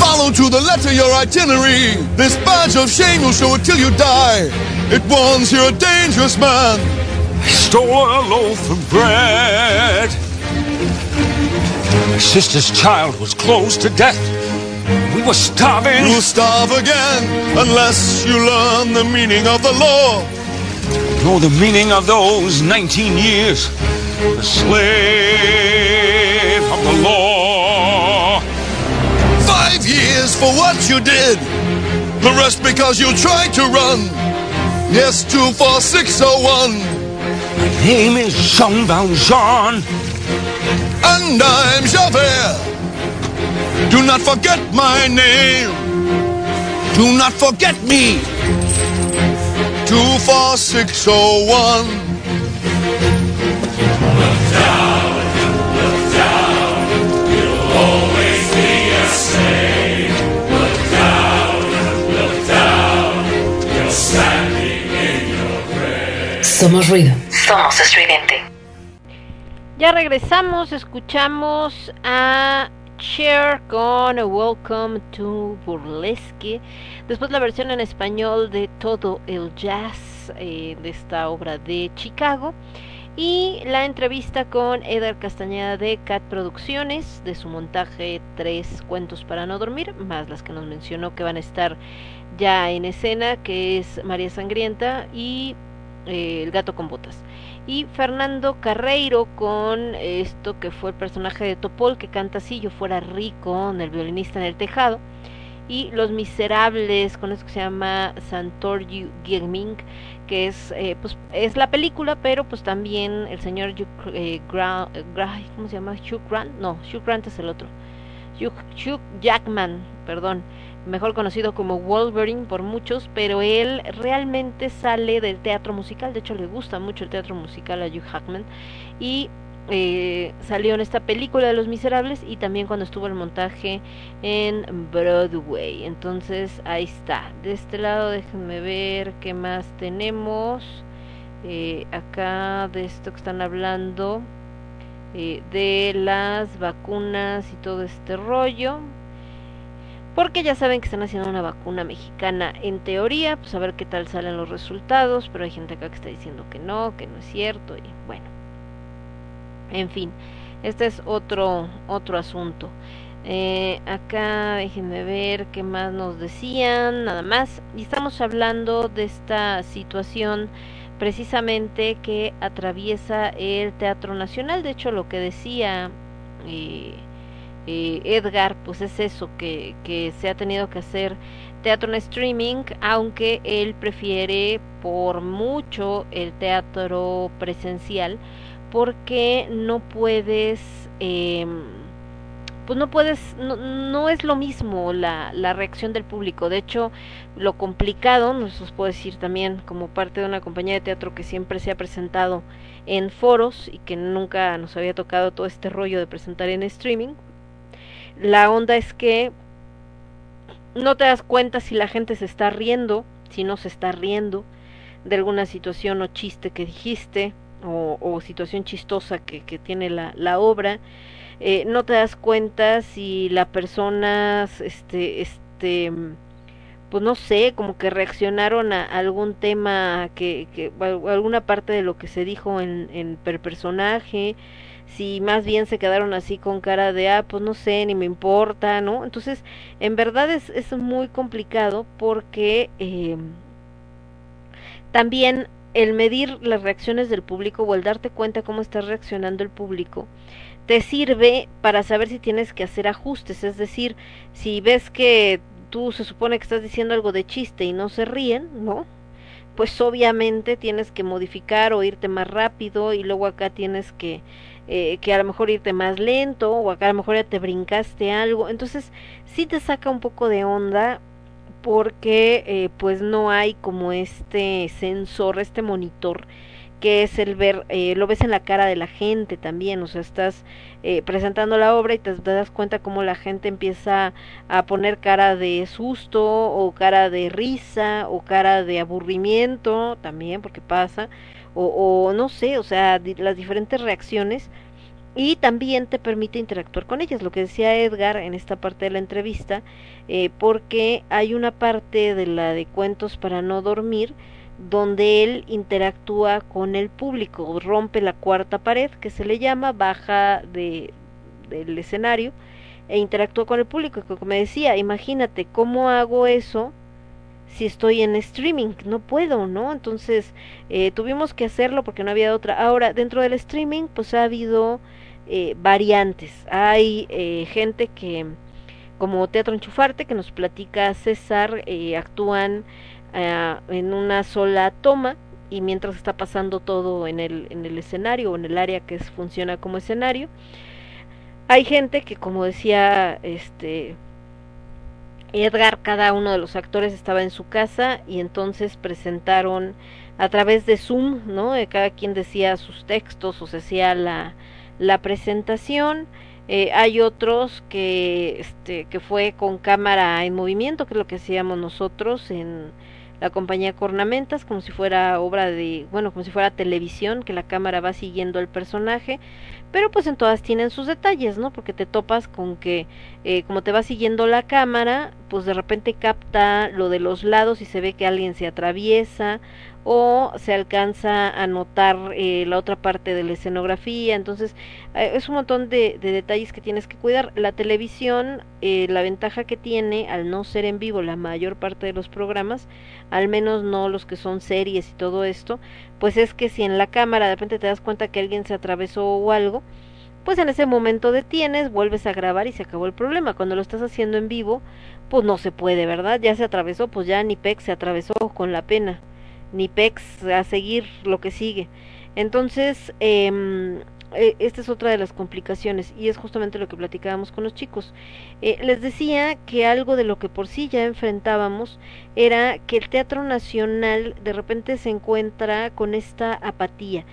Follow to the letter your itinerary. This badge of shame will show it till you die. It warns you're a dangerous man. I stole a loaf of bread. My sister's child was close to death. We were starving. You'll starve again unless you learn the meaning of the law. Know the meaning of those 19 years. A slave of the law. Five years for what you did. The rest because you tried to run. Yes, 24601. My name is Jean Valjean. And I'm Javert. Do not forget my name. Do not forget me. 24601. Look down, look down, you'll always be a slave. Look down, look down, you're standing in your grave. Somos ruido. Somos estridente. Ya regresamos, escuchamos a Cher con Welcome to Burlesque. Después la versión en español de todo el jazz eh, de esta obra de Chicago. Y la entrevista con Edgar Castañeda de Cat Producciones, de su montaje Tres Cuentos para No Dormir, más las que nos mencionó que van a estar ya en escena, que es María Sangrienta y eh, El Gato con Botas y Fernando Carreiro con esto que fue el personaje de Topol que canta Si yo fuera rico, en el violinista en el tejado. Y Los Miserables con esto que se llama Santoryu Gaming que es eh, pues es la película pero pues también el señor eh, Gra- Gra- ¿cómo se llama? Hugh Grant no Hugh Grant es el otro. Hugh, Hugh Jackman perdón mejor conocido como Wolverine por muchos, pero él realmente sale del teatro musical, de hecho le gusta mucho el teatro musical a Hugh Jackman y eh, salió en esta película de Los Miserables y también cuando estuvo el montaje en Broadway. Entonces ahí está. De este lado déjenme ver qué más tenemos. Eh, acá de esto que están hablando eh, de las vacunas y todo este rollo porque ya saben que están haciendo una vacuna mexicana en teoría, pues a ver qué tal salen los resultados, pero hay gente acá que está diciendo que no, que no es cierto y bueno. En fin, este es otro otro asunto. Eh, acá déjenme ver qué más nos decían, nada más. Y estamos hablando de esta situación precisamente que atraviesa el Teatro Nacional. De hecho, lo que decía eh, eh, Edgar, pues es eso, que, se ha tenido que hacer teatro en streaming, aunque él prefiere por mucho el teatro presencial, porque no puedes eh, pues no puedes, no, no es lo mismo la, la, reacción del público. De hecho, lo complicado, nos os puedo decir también, como parte de una compañía de teatro que siempre se ha presentado en foros y que nunca nos había tocado todo este rollo de presentar en streaming, la onda es que no te das cuenta si la gente se está riendo, si no se está riendo de alguna situación o chiste que dijiste o, o situación chistosa que, tiene la, obra. Eh, no te das cuenta si la persona, este, este, pues no sé, como que reaccionaron a algún tema que, que alguna parte de lo que se dijo en, en per personaje, si más bien se quedaron así con cara de, ah, pues no sé, ni me importa, ¿no? Entonces, en verdad es, es muy complicado porque eh, también el medir las reacciones del público o el darte cuenta cómo está reaccionando el público, te sirve para saber si tienes que hacer ajustes, es decir, si ves que tú se supone que estás diciendo algo de chiste y no se ríen, ¿no? Pues obviamente tienes que modificar o irte más rápido y luego acá tienes que eh, que a lo mejor irte más lento o acá a lo mejor ya te brincaste algo, entonces sí te saca un poco de onda porque eh, pues no hay como este sensor, este monitor que es el ver, eh, lo ves en la cara de la gente también, o sea, estás eh, presentando la obra y te, te, das cuenta cómo la gente empieza a poner cara de susto o cara de risa o cara de aburrimiento también, porque pasa, o, o no sé, o sea, di las diferentes reacciones y también te permite interactuar con ellas, lo que decía Edgar en esta parte de la entrevista, eh, porque hay una parte de la de cuentos para no dormir, donde él interactúa con el público, rompe la cuarta pared, que se le llama, baja de, del escenario e interactúa con el público. Como me decía, imagínate cómo hago eso si estoy en streaming, no puedo, ¿no? Entonces eh, tuvimos que hacerlo porque no había otra. Ahora, dentro del streaming, pues ha habido eh, variantes. Hay eh, gente que, como Teatro Enchufarte, que nos platica César, eh, actúan uh, en una sola toma y mientras está pasando todo en el, en el escenario o en el área que es, funciona como escenario. Hay gente que, como decía este Edgar, cada uno de los actores estaba en su casa y entonces presentaron a través de Zoom, ¿no? Cada quien decía sus textos o se hacía la, la presentación. Eh, hay otros que, este, que fue con cámara en movimiento, que es lo que hacíamos nosotros en la compañía Cornamentas, como si fuera obra de, bueno, como si fuera televisión, que la cámara va siguiendo al personaje, pero pues en todas tienen sus detalles, ¿no? Porque te topas con que, eh, como te va siguiendo la cámara, pues de repente capta lo de los lados y se ve que alguien se atraviesa, o se alcanza a notar eh, la otra parte de la escenografía, entonces eh, es un montón de, de, detalles que tienes que cuidar. La televisión, eh, la ventaja que tiene al no ser en vivo la mayor parte de los programas, al menos no los que son series y todo esto, pues es que si en la cámara de repente te das cuenta que alguien se atravesó o algo, pues en ese momento detienes, vuelves a grabar y se acabó el problema. Cuando lo estás haciendo en vivo, pues no se puede, ¿verdad? Ya se atravesó, pues ya ni PEC se atravesó con la pena ni PEX a seguir lo que sigue. Entonces, eh, esta es otra de las complicaciones y es justamente lo que platicábamos con los chicos. Eh, les decía que algo de lo que por sí ya enfrentábamos era que el Teatro Nacional de repente se encuentra con esta apatía.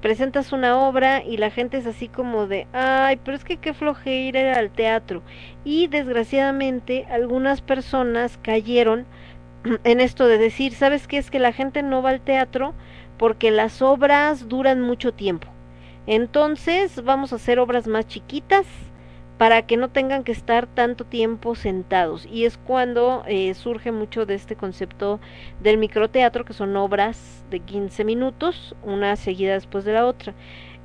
Presentas una obra y la gente es así como de, ay, pero es que qué flojera ir al teatro. Y desgraciadamente algunas personas cayeron en esto de decir, ¿sabes qué? Es que la gente no va al teatro porque las obras duran mucho tiempo. Entonces vamos a hacer obras más chiquitas para que no tengan que estar tanto tiempo sentados. Y es cuando eh, surge mucho de este concepto del microteatro, que son obras de 15 minutos, una seguida después de la otra.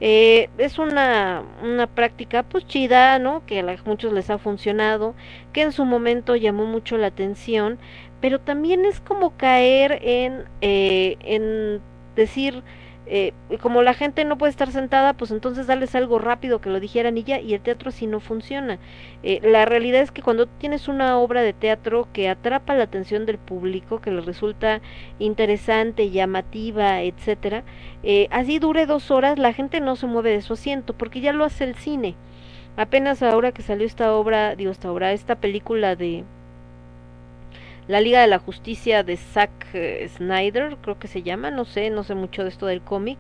Eh, es una, una práctica pues chida, ¿no? Que a muchos les ha funcionado, que en su momento llamó mucho la atención, pero también es como caer en, eh, en decir, eh, como la gente no puede estar sentada, pues entonces darles algo rápido que lo dijeran y ya, y el teatro así no funciona. Eh, la realidad es que cuando tienes una obra de teatro que atrapa la atención del público, que le resulta interesante, llamativa, etcétera, eh, así dure dos horas, la gente no se mueve de su asiento, porque ya lo hace el cine. Apenas ahora que salió esta obra, digo esta obra, esta película de la Liga de la Justicia de Zack eh, Snyder, creo que se llama, no sé, no sé mucho de esto del cómic,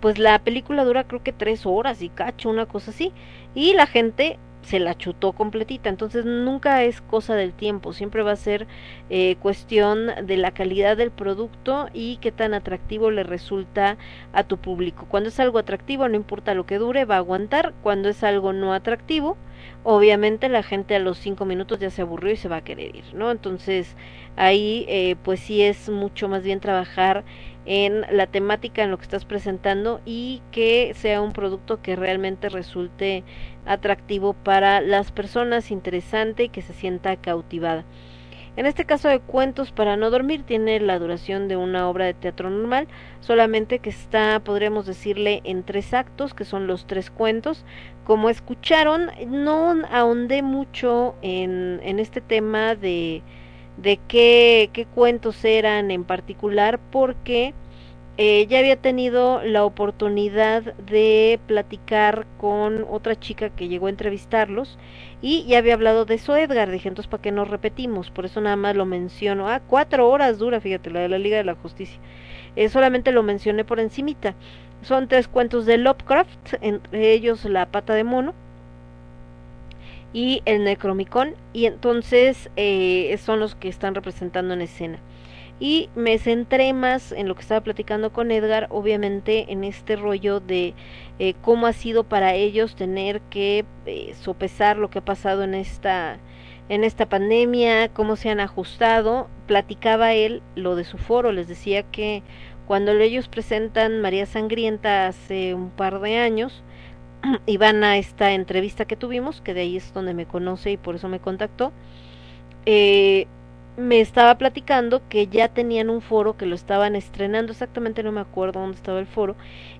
pues la película dura creo que tres horas y cacho, una cosa así, y la gente se la chutó completita, entonces nunca es cosa del tiempo, siempre va a ser eh, cuestión de la calidad del producto y qué tan atractivo le resulta a tu público. Cuando es algo atractivo, no importa lo que dure, va a aguantar, cuando es algo no atractivo, obviamente la gente a los cinco minutos ya se aburrió y se va a querer ir, ¿no? Entonces ahí eh, pues sí es mucho más bien trabajar en la temática en lo que estás presentando y que sea un producto que realmente resulte atractivo para las personas, interesante y que se sienta cautivada. En este caso de Cuentos para no dormir tiene la duración de una obra de teatro normal, solamente que está, podríamos decirle, en tres actos, que son los tres cuentos. Como escucharon, no ahondé mucho en, en este tema de, de qué, qué cuentos eran en particular, porque eh, ya había tenido la oportunidad de platicar con otra chica que llegó a entrevistarlos y ya había hablado de eso Edgar, dije entonces para qué nos repetimos, por eso nada más lo menciono, ah, cuatro horas dura, fíjate, la de la Liga de la Justicia, eh, solamente lo mencioné por encimita, son tres cuentos de Lovecraft, entre ellos La pata de mono, y el Necromicon y entonces eh, son los que están representando en escena y me centré más en lo que estaba platicando con Edgar, obviamente en este rollo de eh, cómo ha sido para ellos tener que eh, sopesar lo que ha pasado en esta en esta pandemia, cómo se han ajustado. Platicaba él lo de su foro, les decía que cuando ellos presentan María Sangrienta hace un par de años, y van a esta entrevista que tuvimos, que de ahí es donde me conoce y por eso me contactó, eh, me estaba platicando que ya tenían un foro que lo estaban estrenando, exactamente no me acuerdo dónde estaba el foro,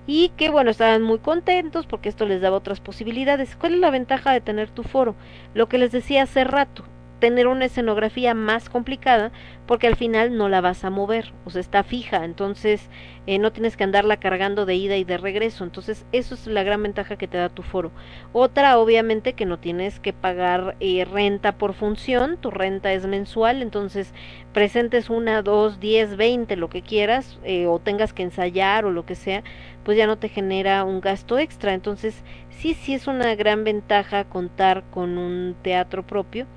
y que bueno, estaban muy contentos porque esto les daba otras posibilidades. ¿Cuál es la ventaja de tener tu foro? Lo que les decía hace rato, tener una escenografía más complicada porque al final no la vas a mover, o sea, está fija, entonces eh, no tienes que andarla cargando de ida y de regreso, entonces eso es la gran ventaja que te da tu foro. Otra, obviamente, que no tienes que pagar eh, renta por función, tu renta es mensual, entonces presentes una, dos, diez, veinte, lo que quieras, eh, o tengas que ensayar o lo que sea, pues ya no te genera un gasto extra, entonces sí, sí es una gran ventaja contar con un teatro propio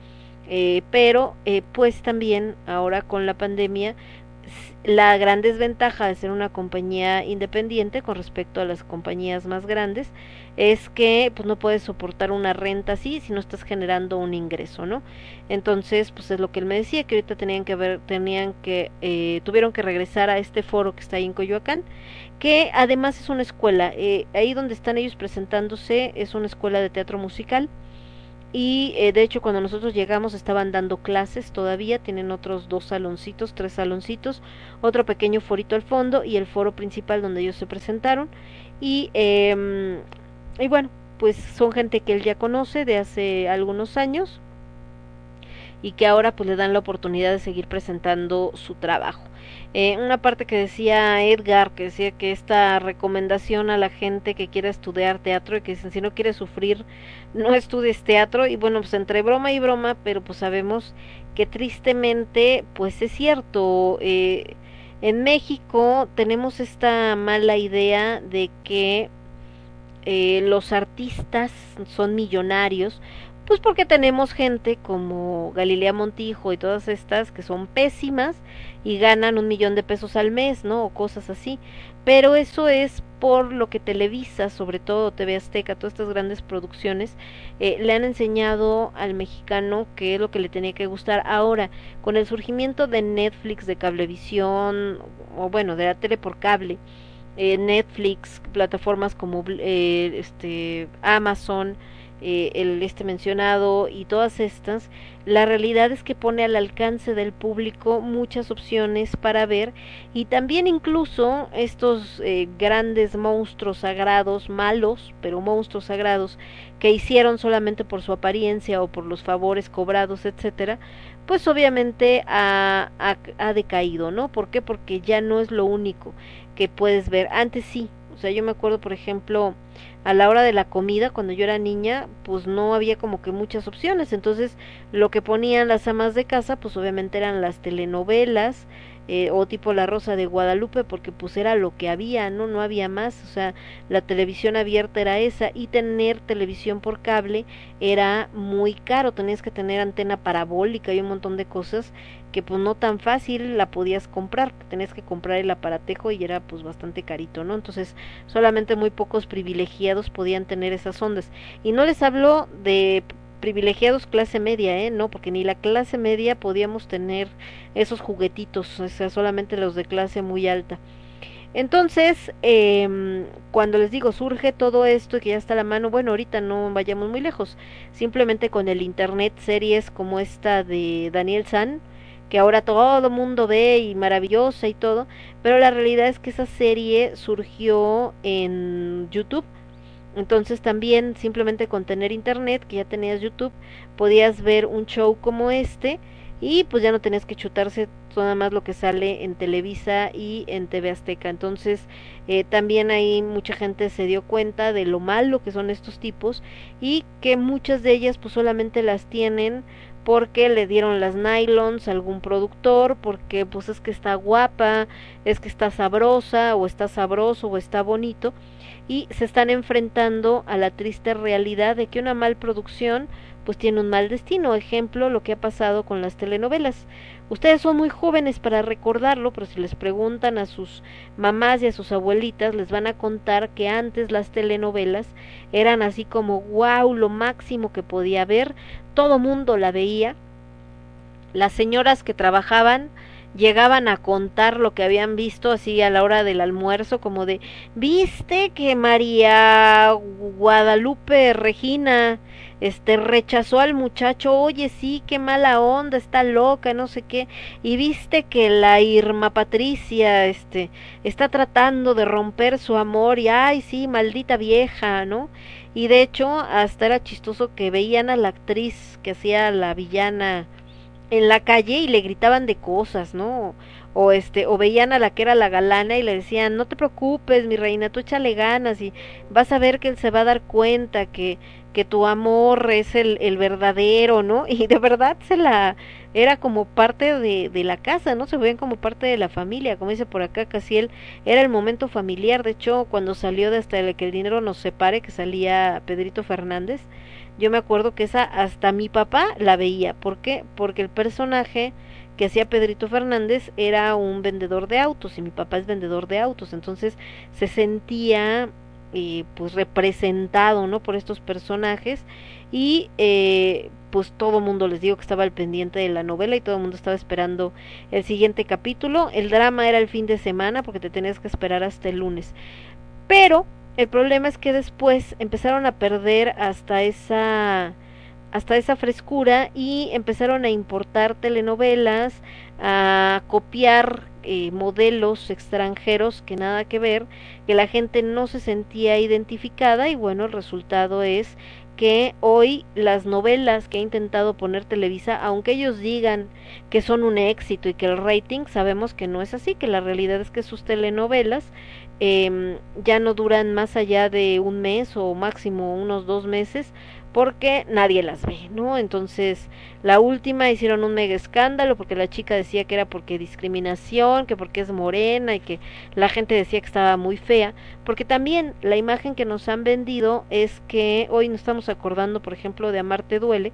eh, pero eh, pues también ahora con la pandemia la gran desventaja de ser una compañía independiente con respecto a las compañías más grandes es que pues no puedes soportar una renta así si no estás generando un ingreso, ¿no? Entonces, pues es lo que él me decía que ahorita tenían que ver, tenían que eh, tuvieron que regresar a este foro que está ahí en Coyoacán, que además es una escuela, eh, ahí donde están ellos presentándose es una escuela de teatro musical y eh, de hecho cuando nosotros llegamos estaban dando clases todavía, tienen otros dos saloncitos, tres saloncitos, otro pequeño forito al fondo y el foro principal donde ellos se presentaron y, eh, y bueno, pues son gente que él ya conoce de hace algunos años y que ahora pues le dan la oportunidad de seguir presentando su trabajo. Eh, una parte que decía Edgar, que decía que esta recomendación a la gente que quiera estudiar teatro y que si no quiere sufrir, no estudies teatro. Y bueno, pues entre broma y broma, pero pues sabemos que tristemente, pues es cierto. Eh, en México tenemos esta mala idea de que eh, los artistas son millonarios pues porque tenemos gente como Galilea Montijo y todas estas que son pésimas y ganan un millón de pesos al mes, ¿no? O cosas así. Pero eso es por lo que Televisa, sobre todo TV Azteca, todas estas grandes producciones, eh, le han enseñado al mexicano qué es lo que le tenía que gustar. Ahora, con el surgimiento de Netflix, de cablevisión, o bueno, de la tele por cable, eh, Netflix, plataformas como eh, este Amazon, eh, el este mencionado y todas estas, la realidad es que pone al alcance del público muchas opciones para ver y también incluso estos eh, grandes monstruos sagrados, malos, pero monstruos sagrados, que hicieron solamente por su apariencia o por los favores cobrados, etcétera, pues obviamente ha, ha, ha decaído, ¿no? ¿Por qué? Porque ya no es lo único que puedes ver. Antes sí, o sea, yo me acuerdo, por ejemplo, a la hora de la comida, cuando yo era niña, pues no había como que muchas opciones. Entonces, lo que ponían las amas de casa, pues obviamente eran las telenovelas, eh, o tipo La Rosa de Guadalupe, porque pues era lo que había, ¿no? No había más, o sea, la televisión abierta era esa y tener televisión por cable era muy caro, tenías que tener antena parabólica y un montón de cosas que pues no tan fácil la podías comprar, tenías que comprar el aparatejo y era pues bastante carito, ¿no? Entonces solamente muy pocos privilegiados podían tener esas ondas. Y no les hablo de privilegiados clase media, ¿eh? No, porque ni la clase media podíamos tener esos juguetitos, o sea, solamente los de clase muy alta. Entonces, eh, cuando les digo, surge todo esto y que ya está a la mano, bueno, ahorita no vayamos muy lejos, simplemente con el Internet, series como esta de Daniel San, que ahora todo mundo ve y maravillosa y todo, pero la realidad es que esa serie surgió en YouTube, entonces también simplemente con tener internet, que ya tenías YouTube, podías ver un show como este y pues ya no tenías que chutarse nada más lo que sale en Televisa y en TV Azteca. Entonces eh, también ahí mucha gente se dio cuenta de lo malo que son estos tipos y que muchas de ellas pues solamente las tienen porque le dieron las nylons a algún productor, porque pues es que está guapa, es que está sabrosa o está sabroso o está bonito y se están enfrentando a la triste realidad de que una mal producción pues tiene un mal destino. Ejemplo, lo que ha pasado con las telenovelas. Ustedes son muy jóvenes para recordarlo, pero si les preguntan a sus mamás y a sus abuelitas, les van a contar que antes las telenovelas eran así como wow, lo máximo que podía haber, todo mundo la veía. Las señoras que trabajaban llegaban a contar lo que habían visto así a la hora del almuerzo, como de, viste que María Guadalupe Regina este rechazó al muchacho, oye sí, qué mala onda, está loca, no sé qué, y viste que la Irma Patricia, este, está tratando de romper su amor, y ay sí, maldita vieja, ¿no? Y de hecho, hasta era chistoso que veían a la actriz que hacía la villana en la calle y le gritaban de cosas, ¿no? O este, o veían a la que era la galana y le decían, no te preocupes, mi reina, tú échale ganas y vas a ver que él se va a dar cuenta que, que tu amor es el, el verdadero, ¿no? Y de verdad se la, era como parte de, de la casa, ¿no? Se veían como parte de la familia, como dice por acá Casiel, era el momento familiar, de hecho, cuando salió de hasta el que el dinero nos separe, que salía Pedrito Fernández, yo me acuerdo que esa hasta mi papá la veía. ¿Por qué? Porque el personaje que hacía Pedrito Fernández era un vendedor de autos y mi papá es vendedor de autos. Entonces se sentía eh, pues representado, ¿no? Por estos personajes y eh, pues todo el mundo les digo que estaba al pendiente de la novela y todo el mundo estaba esperando el siguiente capítulo. El drama era el fin de semana porque te tenías que esperar hasta el lunes. Pero el problema es que después empezaron a perder hasta esa hasta esa frescura y empezaron a importar telenovelas, a copiar eh, modelos extranjeros que nada que ver, que la gente no se sentía identificada y bueno, el resultado es que hoy las novelas que ha intentado poner Televisa, aunque ellos digan que son un éxito y que el rating, sabemos que no es así, que la realidad es que sus telenovelas eh, ya no duran más allá de un mes o máximo unos dos meses porque nadie las ve, ¿no? Entonces, la última hicieron un mega escándalo porque la chica decía que era porque discriminación, que porque es morena y que la gente decía que estaba muy fea, porque también la imagen que nos han vendido es que hoy nos estamos acordando, por ejemplo, de Amarte duele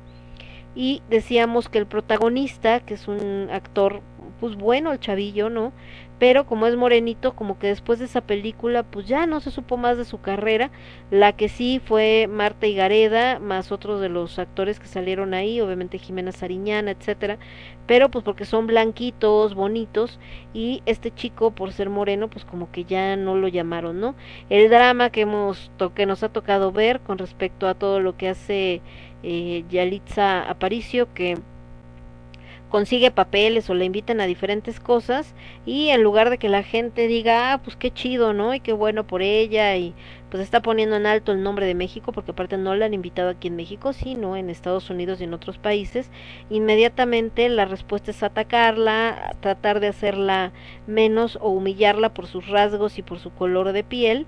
y decíamos que el protagonista, que es un actor pues bueno el chavillo, ¿no? Pero como es morenito, como que después de esa película, pues ya no se supo más de su carrera. La que sí fue Marta Higareda, más otros de los actores que salieron ahí, obviamente Jimena Sariñana, etcétera, pero pues porque son blanquitos, bonitos, y este chico por ser moreno, pues como que ya no lo llamaron, ¿no? El drama que hemos que nos ha tocado ver con respecto a todo lo que hace eh, Yalitza Aparicio, que consigue papeles o le invitan a diferentes cosas y en lugar de que la gente diga, ah, pues qué chido, ¿no? Y qué bueno por ella y pues está poniendo en alto el nombre de México porque aparte no la han invitado aquí en México, sino en Estados Unidos y en otros países, inmediatamente la respuesta es atacarla, tratar de hacerla menos o humillarla por sus rasgos y por su color de piel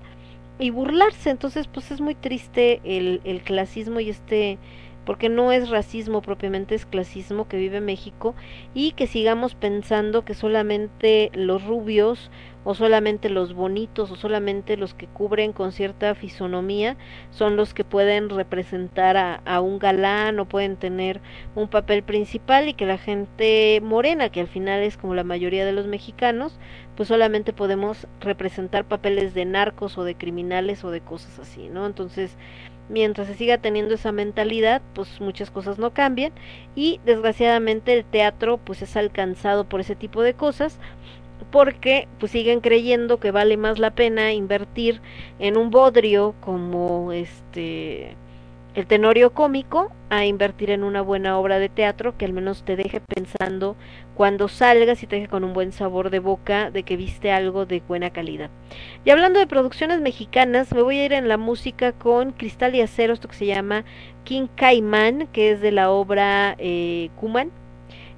y burlarse. Entonces, pues es muy triste el, el clasismo y este porque no es racismo propiamente, es clasismo que vive México y que sigamos pensando que solamente los rubios o solamente los bonitos o solamente los que cubren con cierta fisonomía son los que pueden representar a, a, un galán o pueden tener un papel principal y que la gente morena, que al final es como la mayoría de los mexicanos, pues solamente podemos representar papeles de narcos o de criminales o de cosas así, ¿no? Entonces, mientras se siga teniendo esa mentalidad, pues muchas cosas no cambian y desgraciadamente el teatro pues es alcanzado por ese tipo de cosas porque pues siguen creyendo que vale más la pena invertir en un bodrio como este el tenorio cómico a invertir en una buena obra de teatro que al menos te deje pensando cuando salgas y te deje con un buen sabor de boca de que viste algo de buena calidad. Y hablando de producciones mexicanas, me voy a ir en la música con Cristal y Acero, esto que se llama King Caimán, que es de la obra eh, Kuman,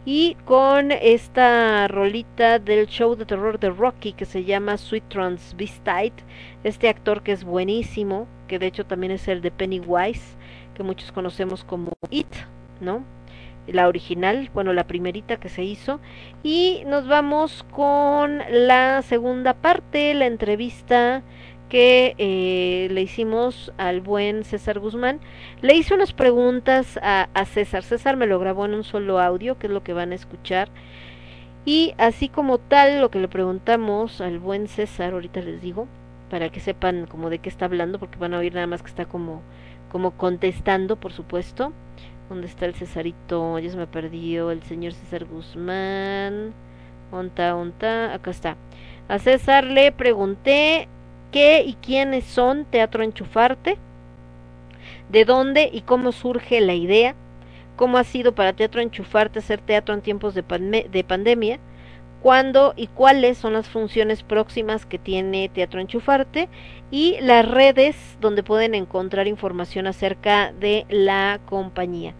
y con esta rolita del show de terror de Rocky que se llama Sweet Transvestite, este actor que es buenísimo, que de hecho también es el de Pennywise, que muchos conocemos como It, ¿no? La original, bueno, la primerita que se hizo. Y nos vamos con la segunda parte, la entrevista que eh, le hicimos al buen César Guzmán. Le hice unas preguntas a, a César. César me lo grabó en un solo audio, que es lo que van a escuchar. Y así como tal, lo que le preguntamos al buen César, ahorita les digo, para que sepan como de qué está hablando, porque van a oír nada más que está como como contestando, por supuesto. ¿Dónde está el Cesarito? Ya se me perdió el señor César Guzmán. Onta, onta, acá está. A César le pregunté qué y quiénes son Teatro Enchufarte, de dónde y cómo surge la idea, cómo ha sido para Teatro Enchufarte hacer teatro en tiempos de, pandem de pandemia, cuándo y cuáles son las funciones próximas que tiene Teatro Enchufarte y las redes donde pueden encontrar información acerca de la compañía.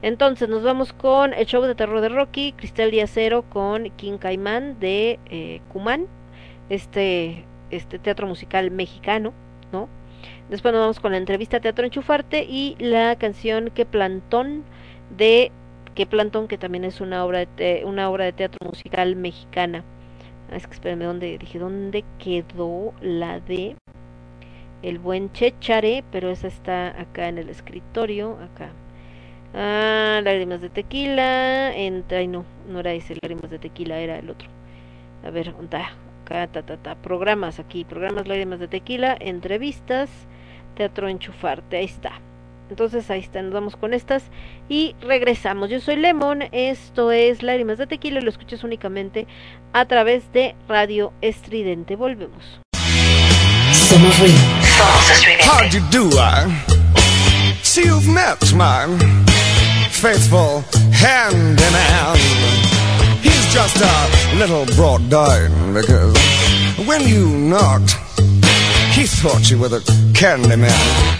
Entonces nos vamos con el show de terror de Rocky, Cristal Díaz Cero con King Caimán de eh, Cumán, este, este teatro musical mexicano, ¿no? Después nos vamos con la entrevista Teatro Enchufarte y la canción Que Plantón de que Plantón, que también es una obra de te una obra de teatro musical mexicana. Ah, es que espérenme, ¿dónde dije? ¿Dónde quedó la de el buen Chechare? Pero esa está acá en el escritorio, acá. Ah, lágrimas de tequila, entra, ay no, no era ese, lágrimas de tequila, era el otro. A ver, está, acá, ta, ta, ta, programas aquí, programas lágrimas de tequila, entrevistas, teatro enchufarte, ahí está. Entonces ahí está, nos vamos con estas y regresamos. Yo soy Lemon, esto es Lágrimas de Tequila y lo escuchas únicamente a través de Radio Estridente. Volvemos. Somos ruido. Somos estridente. How do you do, I? See you've met my faithful handyman. He's just a little brought down because when you knocked, he thought you were the candy man.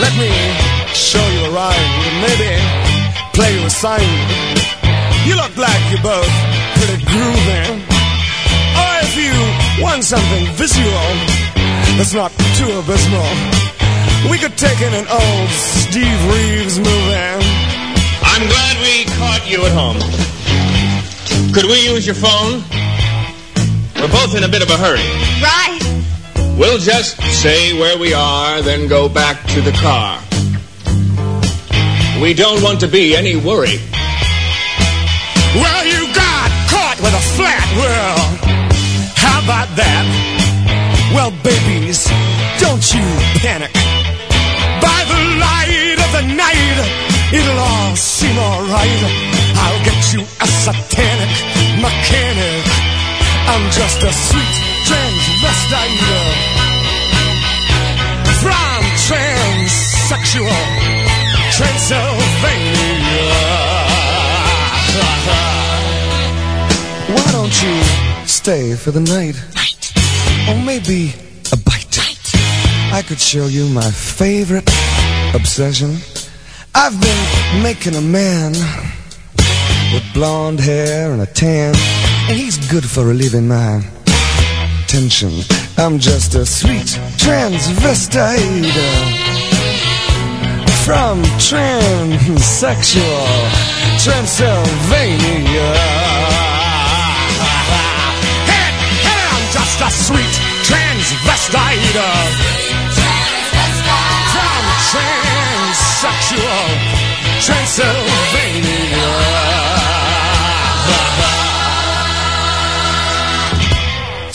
Let me show you a rhyme, maybe play you a sign. You look like you're both pretty groovy. Or if you want something visual that's not too abysmal, we could take in an old Steve Reeves movie. I'm glad we caught you at home. Could we use your phone? We're both in a bit of a hurry. Right. We'll just say where we are, then go back to the car. We don't want to be any worry. Well, you got caught with a flat world. How about that? Well, babies, don't you panic. By the light of the night, it'll all seem alright. I'll get you a satanic mechanic. I'm just a sweet transvestite from transsexual Transylvania. Why don't you stay for the night? Or maybe a bite. I could show you my favorite obsession. I've been making a man with blonde hair and a tan, and he's good for a living my tension. I'm just a sweet transvestite from transsexual Transylvania. Hey, hey, I'm just a sweet transvestite from transsexual Transylvania.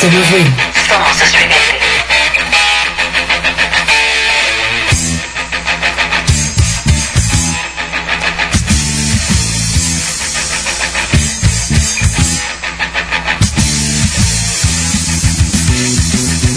Somos estridente. Soy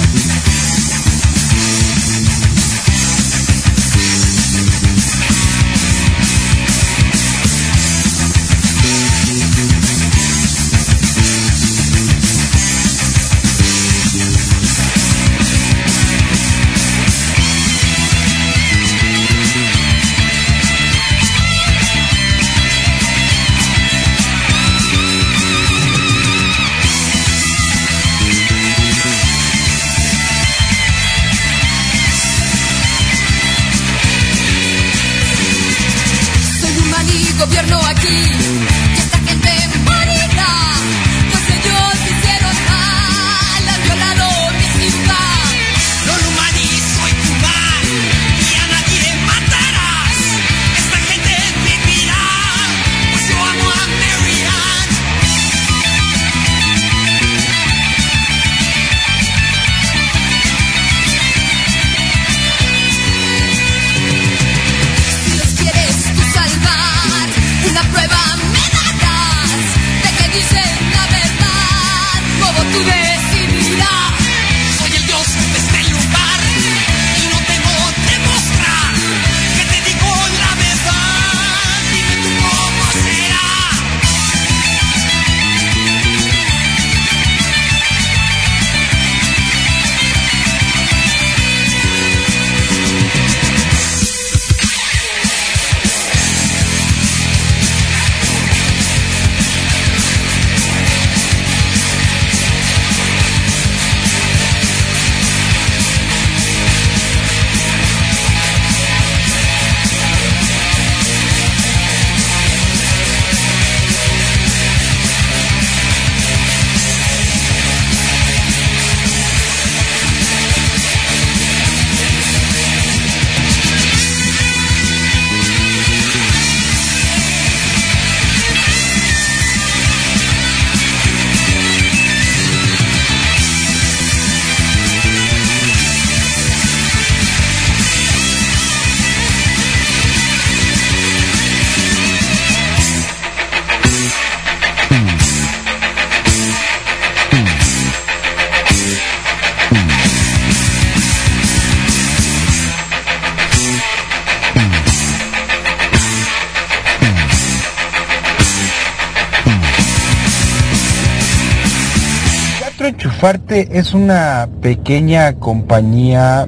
Enchufarte es una pequeña compañía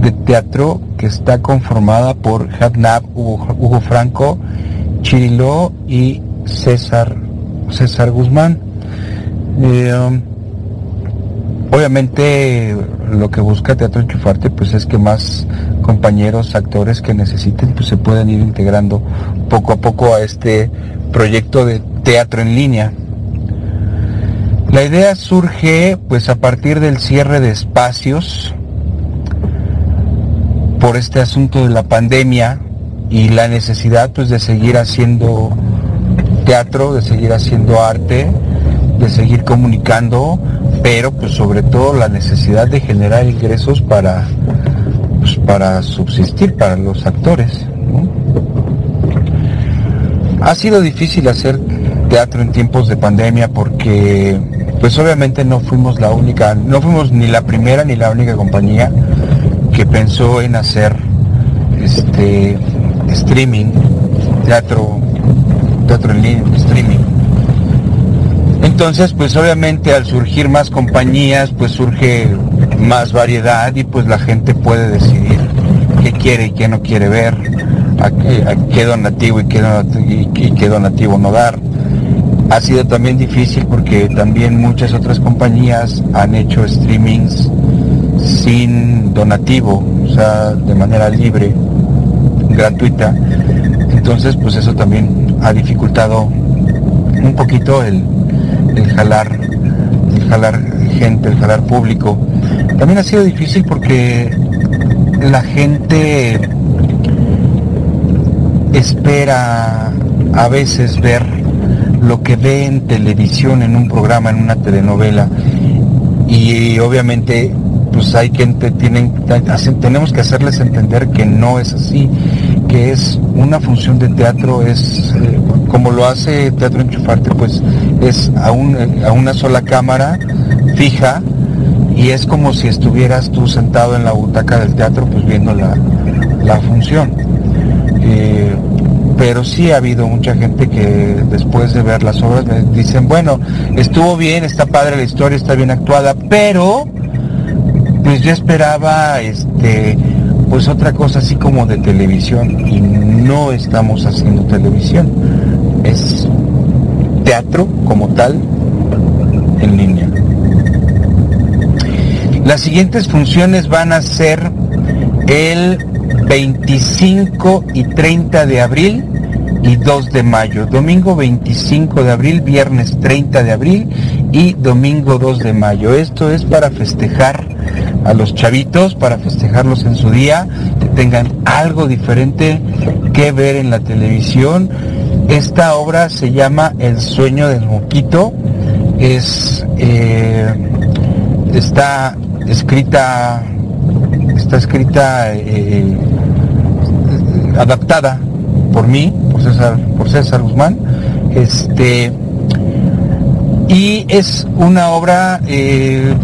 de teatro que está conformada por Hadnab, Hugo, Hugo Franco, Chirilo y César, César Guzmán. Eh, obviamente lo que busca Teatro Enchufarte pues es que más compañeros, actores que necesiten pues se puedan ir integrando poco a poco a este proyecto de teatro en línea. La idea surge pues a partir del cierre de espacios por este asunto de la pandemia y la necesidad pues de seguir haciendo teatro, de seguir haciendo arte, de seguir comunicando, pero pues sobre todo la necesidad de generar ingresos para pues, para subsistir para los actores. Ha sido difícil hacer teatro en tiempos de pandemia porque pues obviamente no fuimos la única, no fuimos ni la primera ni la única compañía que pensó en hacer este streaming, teatro, teatro en línea, streaming. Entonces, pues obviamente al surgir más compañías, pues surge más variedad y pues la gente puede decidir qué quiere y qué no quiere ver, a qué, donativo y qué, donativo, y qué donativo no dar. Ha sido también difícil porque también muchas otras compañías han hecho streamings sin donativo, o sea, de manera libre, gratuita. Entonces, pues eso también ha dificultado un poquito el, jalar, el jalar gente, el jalar público. También ha sido difícil porque la gente espera a veces ver lo que ve en televisión, en un programa, en una telenovela. Y obviamente pues hay que tienen, tenemos que hacerles entender que no es así, que es una función de teatro, es eh, como lo hace Teatro Enchufarte, pues es a, un, a una sola cámara fija y es como si estuvieras tú sentado en la butaca del teatro pues viendo la, función. Eh, pero sí ha habido mucha gente que después de ver las obras me dicen, bueno, estuvo bien, está padre la historia, está bien actuada, pero pues yo esperaba este pues otra cosa así como de televisión y no estamos haciendo televisión. Es teatro como tal en línea. Las siguientes funciones van a ser el 25 y 30 de abril y 2 de mayo. Domingo 25 de abril, viernes 30 de abril y domingo 2 de mayo. Esto es para festejar a los chavitos, para festejarlos en su día, que tengan algo diferente que ver en la televisión. Esta obra se llama El sueño del moquito. Es eh, está escrita está escrita eh, adaptada por mí, por César, Guzmán, este y es una obra eh,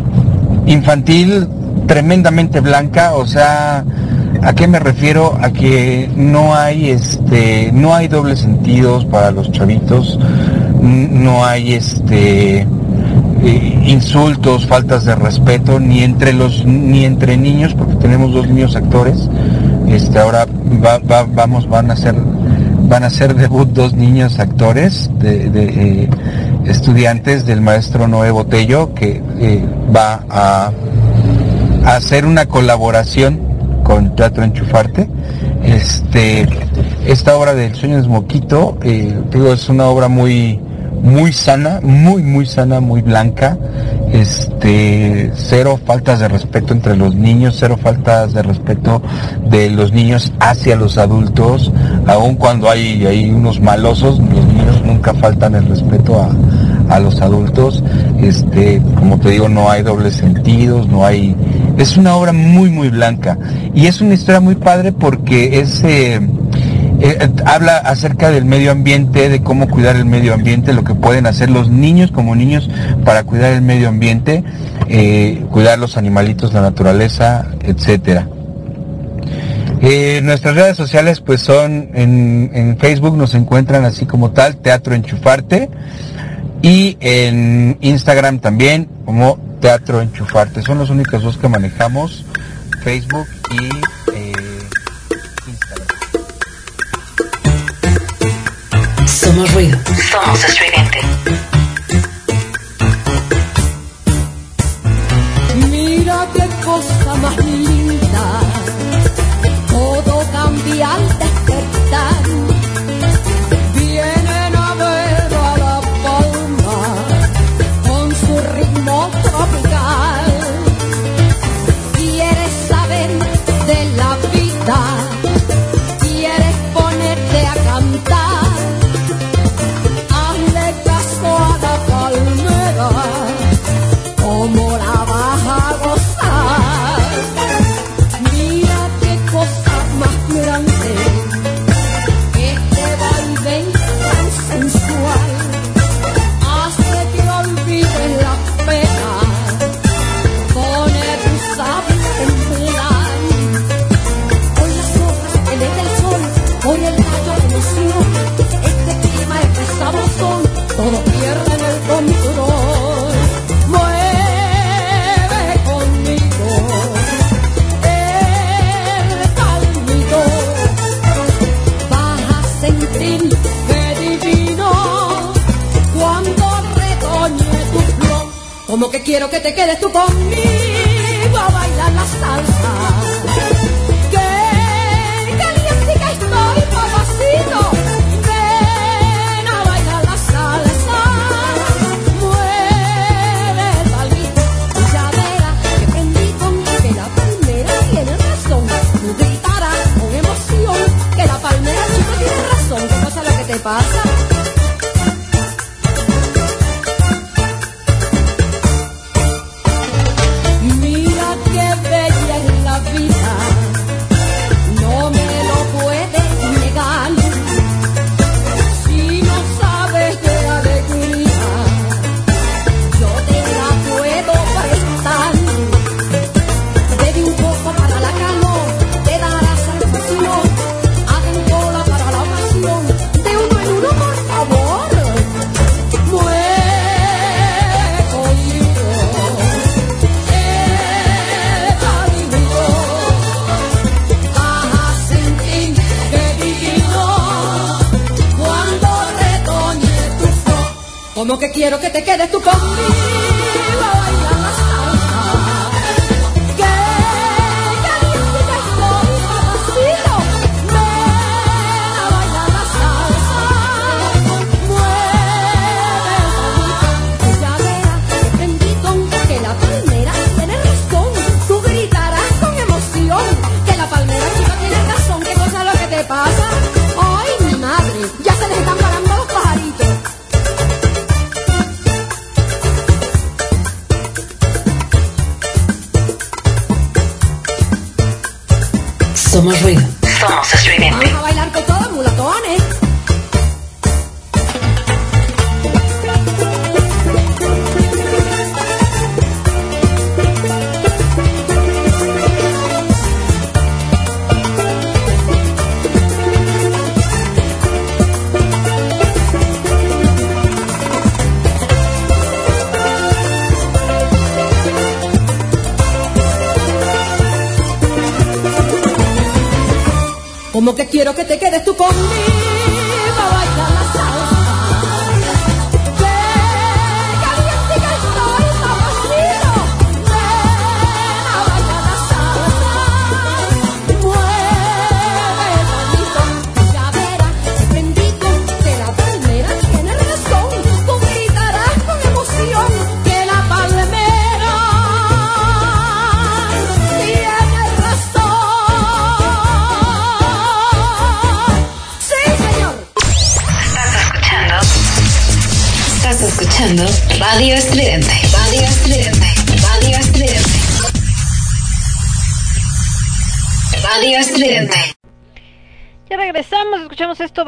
infantil tremendamente blanca, o sea, ¿a qué me refiero? A que no hay este, no hay dobles sentidos para los chavitos, no hay este eh, insultos, faltas de respeto, ni entre los, ni entre niños, porque tenemos dos niños actores. Este, ahora va, va, vamos, van a ser, van a ser debut dos niños actores de, eh, estudiantes del maestro Noé Botello, que eh, va a, hacer una colaboración con Teatro Enchufarte. Este, esta obra del Sueño de Moquito, digo, es una obra muy, muy sana, muy muy sana, muy blanca, este cero faltas de respeto entre los niños, cero faltas de respeto de los niños hacia los adultos, aun cuando hay, hay unos malosos, los niños nunca faltan el respeto a, a los adultos, este, como te digo, no hay dobles sentidos, no hay, es una obra muy muy blanca y es una historia muy padre porque es eh, eh, habla acerca del medio ambiente, de cómo cuidar el medio ambiente, lo que pueden hacer los niños como niños para cuidar el medio ambiente, eh, cuidar los animalitos, la naturaleza, etcétera. Eh, nuestras redes sociales pues son en, en, Facebook nos encuentran así como tal, Teatro Enchufarte, y en Instagram también como Teatro Enchufarte. Son los únicos dos que manejamos, Facebook y eh, Instagram. Somos ruido. Somos estudiantes. quiero que te quedes tú conmigo.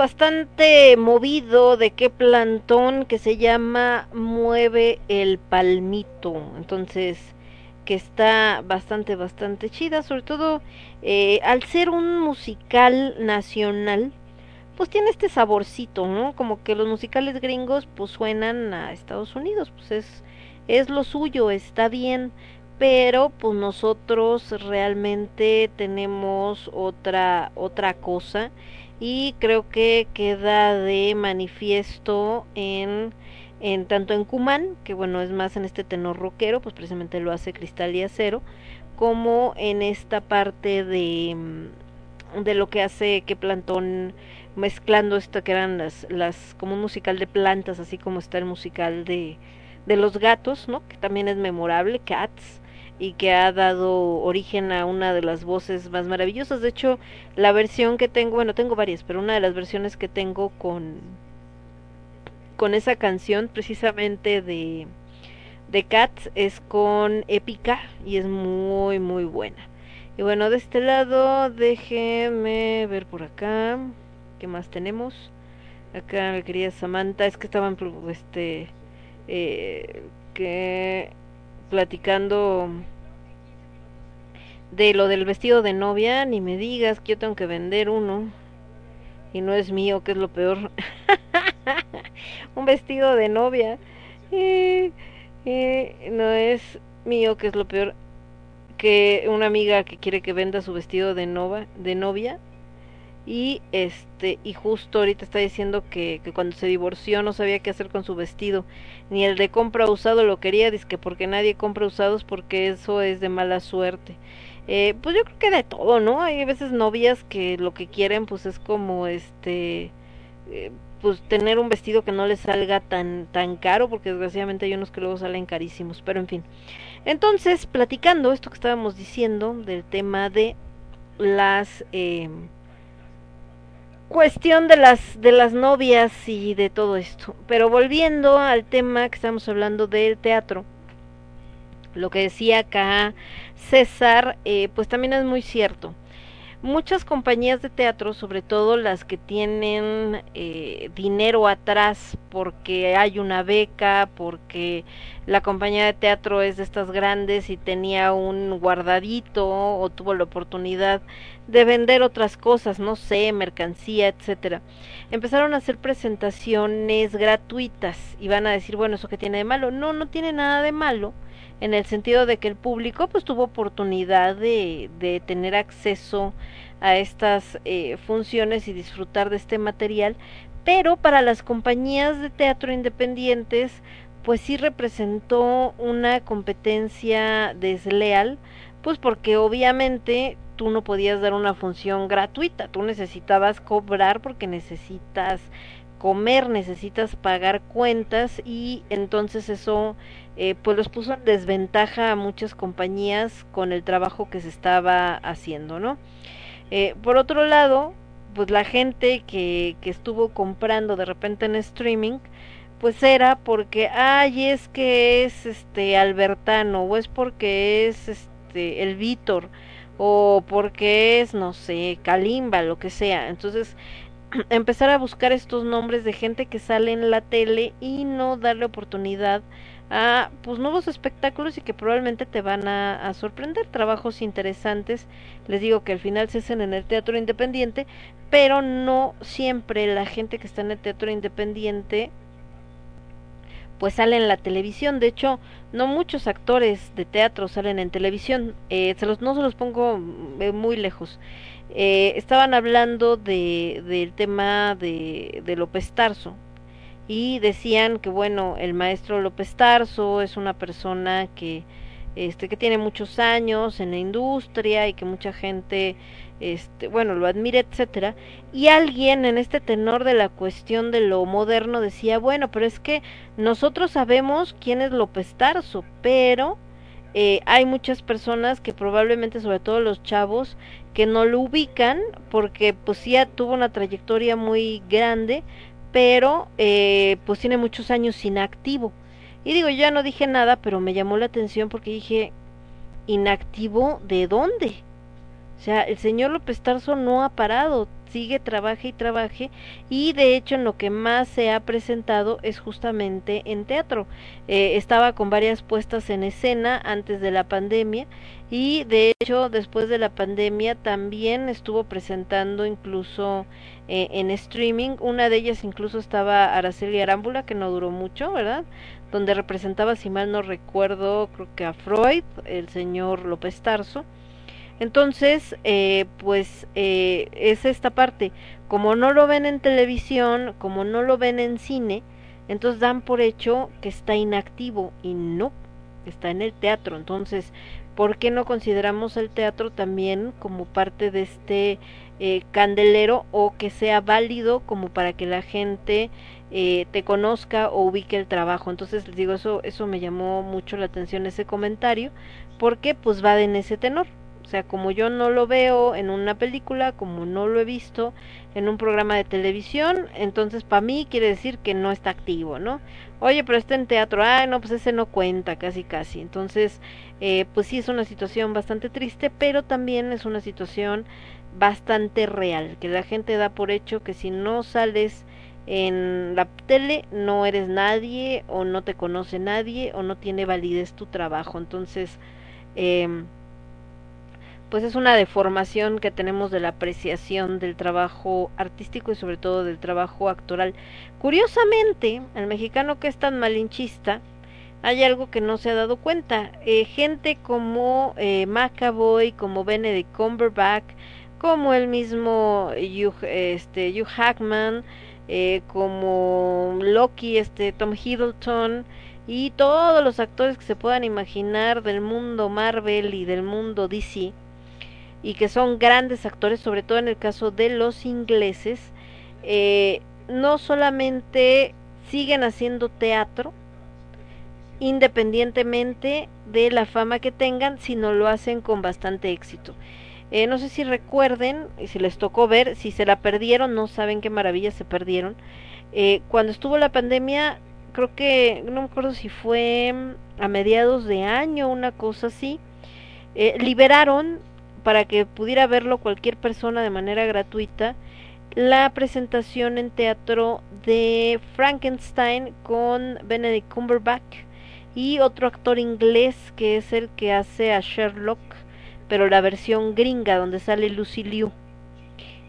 bastante movido de qué plantón que se llama Mueve el Palmito. Entonces, que está bastante, bastante chida, sobre todo eh, al ser un musical nacional, pues tiene este saborcito, ¿no? Como que los musicales gringos pues suenan a Estados Unidos, pues es, es lo suyo, está bien, pero pues nosotros realmente tenemos otra, otra cosa y creo que queda de manifiesto en en tanto en Cuman, que bueno, es más en este tenor rockero, pues precisamente lo hace Cristal y Acero, como en esta parte de mm, de lo que hace que Plantón mezclando esto que eran las las como un musical de plantas, así como está el musical de de los gatos, ¿no? Que también es memorable, Cats y que ha dado origen a una de las voces más maravillosas. De hecho, la versión que tengo, bueno, tengo varias, pero una de las versiones que tengo con con esa canción precisamente de de Cats es con Épica y es muy muy buena. Y bueno, de este lado déjeme ver por acá qué más tenemos. Acá mi querida Samantha, es que estaban este eh, platicando de lo del vestido de novia, ni me digas que yo tengo que vender uno y no es mío, que es lo peor. un vestido de novia eh, eh, no es mío, que es lo peor. Que una amiga que quiere que venda su vestido de nova, de novia y este y justo ahorita está diciendo que, que cuando se divorció no sabía qué hacer con su vestido ni el de compra usado lo quería dice que porque nadie compra usados porque eso es de mala suerte. Eh, pues yo creo que de todo no hay veces novias que lo que quieren pues es como este eh, pues tener un vestido que no les salga tan tan caro porque desgraciadamente hay unos que luego salen carísimos pero en fin. Entonces platicando esto que estábamos diciendo del tema de las eh, cuestión de las de las novias y de todo esto. Pero volviendo al tema que estamos hablando del teatro, lo que decía acá César, eh, pues también es muy cierto. Muchas compañías de teatro, sobre todo las que tienen eh, dinero atrás porque hay una beca, porque la compañía de teatro es de estas grandes y tenía un guardadito o tuvo la oportunidad de vender otras cosas, no sé, mercancía, etcétera. Empezaron a hacer presentaciones gratuitas y van a decir, bueno, eso que tiene de malo, no, no tiene nada de malo en el sentido de que el público pues tuvo oportunidad de, de tener acceso a estas eh, funciones y disfrutar de este material, pero para las compañías de teatro independientes pues sí representó una competencia desleal, pues porque obviamente tú no podías dar una función gratuita, tú necesitabas cobrar porque necesitas comer, necesitas pagar cuentas y entonces eso eh, pues los puso en desventaja a muchas compañías con el trabajo que se estaba haciendo, ¿no? Eh, por otro lado, pues la gente que, que estuvo comprando de repente en streaming, pues era porque, ay, es que es este Albertano, o es porque es este el Víctor, o porque es, no sé, Kalimba, lo que sea. Entonces, empezar a buscar estos nombres de gente que sale en la tele y no darle oportunidad a pues nuevos espectáculos y que probablemente te van a, sorprender. Trabajos interesantes les digo que al final se hacen en el teatro independiente pero no siempre la gente que está en el teatro independiente pues sale en la televisión. De hecho no muchos actores de teatro salen en televisión. Eh, se los no se los pongo muy lejos eh, estaban hablando de del tema de, de López Tarso y decían que bueno el maestro López Tarso es una persona que este que tiene muchos años en la industria y que mucha gente este bueno lo admira etcétera. Y alguien en este tenor de la cuestión de lo moderno decía bueno pero es que nosotros sabemos quién es López Tarso pero eh, hay muchas personas que probablemente sobre todo los chavos que no lo ubican porque pues ya tuvo una trayectoria muy grande pero eh, pues tiene muchos años inactivo. Y digo, ya no dije nada, pero me llamó la atención porque dije, ¿inactivo de dónde? O sea, el señor López Tarso no ha parado, sigue, trabaje y trabaje, y de hecho en lo que más se ha presentado es justamente en teatro. Eh, estaba con varias puestas en escena antes de la pandemia, y de hecho después de la pandemia también estuvo presentando incluso eh, en streaming, una de ellas incluso estaba Araceli Arámbula, que no duró mucho, ¿verdad? Donde representaba, si mal no recuerdo, creo que a Freud, el señor López Tarso. Entonces, eh, pues eh, es esta parte, como no lo ven en televisión, como no lo ven en cine, entonces dan por hecho que está inactivo y no, está en el teatro. Entonces, ¿por qué no consideramos el teatro también como parte de este eh, candelero o que sea válido como para que la gente eh, te conozca o ubique el trabajo? Entonces, les digo, eso, eso me llamó mucho la atención ese comentario, porque pues va en ese tenor. Sea, como yo no lo veo en una película, como no lo he visto en un programa de televisión, entonces para mí quiere decir que no está activo, ¿no? Oye, pero está en teatro, ah, no, pues ese no cuenta, casi, casi. Entonces, eh, pues sí es una situación bastante triste, pero también es una situación bastante real, que la gente da por hecho que si no sales en la tele no eres nadie o no te conoce nadie o no tiene validez tu trabajo. Entonces, eh, pues es una deformación que tenemos de la apreciación del trabajo artístico y sobre todo del trabajo actoral. Curiosamente, el mexicano que es tan malinchista, hay algo que no se ha dado cuenta. Eh, gente como eh, McAvoy, como Benedict Cumberbatch, como el mismo Hugh, este, Hugh Hackman, eh, como Loki, este, Tom Hiddleston, y todos los actores que se puedan imaginar del mundo Marvel y del mundo DC, y que son grandes actores, sobre todo en el caso de los ingleses, eh, no solamente siguen haciendo teatro, independientemente de la fama que tengan, sino lo hacen con bastante éxito. Eh, no sé si recuerden, y si les tocó ver, si se la perdieron, no saben qué maravilla se perdieron. Eh, cuando estuvo la pandemia, creo que, no me acuerdo si fue a mediados de año, una cosa así, liberaron para que pudiera verlo cualquier persona de manera gratuita la presentación en teatro de Frankenstein con Benedict Cumberbatch y otro actor inglés que es el que hace a Sherlock, pero la versión gringa donde sale Lucy Liu.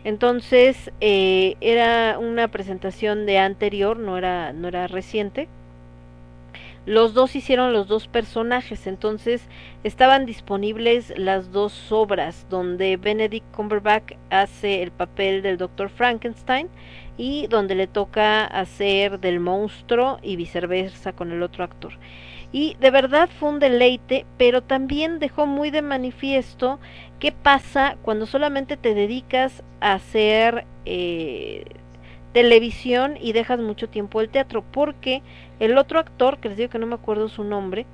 Entonces eh, era una presentación de anterior, no era no era reciente. Los dos hicieron los dos personajes, entonces estaban disponibles las dos obras donde Benedict Cumberbatch hace el papel del Dr. Frankenstein y donde le toca hacer del monstruo y viceversa con el otro actor. Y de verdad fue un deleite, pero también dejó muy de manifiesto qué pasa cuando solamente te dedicas a hacer eh, televisión y dejas mucho tiempo el teatro, porque el otro actor, que les digo que no me acuerdo su nombre,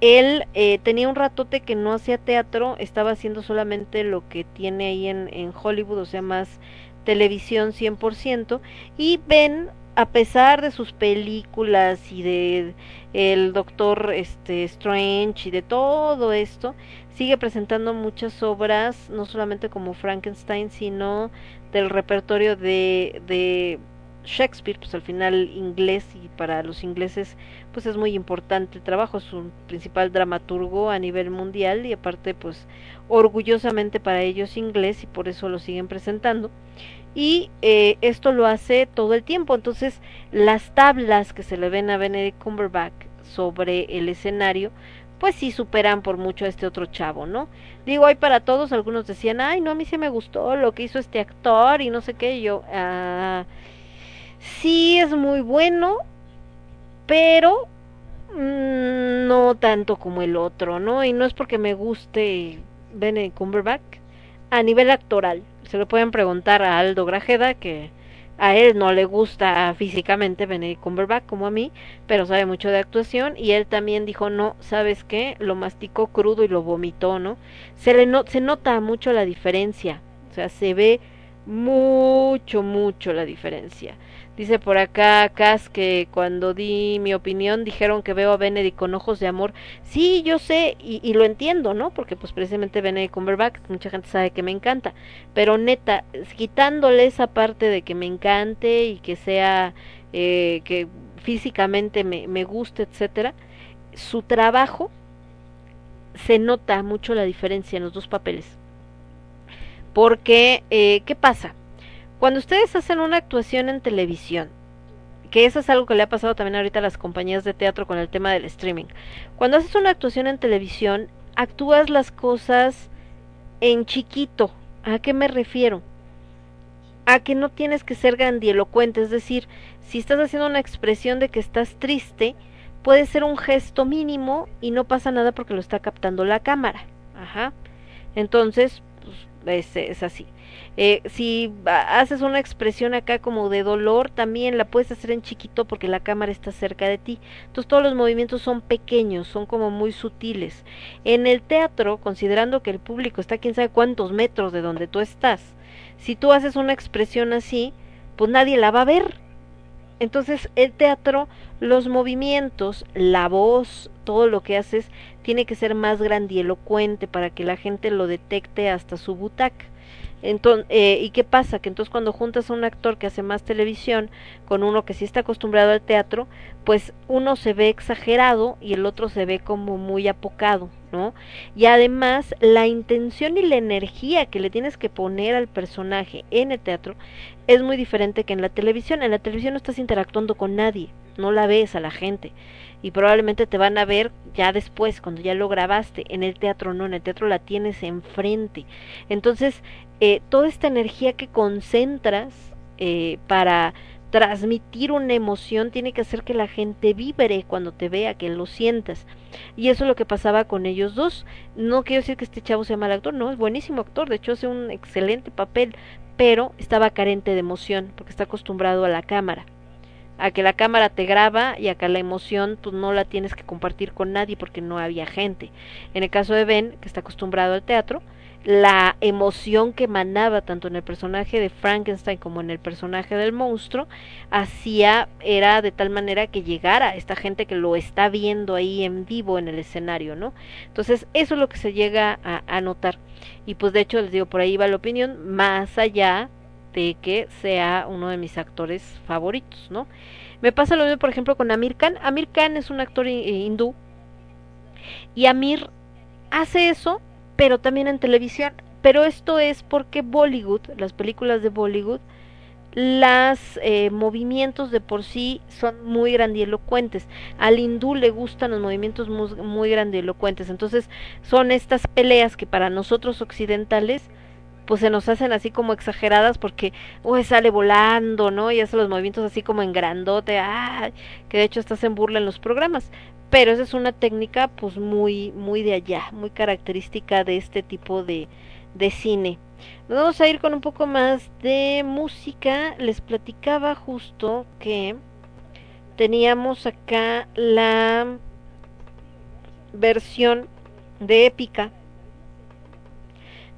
él eh, tenía un ratote que no hacía teatro, estaba haciendo solamente lo que tiene ahí en, en Hollywood, o sea, más televisión 100%, y Ben, a pesar de sus películas y de el Doctor este, Strange y de todo esto, sigue presentando muchas obras, no solamente como Frankenstein, sino del repertorio de, de Shakespeare, pues al final inglés y para los ingleses pues es muy importante el trabajo, es un principal dramaturgo a nivel mundial y aparte pues orgullosamente para ellos inglés y por eso lo siguen presentando. Y eh, esto lo hace todo el tiempo, entonces las tablas que se le ven a Benedict Cumberbatch sobre el escenario pues sí superan por mucho a este otro chavo, ¿no? Digo, hay para todos, algunos decían, ay, no, a mí sí me gustó lo que hizo este actor y no sé qué, yo, ah, sí es muy bueno, pero mm, no tanto como el otro, ¿no? Y no es porque me guste Benedict Cumberbatch a nivel actoral. Se lo pueden preguntar a Aldo Grajeda, que a él no le gusta físicamente Benedict Cumberbatch como a mí, pero sabe mucho de actuación y él también dijo, no, ¿sabes qué? Lo masticó crudo y lo vomitó, ¿no? Se le no, se nota mucho la diferencia, o sea, se ve mucho, mucho la diferencia. Dice por acá Cas que cuando di mi opinión dijeron que veo a Benedict con ojos de amor. Sí, yo sé y, lo entiendo, ¿no? Porque pues precisamente Benedict Cumberbatch, mucha gente sabe que me encanta. Pero neta, quitándole esa parte de que me encante y que sea, eh, que físicamente me, me guste, etcétera, su trabajo se nota mucho la diferencia en los dos papeles. Porque, eh, ¿qué pasa? Cuando ustedes hacen una actuación en televisión, que eso es algo que le ha pasado también ahorita a las compañías de teatro con el tema del streaming. Cuando haces una actuación en televisión, actúas las cosas en chiquito. ¿A qué me refiero? A que no tienes que ser grandielocuente, es decir, si estás haciendo una expresión de que estás triste, puede ser un gesto mínimo y no pasa nada porque lo está captando la cámara. Ajá. Entonces, pues, es, es así. Eh, si ha- haces una expresión acá como de dolor, también la puedes hacer en chiquito porque la cámara está cerca de ti. Entonces todos los movimientos son pequeños, son como muy sutiles. En el teatro, considerando que el público está quién sabe cuántos metros de donde tú estás, si tú haces una expresión así, pues nadie la va a ver. Entonces el teatro, los movimientos, la voz, todo lo que haces tiene que ser más grandilocuente para que la gente lo detecte hasta su butaca. Entonces, ¿Y qué pasa? Que entonces cuando juntas a un actor que hace más televisión con uno que sí está acostumbrado al teatro, pues uno se ve exagerado y el otro se ve como muy apocado, ¿no? Y además la intención y la energía que le tienes que poner al personaje en el teatro es muy diferente que en la televisión. En la televisión no estás interactuando con nadie, no la ves a la gente y probablemente te van a ver ya después, cuando ya lo grabaste. En el teatro no, en el teatro la tienes enfrente. Entonces, eh, toda esta energía que concentras eh, para transmitir una emoción tiene que hacer que la gente vibre cuando te vea, que lo sientas. Y eso es lo que pasaba con ellos dos. No quiero decir que este chavo sea mal actor, no, es buenísimo actor, de hecho hace un excelente papel, pero estaba carente de emoción porque está acostumbrado a la cámara a que la cámara te graba y a que la emoción tú no la tienes que compartir con nadie porque no había gente. En el caso de Ben, que está acostumbrado al teatro, la emoción que emanaba tanto en el personaje de Frankenstein como en el personaje del monstruo hacía era de tal manera que llegara esta gente que lo está viendo ahí en vivo en el escenario, ¿no? Entonces eso es lo que se llega a, a notar y pues de hecho les digo por ahí va la opinión más allá de que sea uno de mis actores favoritos, ¿no? Me pasa lo mismo, por ejemplo, con Amir Khan. Amir Khan es un actor hindú y Amir hace eso, pero también en televisión. Pero esto es porque Bollywood, las películas de Bollywood, las eh, movimientos de por sí son muy grandilocuentes. Al hindú le gustan los movimientos muy, muy grandilocuentes. Entonces son estas peleas que para nosotros occidentales pues se nos hacen así como exageradas porque uy, sale volando, ¿no? Y hace los movimientos así como en grandote, ¡ah! que de hecho estás en burla en los programas. Pero esa es una técnica pues muy muy de allá, muy característica de este tipo de de cine. Nos vamos a ir con un poco más de música. Les platicaba justo que teníamos acá la versión de épica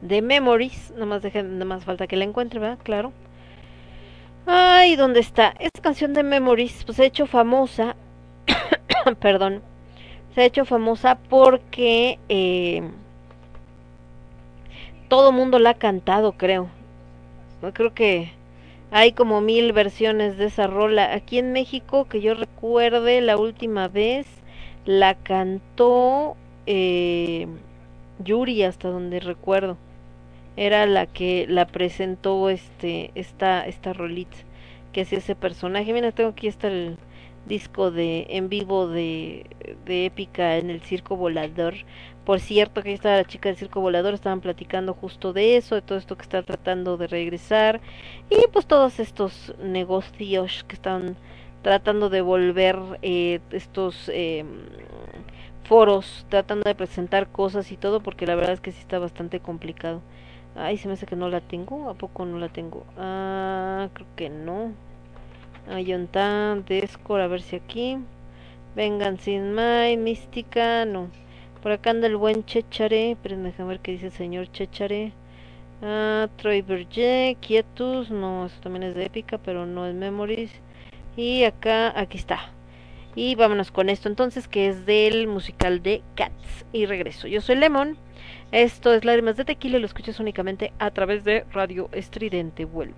de Memories, nada más dejen, nada más falta que la encuentre, ¿verdad? Claro. Ay, ¿dónde está? Esta canción de Memories, pues se ha hecho famosa, perdón, se ha hecho famosa porque eh, todo mundo la ha cantado, creo. Creo que hay como mil versiones de esa rola. Aquí en México, que yo recuerde, la última vez la cantó eh, Yuri, hasta donde recuerdo era la que la presentó este esta esta rolita que es ese personaje. Mira tengo aquí está el disco de en vivo de, de épica en el circo volador. Por cierto que ahí estaba la chica del circo volador estaban platicando justo de eso de todo esto que está tratando de regresar. Y pues todos estos negocios que están tratando de volver eh, estos eh, foros tratando de presentar cosas y todo porque la verdad es que sí está bastante complicado Ay, se me hace que no la tengo. ¿A poco no la tengo? Ah, creo que no. Ayonta, Descor, a ver si aquí. Vengan sin Mai, Mística, no. Por acá anda el buen Chechare. Pero déjame ver qué dice el señor Chechare. Ah, Troy Berger, Quietus, no, eso también es de épica, pero no es Memories. Y acá, aquí está. Y vámonos con esto entonces, que es del musical de Cats. Y regreso. Yo soy Lemon. Esto es Lágrimas de Tequila y lo escuchas únicamente a través de Radio Estridente Vuelvo.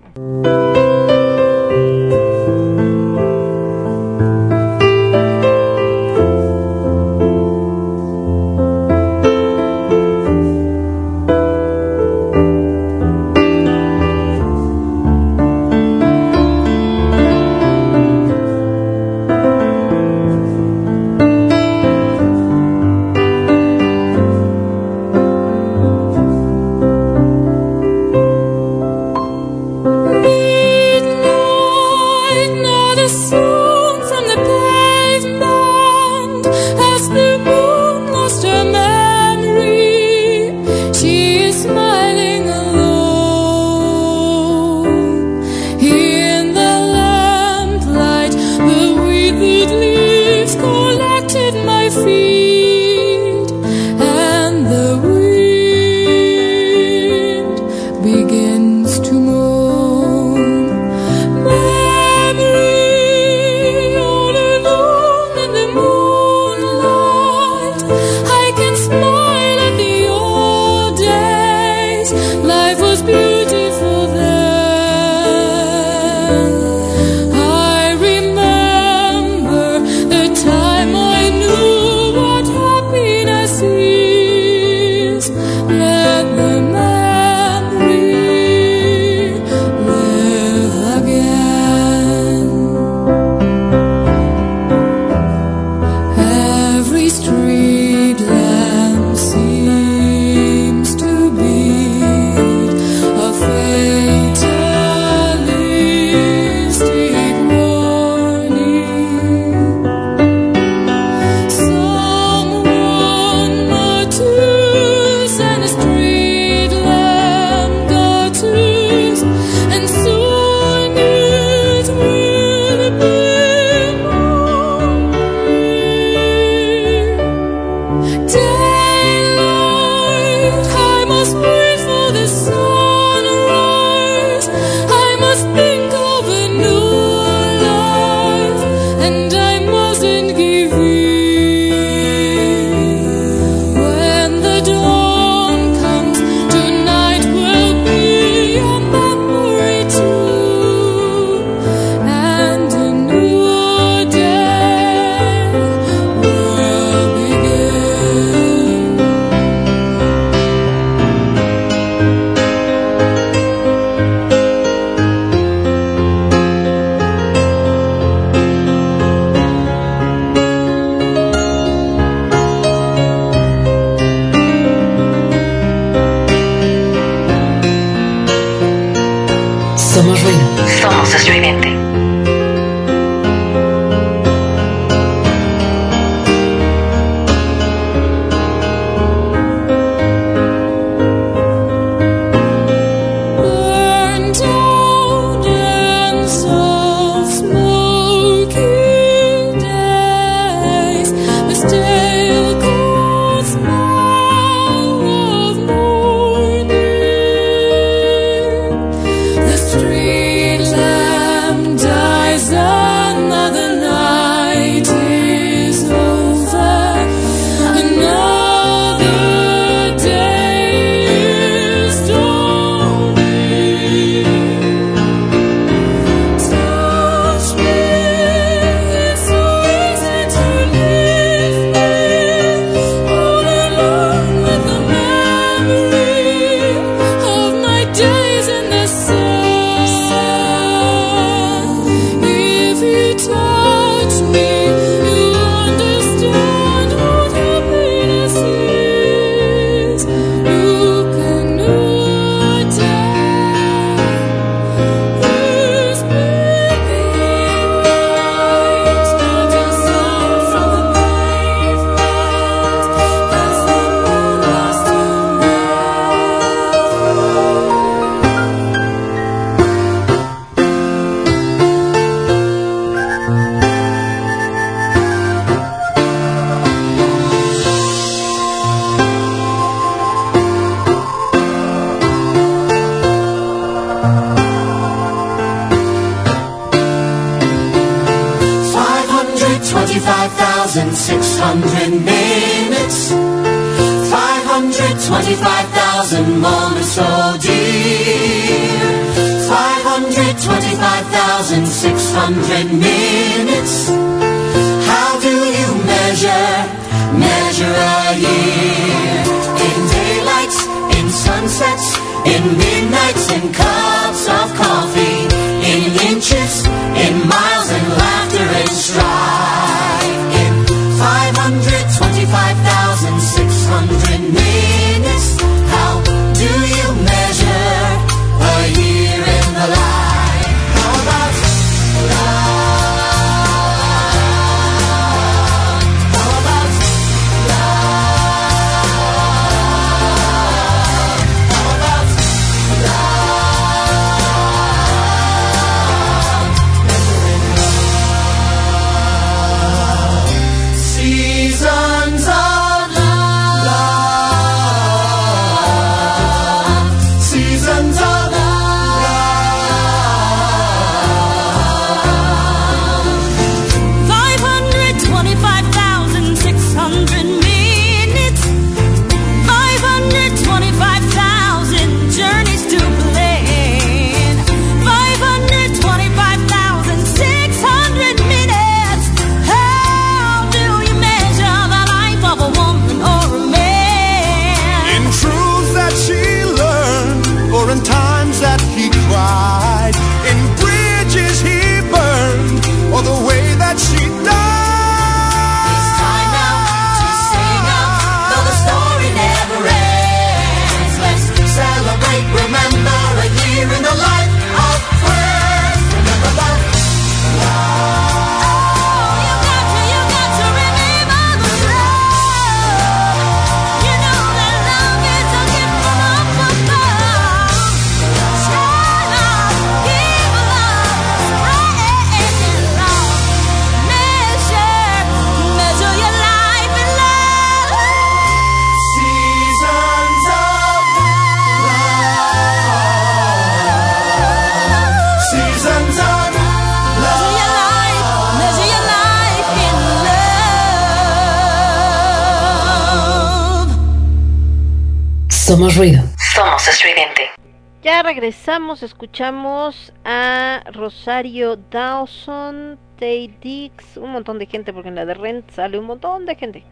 Escuchamos a Rosario Dawson, Tay Dix, un montón de gente, porque en la de Rent sale un montón de gente.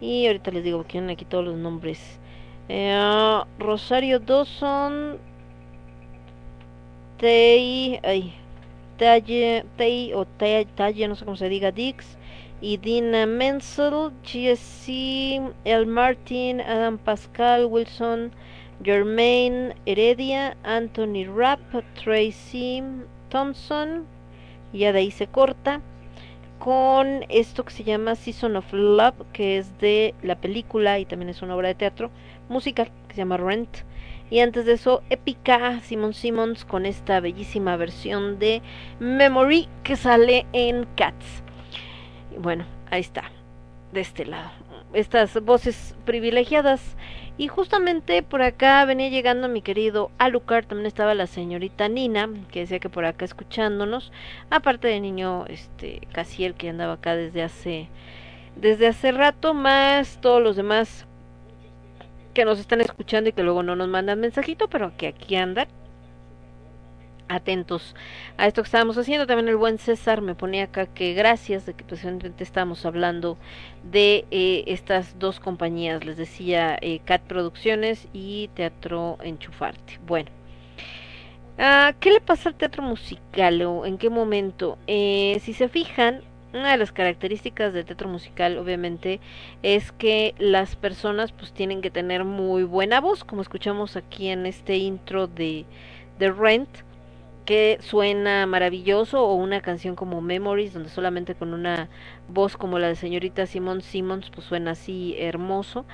Y ahorita les digo que tienen aquí todos los nombres. Eh, Rosario Dawson, Tay, ay, Talle, Tay o Tay, Talle, no sé cómo se diga, Dix, y Dina Menzel, GSC, El Martin, Adam Pascal, Wilson, Jermaine Heredia, Anthony Rapp, Tracy Thompson, y ya de ahí se corta con esto que se llama Season of Love, que es de la película y también es una obra de teatro musical que se llama Rent. Y antes de eso, épica Simon Simmons con esta bellísima versión de Memory que sale en Cats. Bueno, ahí está, de este lado. Estas voces privilegiadas. Y justamente por acá venía llegando mi querido Alucard, también estaba la señorita Nina, que decía que por acá escuchándonos, aparte del niño este Casiel que andaba acá desde hace desde hace rato, más todos los demás que nos están escuchando y que luego no nos mandan mensajito, pero que aquí andan atentos a esto que estábamos haciendo. También el buen César me ponía acá que gracias de que precisamente estábamos hablando de eh, estas dos compañías, les decía eh, Cat Producciones y Teatro Enchufarte. Bueno. Ah, ¿Qué le pasa al teatro musical o en qué momento? Eh, si se fijan, una de las características del teatro musical obviamente es que las personas pues tienen que tener muy buena voz, como escuchamos aquí en este intro de, de Rent que suena maravilloso o una canción como Memories donde solamente con una voz como la de señorita Simon Simmons pues suena así hermoso.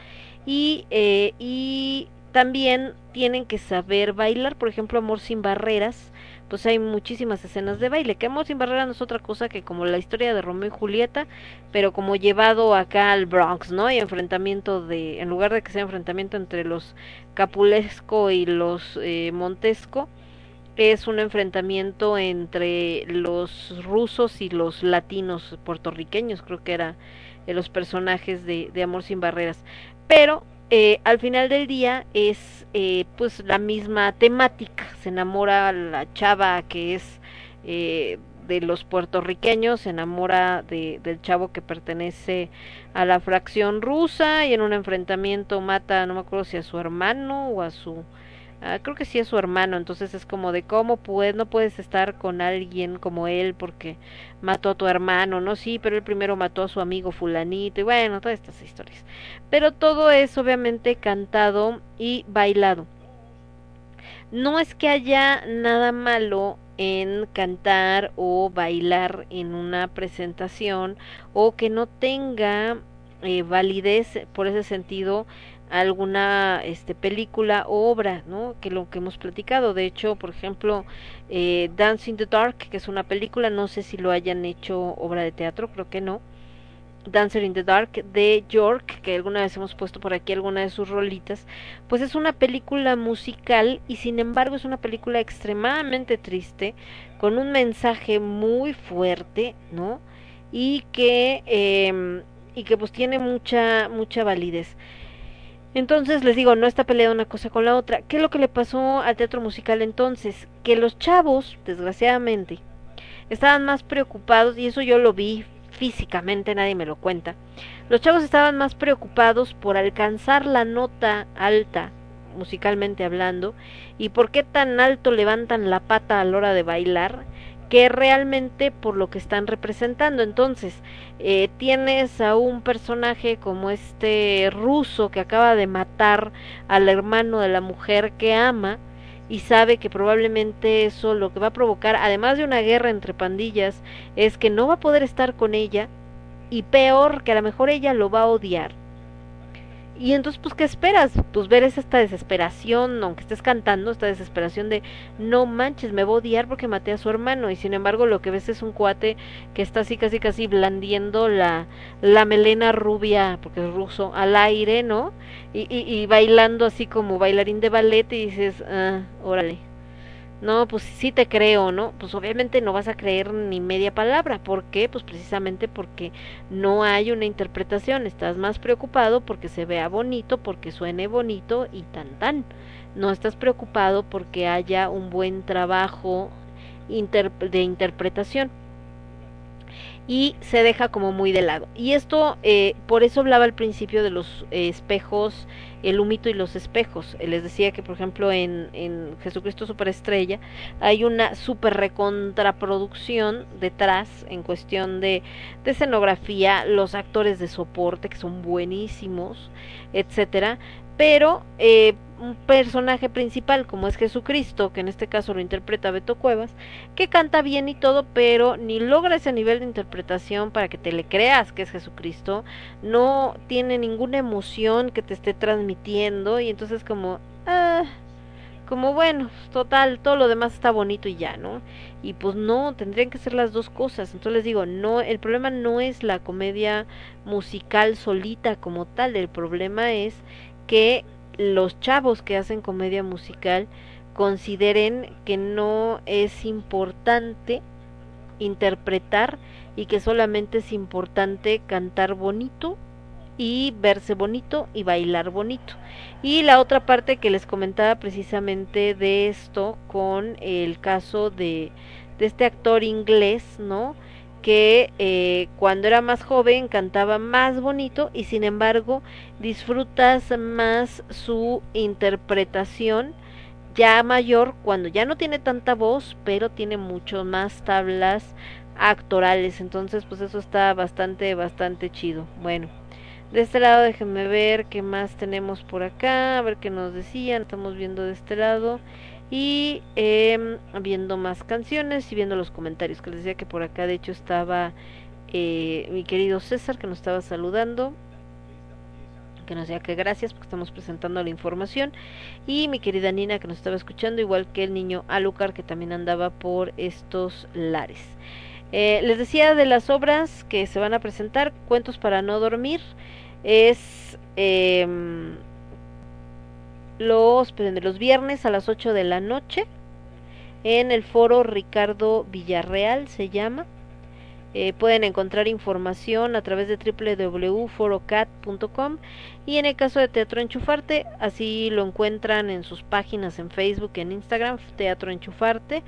Y, eh, y también tienen que saber bailar por ejemplo Amor sin barreras pues hay muchísimas escenas de baile que Amor sin barreras no es otra cosa que como la historia de Romeo y Julieta pero como llevado acá al Bronx no y enfrentamiento de en lugar de que sea enfrentamiento entre los Capulesco y los eh, Montesco es un enfrentamiento entre los rusos y los latinos puertorriqueños, creo que era de los personajes de, de Amor sin Barreras. Pero eh, al final del día es eh, pues la misma temática, se enamora la chava que es eh, de los puertorriqueños, se enamora de, del chavo que pertenece a la fracción rusa y en un enfrentamiento mata, no me acuerdo si a su hermano o a su Ah, creo que sí es su hermano, entonces es como de cómo puedes, no puedes estar con alguien como él porque mató a tu hermano, ¿no? Sí, pero él primero mató a su amigo fulanito y bueno, todas estas historias. Pero todo es obviamente cantado y bailado. No es que haya nada malo en cantar o bailar en una presentación o que no tenga eh, validez por ese sentido alguna este película o obra no que lo que hemos platicado. De hecho por ejemplo eh, Dance in the Dark que es una película no sé si lo hayan hecho obra de teatro creo que no. Dancer in the Dark de York que alguna vez hemos puesto por aquí alguna de sus rolitas. Pues es una película musical y sin embargo es una película extremadamente triste con un mensaje muy fuerte no y que eh, y que pues tiene mucha mucha validez entonces les digo, no está peleada una cosa con la otra. ¿Qué es lo que le pasó al teatro musical entonces? Que los chavos, desgraciadamente, estaban más preocupados, y eso yo lo vi físicamente, nadie me lo cuenta. Los chavos estaban más preocupados por alcanzar la nota alta, musicalmente hablando, y por qué tan alto levantan la pata a la hora de bailar, que realmente por lo que están representando. Entonces, eh, tienes a un personaje como este ruso que acaba de matar al hermano de la mujer que ama y sabe que probablemente eso lo que va a provocar, además de una guerra entre pandillas, es que no va a poder estar con ella y peor, que a lo mejor ella lo va a odiar y entonces, pues, ¿qué esperas? Pues ver es esta desesperación, aunque estés cantando, esta desesperación de, no manches, me voy a odiar porque maté a su hermano. Y sin embargo, lo que ves es un cuate que está así, casi, casi blandiendo la, la melena rubia, porque es ruso, al aire, ¿no? Y, y, y bailando así como bailarín de ballet y dices, ah, órale no, pues sí te creo, ¿no? Pues obviamente no vas a creer ni media palabra. ¿Por qué? Pues precisamente porque no hay una interpretación. Estás más preocupado porque se vea bonito, porque suene bonito y tan tan. No estás preocupado porque haya un buen trabajo de interpretación y se deja como muy de lado. Y esto, eh, por eso hablaba al principio de los eh, espejos, el humito y los espejos. Les decía que, por ejemplo, en, en Jesucristo Superestrella hay una super recontraproducción detrás en cuestión de, de escenografía, los actores de soporte que son buenísimos, etcétera pero eh, un personaje principal como es Jesucristo, que en este caso lo interpreta Beto Cuevas, que canta bien y todo, pero ni logra ese nivel de interpretación para que te le creas que es Jesucristo, no tiene ninguna emoción que te esté transmitiendo y entonces como, ah, como bueno, total, todo lo demás está bonito y ya, ¿no? Y pues no, tendrían que ser las dos cosas. Entonces les digo, no, el problema no es la comedia musical solita como tal, el problema es que los chavos que hacen comedia musical consideren que no es importante interpretar y que solamente es importante cantar bonito y verse bonito y bailar bonito. Y la otra parte que les comentaba precisamente de esto con el caso de, de este actor inglés, ¿no? Que eh, cuando era más joven cantaba más bonito y sin embargo disfrutas más su interpretación ya mayor cuando ya no tiene tanta voz pero tiene mucho más tablas actorales. Entonces pues eso está bastante bastante chido. Bueno de este lado déjenme ver qué más tenemos por acá a ver qué nos decían. Estamos viendo de este lado y eh, viendo más canciones y viendo los comentarios que les decía que por acá de hecho estaba eh, mi querido César que nos estaba saludando que nos decía que gracias porque estamos presentando la información y mi querida Nina que nos estaba escuchando igual que el niño Alucar que también andaba por estos lares. Eh, les decía de las obras que se van a presentar cuentos para no dormir es eh, los, de los viernes a las 8 de la noche. en el foro Ricardo Villarreal se llama. Eh, pueden encontrar información a través de www.forocat.com y en el caso de Teatro Enchufarte, así lo encuentran en sus páginas en Facebook, en Instagram, Teatro Enchufarte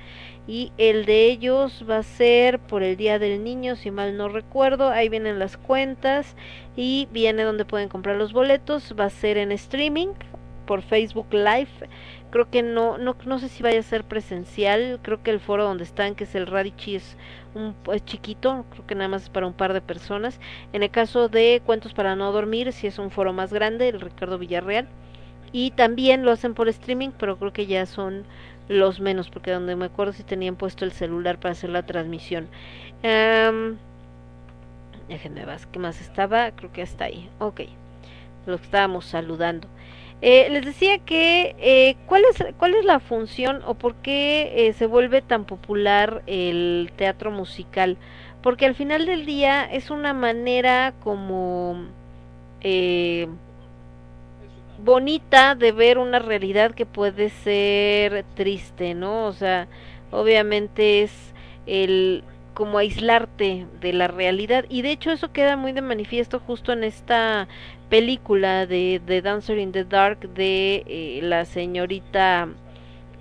y el de ellos va a ser por el Día del Niño, si mal no recuerdo, ahí vienen las cuentas y viene donde pueden comprar los boletos, va a ser en streaming por Facebook Live. Creo que no, no, no sé si vaya a ser presencial. Creo que el foro donde están, que es el Radici, es un es chiquito. Creo que nada más es para un par de personas. En el caso de Cuentos para no dormir, si es un foro más grande, el Ricardo Villarreal. Y también lo hacen por streaming, pero creo que ya son los menos, porque donde me acuerdo si tenían puesto el celular para hacer la transmisión. Em, déjenme ver qué más estaba. Creo que hasta ahí. Ok. Lo estábamos saludando. Eh, les decía que eh, ¿cuál, es, cuál es la función o por qué eh, se vuelve tan popular el teatro musical. Porque al final del día es una manera como eh, bonita de ver una realidad que puede ser triste, ¿no? O sea, obviamente es el como aislarte de la realidad y de hecho eso queda muy de manifiesto justo en esta película de, de Dancer in the Dark de eh, la señorita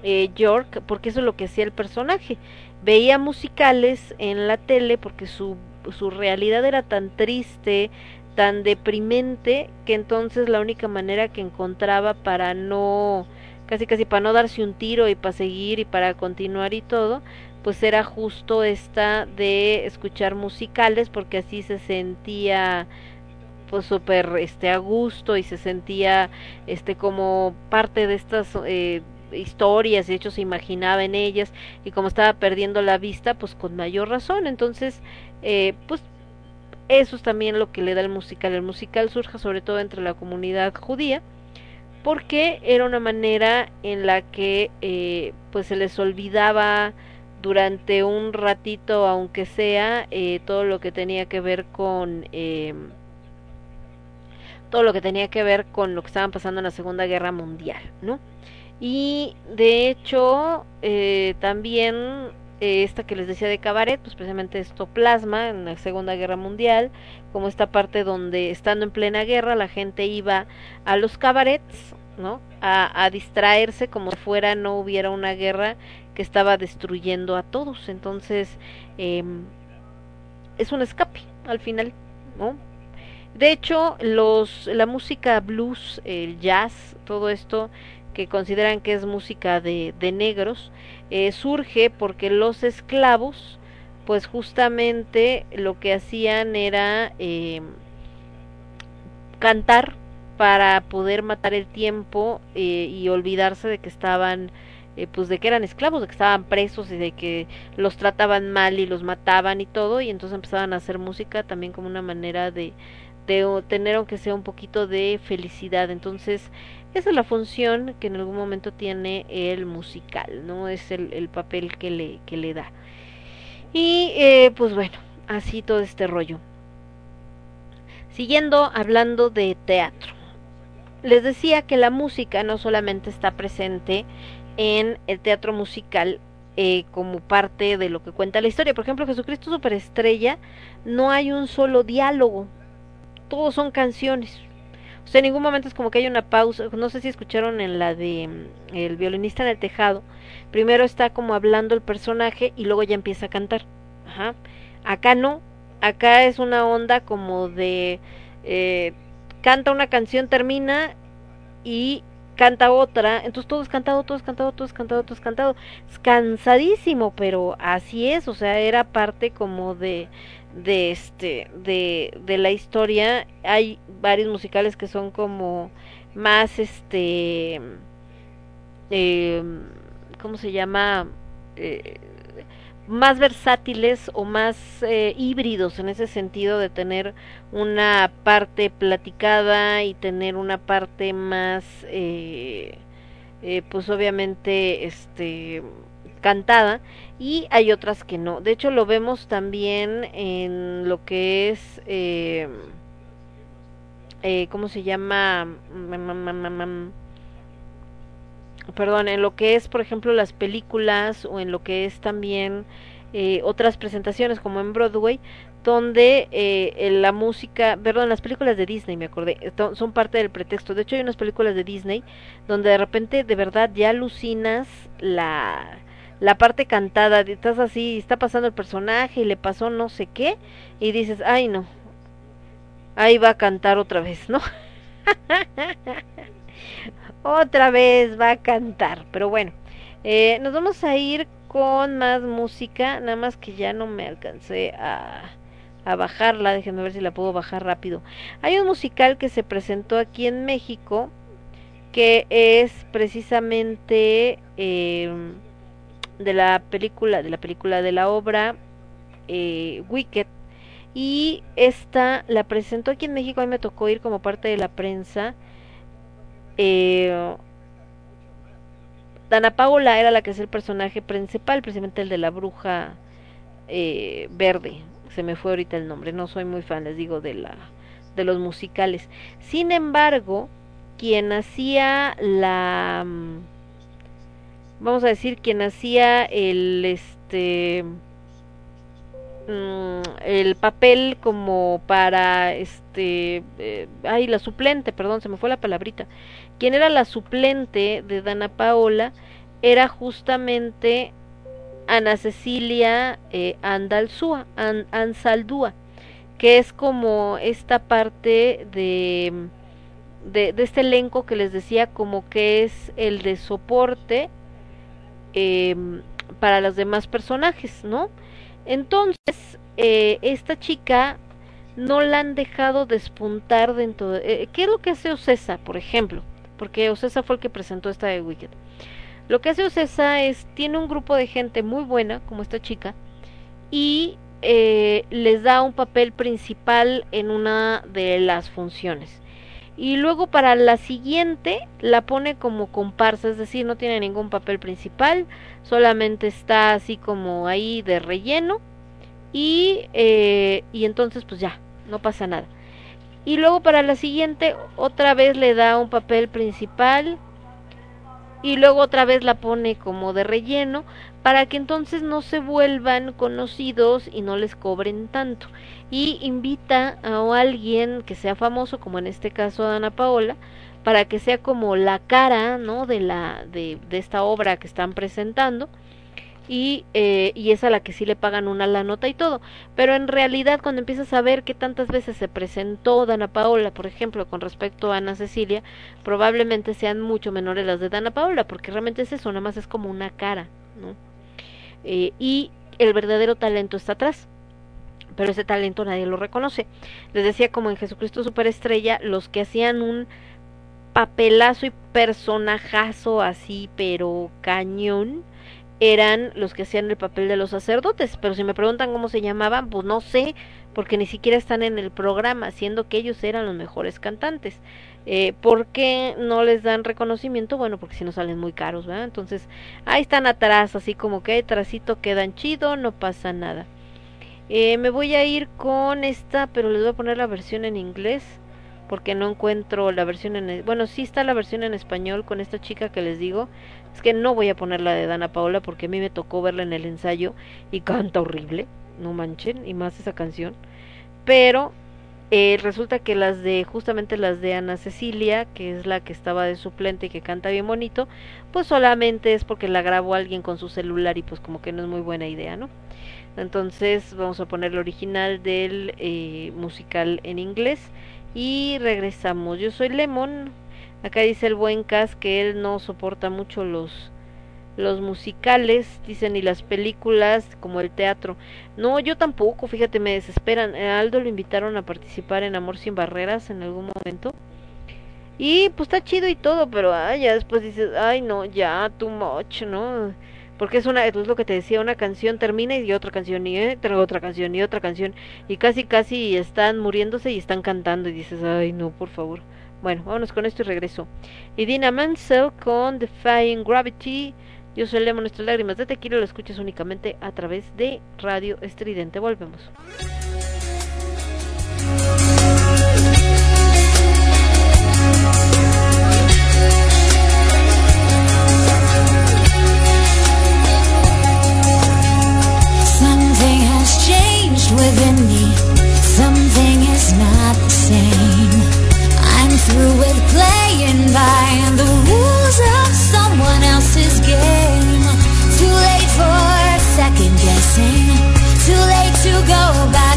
eh, York porque eso es lo que hacía el personaje. Veía musicales en la tele porque su, su realidad era tan triste tan deprimente que entonces la única manera que encontraba para no casi casi para no darse un tiro y para seguir y para continuar y todo pues era justo esta de escuchar musicales porque así se sentía pues súper este a gusto y se sentía este como parte de estas eh, historias de hecho se imaginaba en ellas y como estaba perdiendo la vista pues con mayor razón. Entonces eh, pues eso es también lo que le da el musical. El musical surge sobre todo entre la comunidad judía porque era una manera en la que eh, pues se les olvidaba durante un ratito, aunque sea, eh, todo lo que tenía que ver con eh, todo lo que tenía que ver con lo que estaban pasando en la Segunda Guerra Mundial, ¿no? Y de hecho, eh, también eh, esta que les decía de cabaret, pues precisamente esto plasma en la Segunda Guerra Mundial, como esta parte donde estando en plena guerra la gente iba a los cabarets, ¿no? A, distraerse como si fuera no hubiera una guerra que estaba destruyendo a todos. Entonces, eh, es un escape al final, ¿no? De hecho, los, la música blues, el jazz, todo esto que consideran que es música de, de negros, eh, surge porque los esclavos, pues justamente lo que hacían era eh, cantar para poder matar el tiempo eh, y olvidarse de que estaban eh, pues de que eran esclavos, de que estaban presos y de que los trataban mal y los mataban y todo y entonces empezaban a hacer música también como una manera de, tener aunque sea un poquito de felicidad. Entonces esa es la función que en algún momento tiene el musical no es el, el papel que le, que le da. Y eh, pues bueno así todo este rollo. Siguiendo hablando de teatro. Les decía que la música no solamente está presente en el teatro musical eh, como parte de lo que cuenta la historia. Por ejemplo, Jesucristo Superestrella no hay un solo diálogo, todos son canciones. O sea, en ningún momento es como que hay una pausa. No sé si escucharon en la de mm, El violinista en el tejado. Primero está como hablando el personaje y luego ya empieza a cantar. Ajá. Acá no. Acá es una onda como de eh, canta una canción, termina y canta otra, entonces todo es cantado, todo es cantado, todo es cantado, todo es cantado. Es cansadísimo, pero así es, o sea, era parte como de de este de de la historia. Hay varios musicales que son como más este eh, ¿cómo se llama? Eh, más versátiles o más eh, híbridos en ese sentido de tener una parte platicada y tener una parte más eh, pues obviamente este cantada y hay otras que no. De hecho lo vemos también en lo que es eh, eh, cómo se llama perdón, en lo que es, por ejemplo, las películas o en lo que es también eh, otras presentaciones como en Broadway, donde eh, la música, perdón, las películas de Disney, me acordé, esto- son parte del pretexto. De hecho, hay unas películas de Disney donde de repente de verdad ya alucinas la, la parte cantada, estás así, está pasando el personaje y le pasó no sé qué, y dices, ay no, ahí va a cantar otra vez, ¿no? otra vez va a cantar, pero bueno, eh, nos vamos a ir con más música, nada más que ya no me alcancé a, a bajarla, déjenme ver si la puedo bajar rápido. Hay un musical que se presentó aquí en México que es precisamente eh, de la película, de la película de la obra eh, Wicked y esta la presentó aquí en México, a mí me tocó ir como parte de la prensa. Eh, Dana Paola era la que es el personaje principal, precisamente el de la bruja eh, verde. Se me fue ahorita el nombre, no soy muy fan, les digo, de la de los musicales. Sin embargo, quien hacía la mm, vamos a decir quien hacía el este mm, el papel como para este eh, ay la suplente perdón se me fue la palabrita. Quien era la suplente de Dana Paola era justamente Ana Cecilia eh, Andalzúa An- Ansaldúa que es como esta parte de, de de este elenco que les decía como que es el de soporte eh, para los demás personajes, ¿no? Entonces, eh, esta chica no la han dejado despuntar dentro de... eh, ¿Qué es lo que hace Ocesa, por ejemplo? Porque Ocesa fue el que presentó esta de Wicked. Lo que hace Ocesa es, tiene un grupo de gente muy buena, como esta chica, y eh, les da un papel principal en una de las funciones. Y luego para la siguiente la pone como comparsa, es decir, no tiene ningún papel principal, solamente está así como ahí de relleno y, eh, y entonces pues ya, no pasa nada. Y luego para la siguiente otra vez le da un papel principal y luego otra vez la pone como de relleno para que entonces no se vuelvan conocidos y no les cobren tanto. Y invita a alguien que sea famoso, como en este caso a Ana Paola, para que sea como la cara, ¿no? De la de, de esta obra que están presentando y, eh, y es a la que sí le pagan una la nota y todo. Pero en realidad cuando empiezas a ver que tantas veces se presentó Dana Paola, por ejemplo, con respecto a Ana Cecilia, probablemente sean mucho menores las de Dana Paola, porque realmente es eso, nada más es como una cara, ¿no? Eh, y el verdadero talento está atrás. Pero ese talento nadie lo reconoce. Les decía como en Jesucristo Superestrella, los que hacían un papelazo y personajazo así, pero cañón, eran los que hacían el papel de los sacerdotes, pero si me preguntan cómo se llamaban, pues no sé, porque ni siquiera están en el programa, siendo que ellos eran los mejores cantantes. Eh, ¿Por qué no les dan reconocimiento? Bueno, porque si no salen muy caros, ¿verdad? Entonces, ahí están atrás, así como que atrásito quedan chido, no pasa nada. Eh, me voy a ir con esta, pero les voy a poner la versión en inglés porque no encuentro la versión en bueno sí está la versión en español con esta chica que les digo. Es que no voy a poner la de Dana Paola porque a mí me tocó verla en el ensayo y canta horrible no manchen y más esa canción. Pero eh, resulta que las de justamente las de Ana Cecilia que es la que estaba de suplente y que canta bien bonito pues solamente es porque la grabó alguien con su celular y pues como que no es muy buena idea no entonces vamos a poner el original del eh, musical en inglés y regresamos. Yo soy Lemon. Acá dice el buen Cas que él no soporta mucho los los musicales, dicen, y las películas como el teatro. No, yo tampoco, fíjate, me desesperan. Aldo lo invitaron a participar en Amor sin Barreras en algún momento. Y pues está chido y todo, pero ay, ya después dices, ay no, ya, too much, ¿no? Porque es una, es lo que te decía, una canción termina y otra canción y eh, otra canción y otra canción y casi casi están muriéndose y están cantando y dices, ay no, por favor. Bueno, vámonos con esto y regreso. Y Dina Mansell con Defying Gravity. Yo soy nuestras lágrimas de tequila lo escuchas únicamente a través de Radio Estridente. Volvemos. within me. Something is not the same. I'm through with playing by the rules of someone else's game. Too late for second guessing. Too late to go back.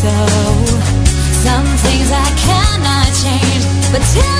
so. Some things I cannot change, but tell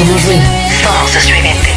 Somos ruido. Somos estridente.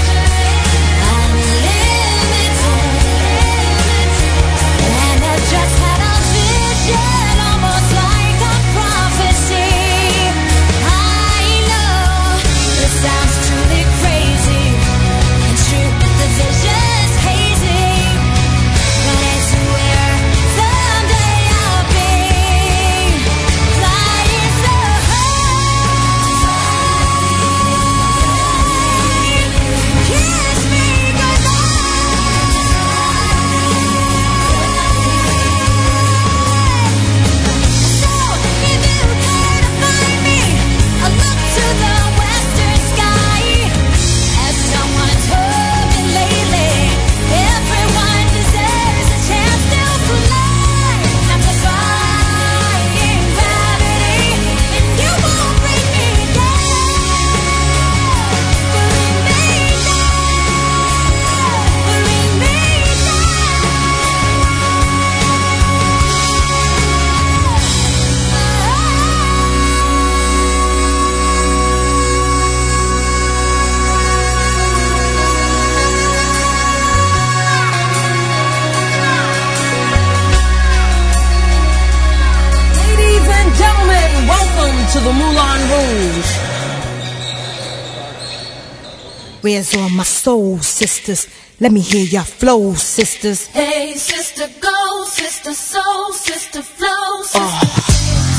Where's all my soul sisters? Let me hear your flow, sisters. Hey, sister, go, sister, soul, sister, flow, sister. We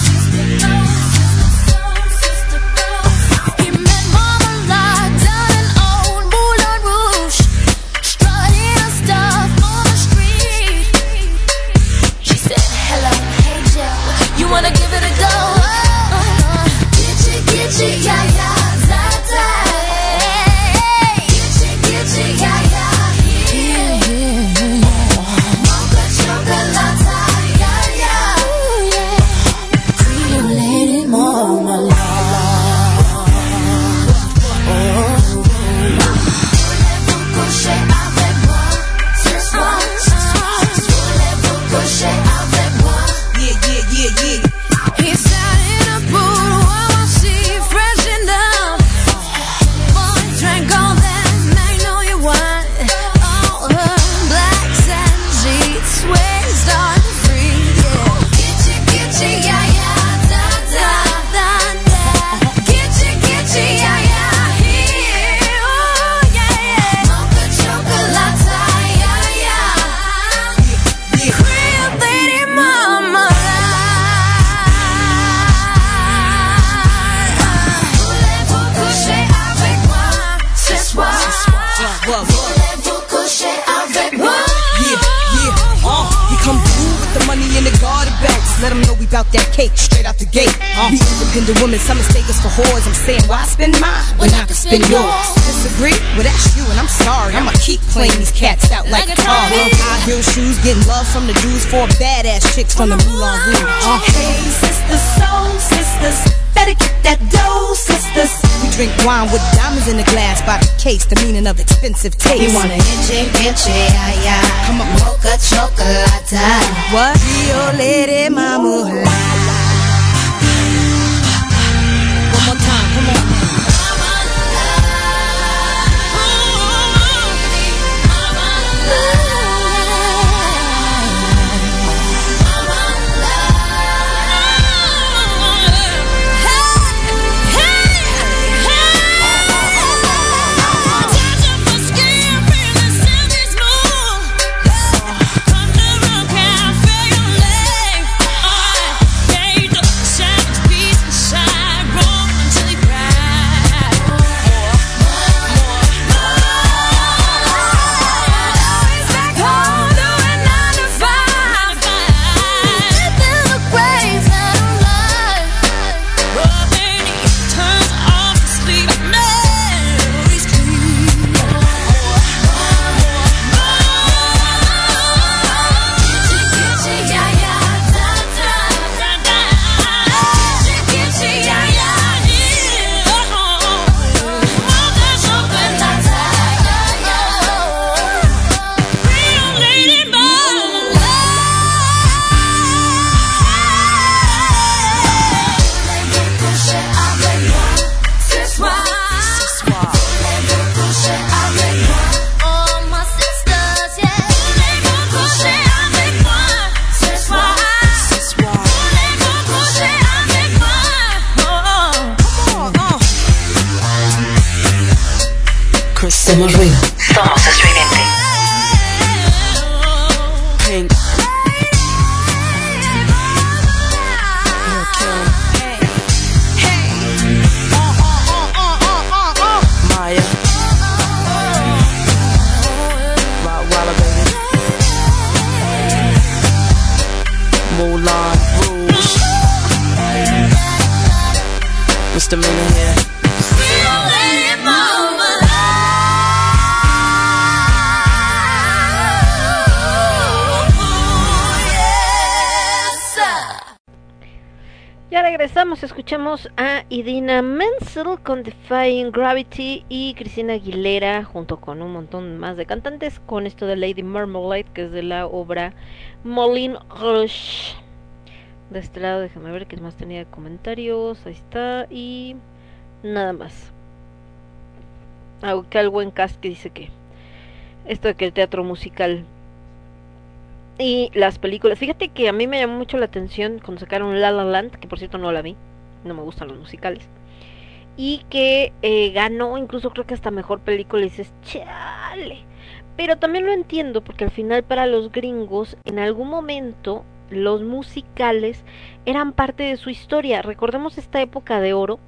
that cake straight out the gate. Uh, we independent women, some mistake us for whores. I'm saying, why spend mine when I can spend yours? Disagree? Well, that's you, and I'm sorry. I'ma keep playing these cats out like a car. High heel shoes, getting love from the dudes, four badass chicks from the Moulin Rouge. Uh, Hey, sisters, soul sisters, better get that dough, sisters. Drink wine with diamonds in the glass by the case, the meaning of expensive taste. You itchy, yeah, yeah. Come on, Mocha chocolate. What? Rio Lady Mama. One more time, come on. Defying Gravity y Cristina Aguilera junto con un montón más de cantantes con esto de Lady Marmalade que es de la obra Moulin Rouge. De este lado déjame ver qué más tenía de comentarios, ahí está y nada más. Aunque al buen cast que dice que esto de que el teatro musical y las películas. Fíjate que a mí me llamó mucho la atención cuando sacaron La La Land, que por cierto no la vi, no me gustan los musicales. Y que eh, ganó, incluso creo que hasta mejor película, y dices, chale. Pero también lo entiendo, porque al final para los gringos, en algún momento, los musicales eran parte de su historia. Recordemos esta época de oro,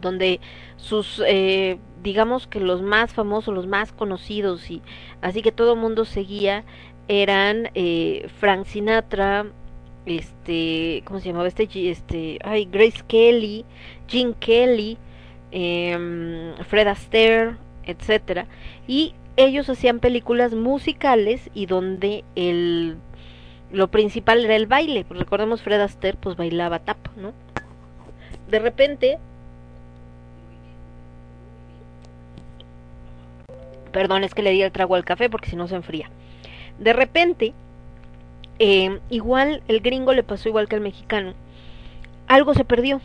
donde sus, eh, digamos que los más famosos, los más conocidos, y así que todo el mundo seguía, eran eh, Frank Sinatra, este, ¿cómo se llamaba este? Este, ay, Grace Kelly, Gene Kelly, em, Fred Astaire, etcétera, y ellos hacían películas musicales y donde el lo principal era el baile. Pues recordemos Fred Astaire, pues bailaba tap, ¿no? De repente, perdón, es que le di el trago al café porque si no se enfría. De repente, eh, igual el gringo le pasó igual que al mexicano. Algo se perdió.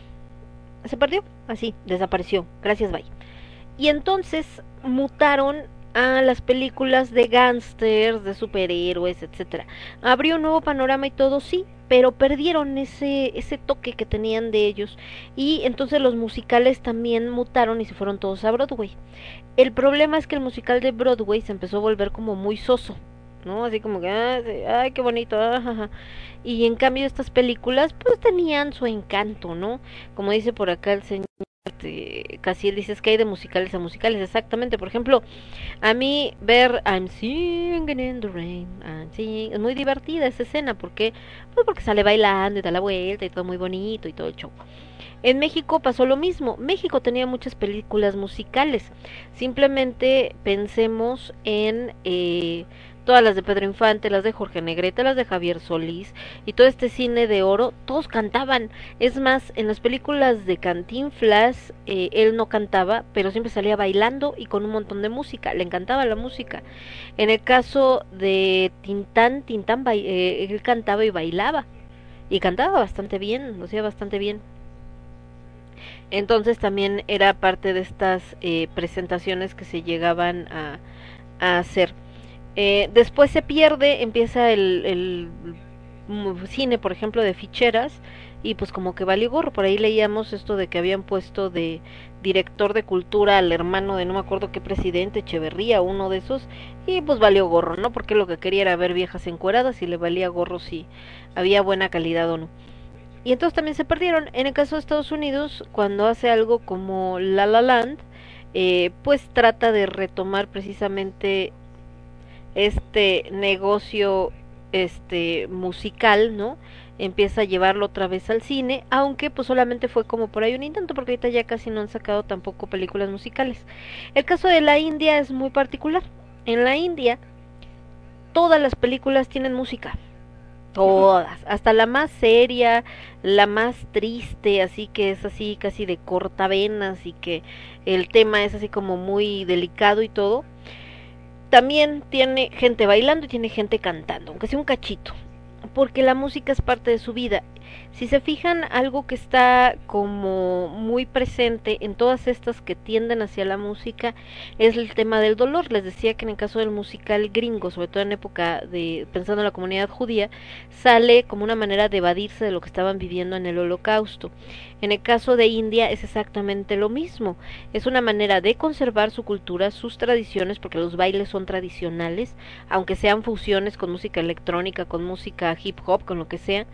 Se perdió, así, desapareció. Gracias, bye. Y entonces mutaron a las películas de gángsters, de superhéroes, etcétera. Abrió un nuevo panorama y todo, sí, pero perdieron ese ese toque que tenían de ellos y entonces los musicales también mutaron y se fueron todos a Broadway. El problema es que el musical de Broadway se empezó a volver como muy soso. ¿No? Así como que, ah, ay, qué bonito, ah. Y en cambio estas películas, pues tenían su encanto, ¿no? Como dice por acá el señor este, Casiel, dices que hay de musicales a musicales, exactamente. Por ejemplo, a mí ver I'm singing in the rain, I'm es muy divertida esa escena, porque Pues porque sale bailando y da la vuelta y todo muy bonito y todo el show. En México pasó lo mismo. México tenía muchas películas musicales. Simplemente pensemos en eh, todas las de Pedro Infante, las de Jorge Negrete, las de Javier Solís y todo este cine de oro, todos cantaban. Es más, en las películas de Cantinflas, eh, él no cantaba, pero siempre salía bailando y con un montón de música. Le encantaba la música. En el caso de Tintán, Tintán eh, él cantaba y bailaba. Y cantaba bastante bien, lo hacía bastante bien. Entonces también era parte de estas eh, presentaciones que se llegaban a hacer. Eh, después se pierde, empieza el, el mm, cine, por ejemplo, de ficheras, y pues como que valió gorro. Por ahí leíamos esto de que habían puesto de director de cultura al hermano de no me acuerdo qué presidente, Echeverría, uno de esos, y pues valió gorro, ¿no? Porque lo que quería era ver viejas encueradas y le valía gorro si había buena calidad o no. Y entonces también se perdieron. En el caso de Estados Unidos, cuando hace algo como La La Land, eh, pues trata de retomar precisamente este negocio este musical, ¿no? Empieza a llevarlo otra vez al cine, aunque pues solamente fue como por ahí un intento, porque ahorita ya casi no han sacado tampoco películas musicales. El caso de la India es muy particular. En la India, todas las películas tienen música. Todas, hasta la más seria, la más triste, así que es así casi de cortavenas y que el tema es así como muy delicado y todo. También tiene gente bailando y tiene gente cantando, aunque sea un cachito, porque la música es parte de su vida. Si se fijan, algo que está como muy presente en todas estas que tienden hacia la música es el tema del dolor. Les decía que en el caso del musical gringo, sobre todo en época de pensando en la comunidad judía, sale como una manera de evadirse de lo que estaban viviendo en el holocausto. En el caso de India es exactamente lo mismo. Es una manera de conservar su cultura, sus tradiciones, porque los bailes son tradicionales, aunque sean fusiones con música electrónica, con música hip hop, con lo que sea.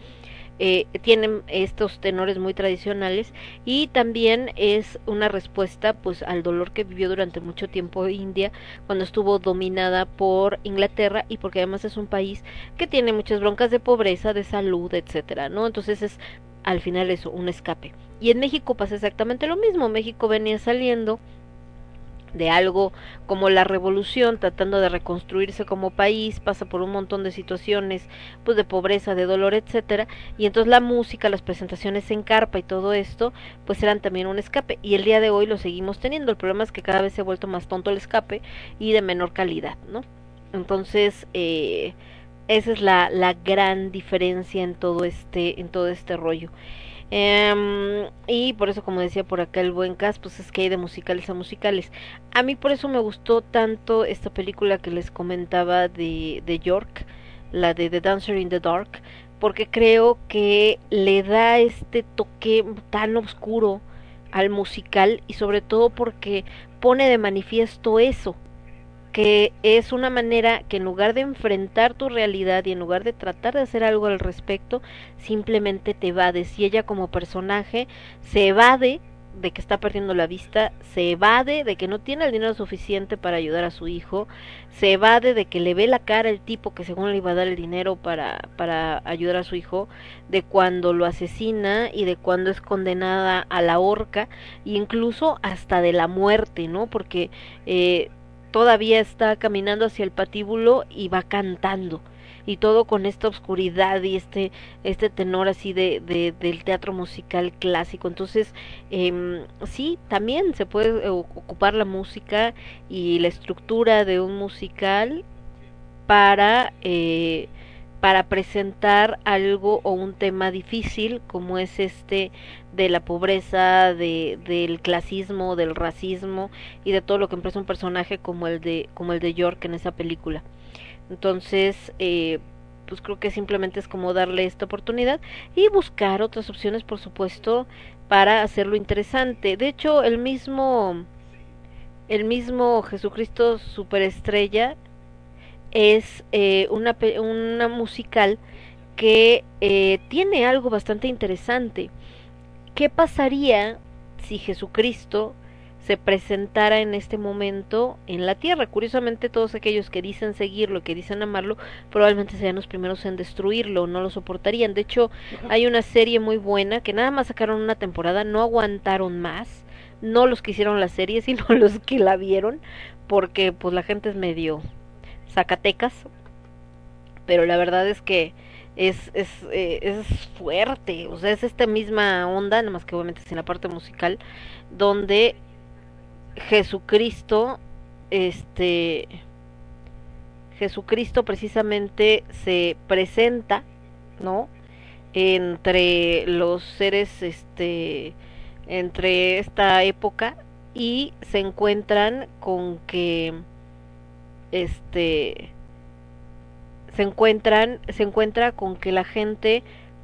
Eh, tienen estos tenores muy tradicionales y también es una respuesta pues al dolor que vivió durante mucho tiempo India cuando estuvo dominada por Inglaterra y porque además es un país que tiene muchas broncas de pobreza, de salud, etcétera, ¿no? Entonces es al final eso, un escape. Y en México pasa exactamente lo mismo. México venía saliendo de algo como la revolución, tratando de reconstruirse como país, pasa por un montón de situaciones, pues de pobreza, de dolor, etcétera, y entonces la música, las presentaciones en carpa y todo esto, pues eran también un escape, y el día de hoy lo seguimos teniendo, el problema es que cada vez se ha vuelto más tonto el escape y de menor calidad, ¿no? Entonces, eh, esa es la, la gran diferencia en todo este, en todo este rollo. Em, y por eso, como decía por acá el buen cast, pues es que hay de musicales a musicales. A mí por eso me gustó tanto esta película que les comentaba de, de York, la de The Dancer in the Dark, porque creo que le da este toque tan oscuro al musical y sobre todo porque pone de manifiesto eso, que es una manera que en lugar de enfrentar tu realidad y en lugar de tratar de hacer algo al respecto, simplemente te evades. Y ella como personaje se evade de que está perdiendo la vista, se evade de que no tiene el dinero suficiente para ayudar a su hijo, se evade de que le ve la cara el tipo que según le iba a dar el dinero para, para ayudar a su hijo, de cuando lo asesina y de cuando es condenada a la horca, e incluso hasta de la muerte, ¿no? Porque eh, todavía está caminando hacia el patíbulo y va cantando. Y todo con esta oscuridad y este este tenor así de, de del teatro musical clásico. Entonces eh, sí también se puede ocupar la música y la estructura de un musical para eh, para presentar algo o un tema difícil como es este de la pobreza, de, del clasismo, del racismo y de todo lo que empresa un personaje como el de como el de York en esa película. Entonces, eh, pues creo que simplemente es como darle esta oportunidad y buscar otras opciones, por supuesto, para hacerlo interesante. De hecho, el mismo el mismo Jesucristo superestrella es eh, una, una musical que eh, tiene algo bastante interesante. ¿Qué pasaría si Jesucristo se presentara en este momento en la tierra? Curiosamente, todos aquellos que dicen seguirlo, que dicen amarlo, probablemente sean los primeros en destruirlo, no lo soportarían. De hecho, hay una serie muy buena que nada más sacaron una temporada, no aguantaron más, no los que hicieron la serie, sino los que la vieron, porque pues la gente es medio Zacatecas, pero la verdad es que es, es, eh, es fuerte, o sea, es esta misma onda, nada más que obviamente es en la parte musical, donde Jesucristo, este, Jesucristo precisamente se presenta, ¿no? Entre los seres, este, entre esta época y se encuentran con que este se encuentran se encuentra con que la gente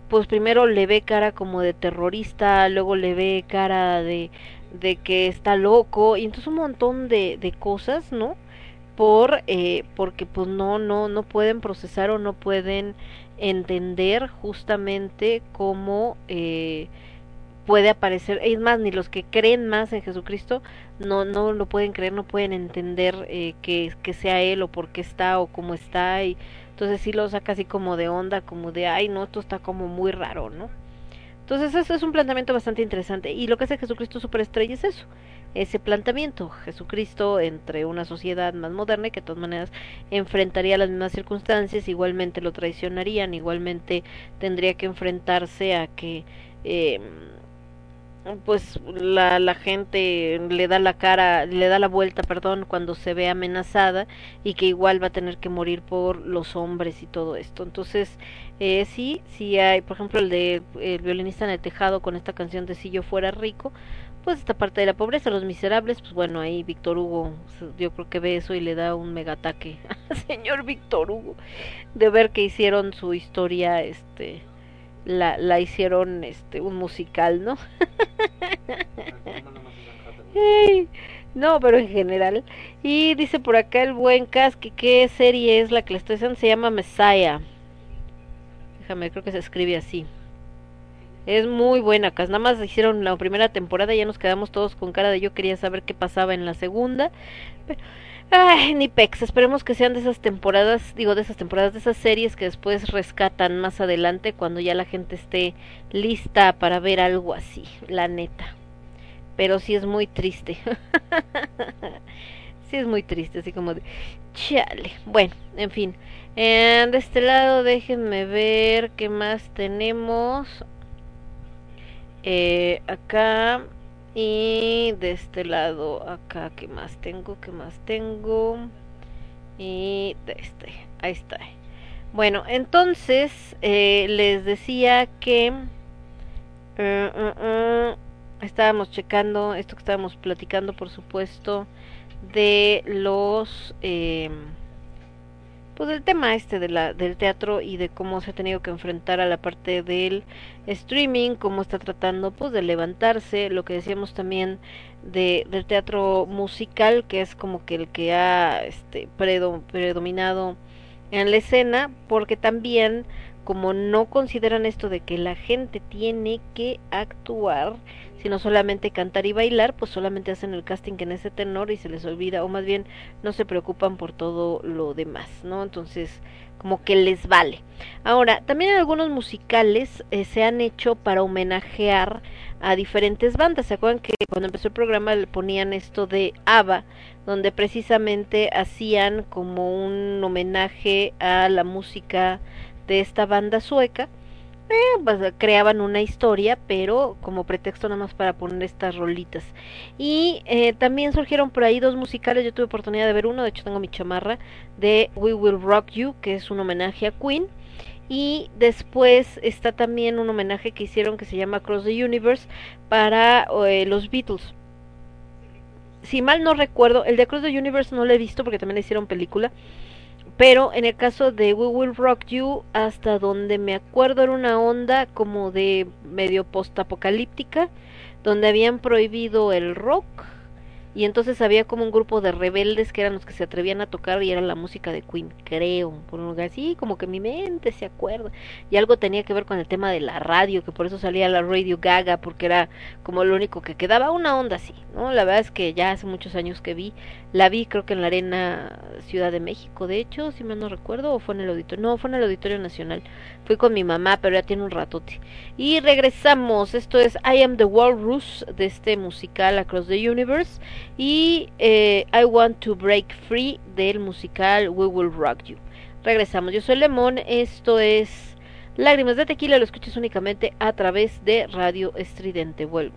pues primero le ve cara como de terrorista luego le ve cara de de que está loco y entonces un montón de, de cosas no por eh, porque pues no no no pueden procesar o no pueden entender justamente cómo eh, puede aparecer, es más, ni los que creen más en Jesucristo no, no lo pueden creer, no pueden entender eh, que, que sea Él o por qué está o cómo está, y entonces sí lo saca así como de onda, como de, ay, no, esto está como muy raro, ¿no? Entonces eso es un planteamiento bastante interesante, y lo que hace Jesucristo Superestrella es eso, ese planteamiento, Jesucristo entre una sociedad más moderna y que de todas maneras enfrentaría las mismas circunstancias, igualmente lo traicionarían, igualmente tendría que enfrentarse a que... Eh, pues la, la gente le da la cara, le da la vuelta, perdón, cuando se ve amenazada y que igual va a tener que morir por los hombres y todo esto. Entonces, eh, sí, sí hay, por ejemplo, el de el violinista en el tejado con esta canción de Si yo fuera rico, pues esta parte de la pobreza, los miserables, pues bueno, ahí Víctor Hugo, yo creo que ve eso y le da un mega ataque señor Víctor Hugo de ver que hicieron su historia, este, la, la hicieron, este, un musical, ¿no? No, pero en general. Y dice por acá el buen Cas que qué serie es la que le estoy diciendo, se llama Messiah. Déjame, creo que se escribe así. Es muy buena, Cas. Nada más hicieron la primera temporada y ya nos quedamos todos con cara de yo quería saber qué pasaba en la segunda. Pero, ay, ni pex. Esperemos que sean de esas temporadas, digo, de esas temporadas, de esas series que después rescatan más adelante cuando ya la gente esté lista para ver algo así, la neta. Pero sí es muy triste. sí es muy triste, así como de chale. Bueno, en fin. Eh, de este lado déjenme ver qué más tenemos. Eh, acá y de este lado acá qué más tengo qué más tengo y de este ahí está. Bueno entonces eh, les decía que eh, uh, estábamos checando esto que estábamos platicando por supuesto de los eh, pues del tema este de la, del teatro y de cómo se ha tenido que enfrentar a la parte del streaming, cómo está tratando pues de levantarse, lo que decíamos también de, del teatro musical, que es como que el que ha este, predo, predominado en la escena, porque también como no consideran esto de que la gente tiene que actuar, sino solamente cantar y bailar, pues solamente hacen el casting en ese tenor y se les olvida, o más bien no se preocupan por todo lo demás, ¿no? Entonces, como que les vale. Ahora, también algunos musicales eh, se han hecho para homenajear a diferentes bandas. ¿Se acuerdan que cuando empezó el programa le ponían esto de ABBA, donde precisamente hacían como un homenaje a la música de esta banda sueca? Eh, pues, creaban una historia, pero como pretexto nada más para poner estas rolitas. Y eh, también surgieron por ahí dos musicales, yo tuve oportunidad de ver uno, de hecho tengo mi chamarra, de We Will Rock You, que es un homenaje a Queen. Y después está también un homenaje que hicieron que se llama Across the Universe para eh, los Beatles. Si mal no recuerdo, el de Across the Universe no lo he visto porque también le hicieron película pero en el caso de We Will Rock You, hasta donde me acuerdo era una onda como de medio postapocalíptica, donde habían prohibido el rock y entonces había como un grupo de rebeldes que eran los que se atrevían a tocar y era la música de Queen, creo, por un lugar así, como que mi mente se acuerda. Y algo tenía que ver con el tema de la radio, que por eso salía la Radio Gaga, porque era como lo único que quedaba, una onda así, ¿no? La verdad es que ya hace muchos años que vi, la vi creo que en la Arena Ciudad de México, de hecho, si me no recuerdo, o fue en el auditorio, no, fue en el Auditorio Nacional. Fui con mi mamá, pero ya tiene un ratote. Y regresamos, esto es I Am the Walrus de este musical Across the Universe y eh, I Want to Break Free del musical We Will Rock You. Regresamos, yo soy Lemón, esto es Lágrimas de Tequila, lo escuchas únicamente a través de Radio Estridente. Vuelvo.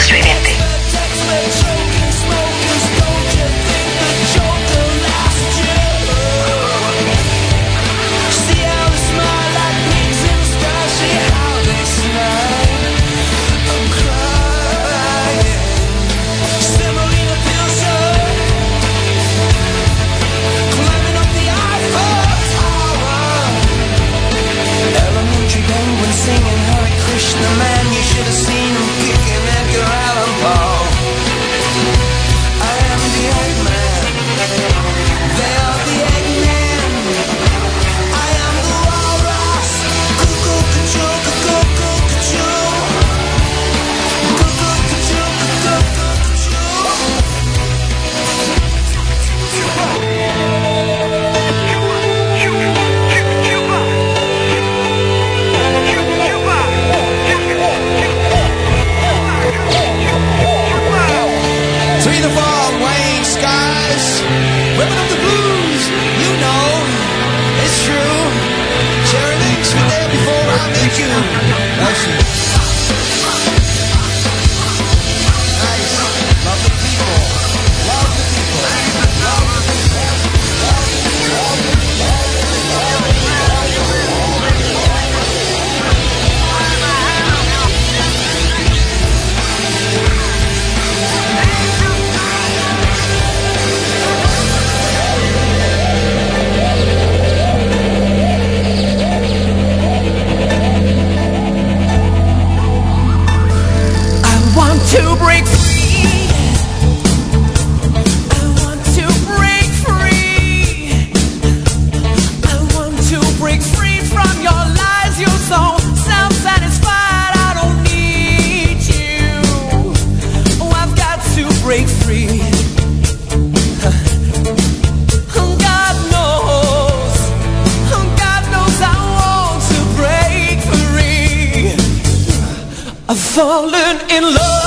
streaming. break free. God knows, God knows I want to break free. I've fallen in love.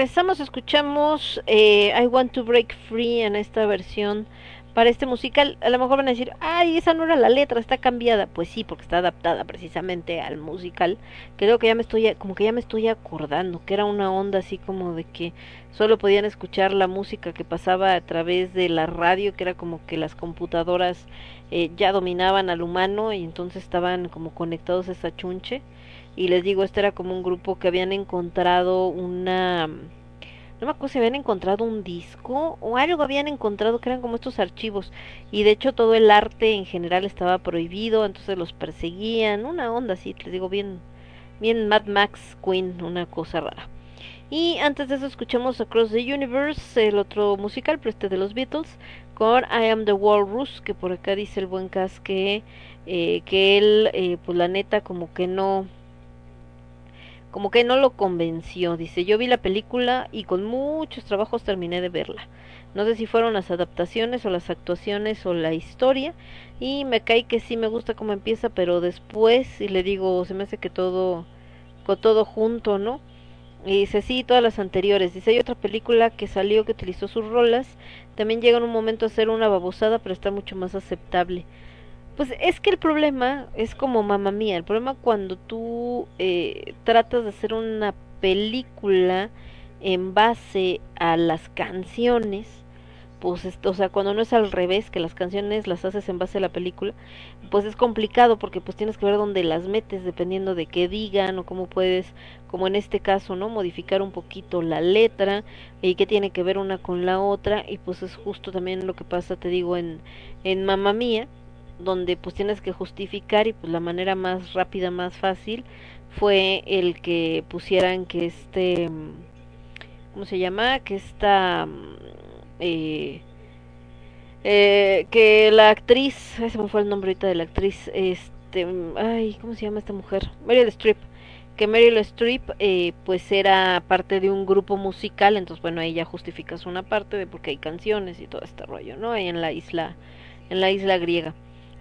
Regresamos, escuchamos eh, I Want to Break Free en esta versión para este musical. A lo mejor van a decir, ay, esa no era la letra, está cambiada. Pues sí, porque está adaptada precisamente al musical. Creo que ya me estoy, como que ya me estoy acordando, que era una onda así como de que solo podían escuchar la música que pasaba a través de la radio, que era como que las computadoras eh, ya dominaban al humano y entonces estaban como conectados a esa chunche y les digo, este era como un grupo que habían encontrado una no me acuerdo si habían encontrado un disco o algo habían encontrado que eran como estos archivos y de hecho todo el arte en general estaba prohibido, entonces los perseguían, una onda así, les digo bien bien Mad Max Queen, una cosa rara. Y antes de eso escuchamos Across the Universe, el otro musical, pero este de los Beatles, con I Am the Walrus, que por acá dice el buen Cas que, eh, que él, eh, pues la neta, como que no, como que no lo convenció. Dice, yo vi la película y con muchos trabajos terminé de verla. No sé si fueron las adaptaciones o las actuaciones o la historia. Y me cae que sí me gusta cómo empieza, pero después, y le digo, se me hace que todo, con todo junto, ¿no? Y dice, sí, todas las anteriores. Dice, hay otra película que salió que utilizó sus rolas. También llega en un momento a ser una babosada, pero está mucho más aceptable. Pues es que el problema es como mamá mía. El problema cuando tú eh, tratas de hacer una película en base a las canciones, pues, es- o sea, cuando no es al revés, que las canciones las haces en base a la película, pues es complicado porque pues tienes que ver dónde las metes dependiendo de qué digan o cómo puedes, como en este caso, ¿no? Modificar un poquito la letra y qué tiene que ver una con la otra y pues es justo también lo que pasa, te digo, en, en Mamma Mía, donde pues tienes que justificar y pues la manera más rápida, más fácil fue el que pusieran que este, mm, ¿cómo se llama? Que esta, mm, eh, eh, que la actriz, ay, se me fue el nombre ahorita de la actriz, este, mm, ay, ¿cómo se llama esta mujer? Meryl Streep, que Meryl Streep eh, pues era parte de un grupo musical, entonces bueno, ahí ya justificas una parte de porque hay canciones y todo este rollo, ¿no? Ahí en la isla, en la isla griega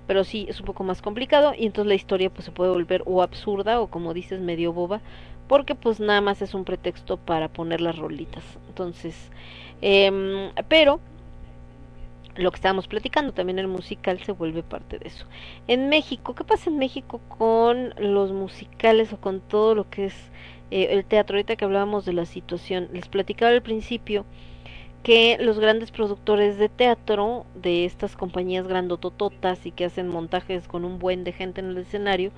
pero sí es un poco más complicado y entonces la historia pues se puede volver o absurda o como dices medio boba porque pues nada más es un pretexto para poner las rolitas. Entonces em, pero lo que estábamos platicando también el musical se vuelve parte de eso. En México qué pasa en México con los musicales o con todo lo que es eh, el teatro ahorita que hablábamos de la situación les platicaba al principio que los grandes productores de teatro de estas compañías grandotototas y que hacen montajes con un buen de gente en el escenario,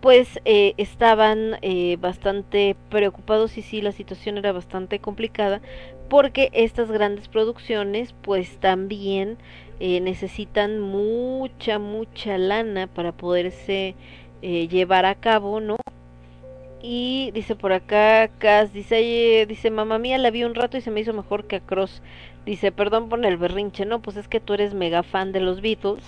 pues eh, estaban eh, bastante preocupados y sí, la situación era bastante complicada porque estas grandes producciones pues también eh, necesitan mucha, mucha lana para poderse eh, llevar a cabo, ¿no? Y dice por acá, Cas, dice, "Ay, dice, mamá mía, la vi un rato y se me hizo mejor que a Cross. Dice, perdón por el berrinche, no, pues es que tú eres mega fan de los Beatles.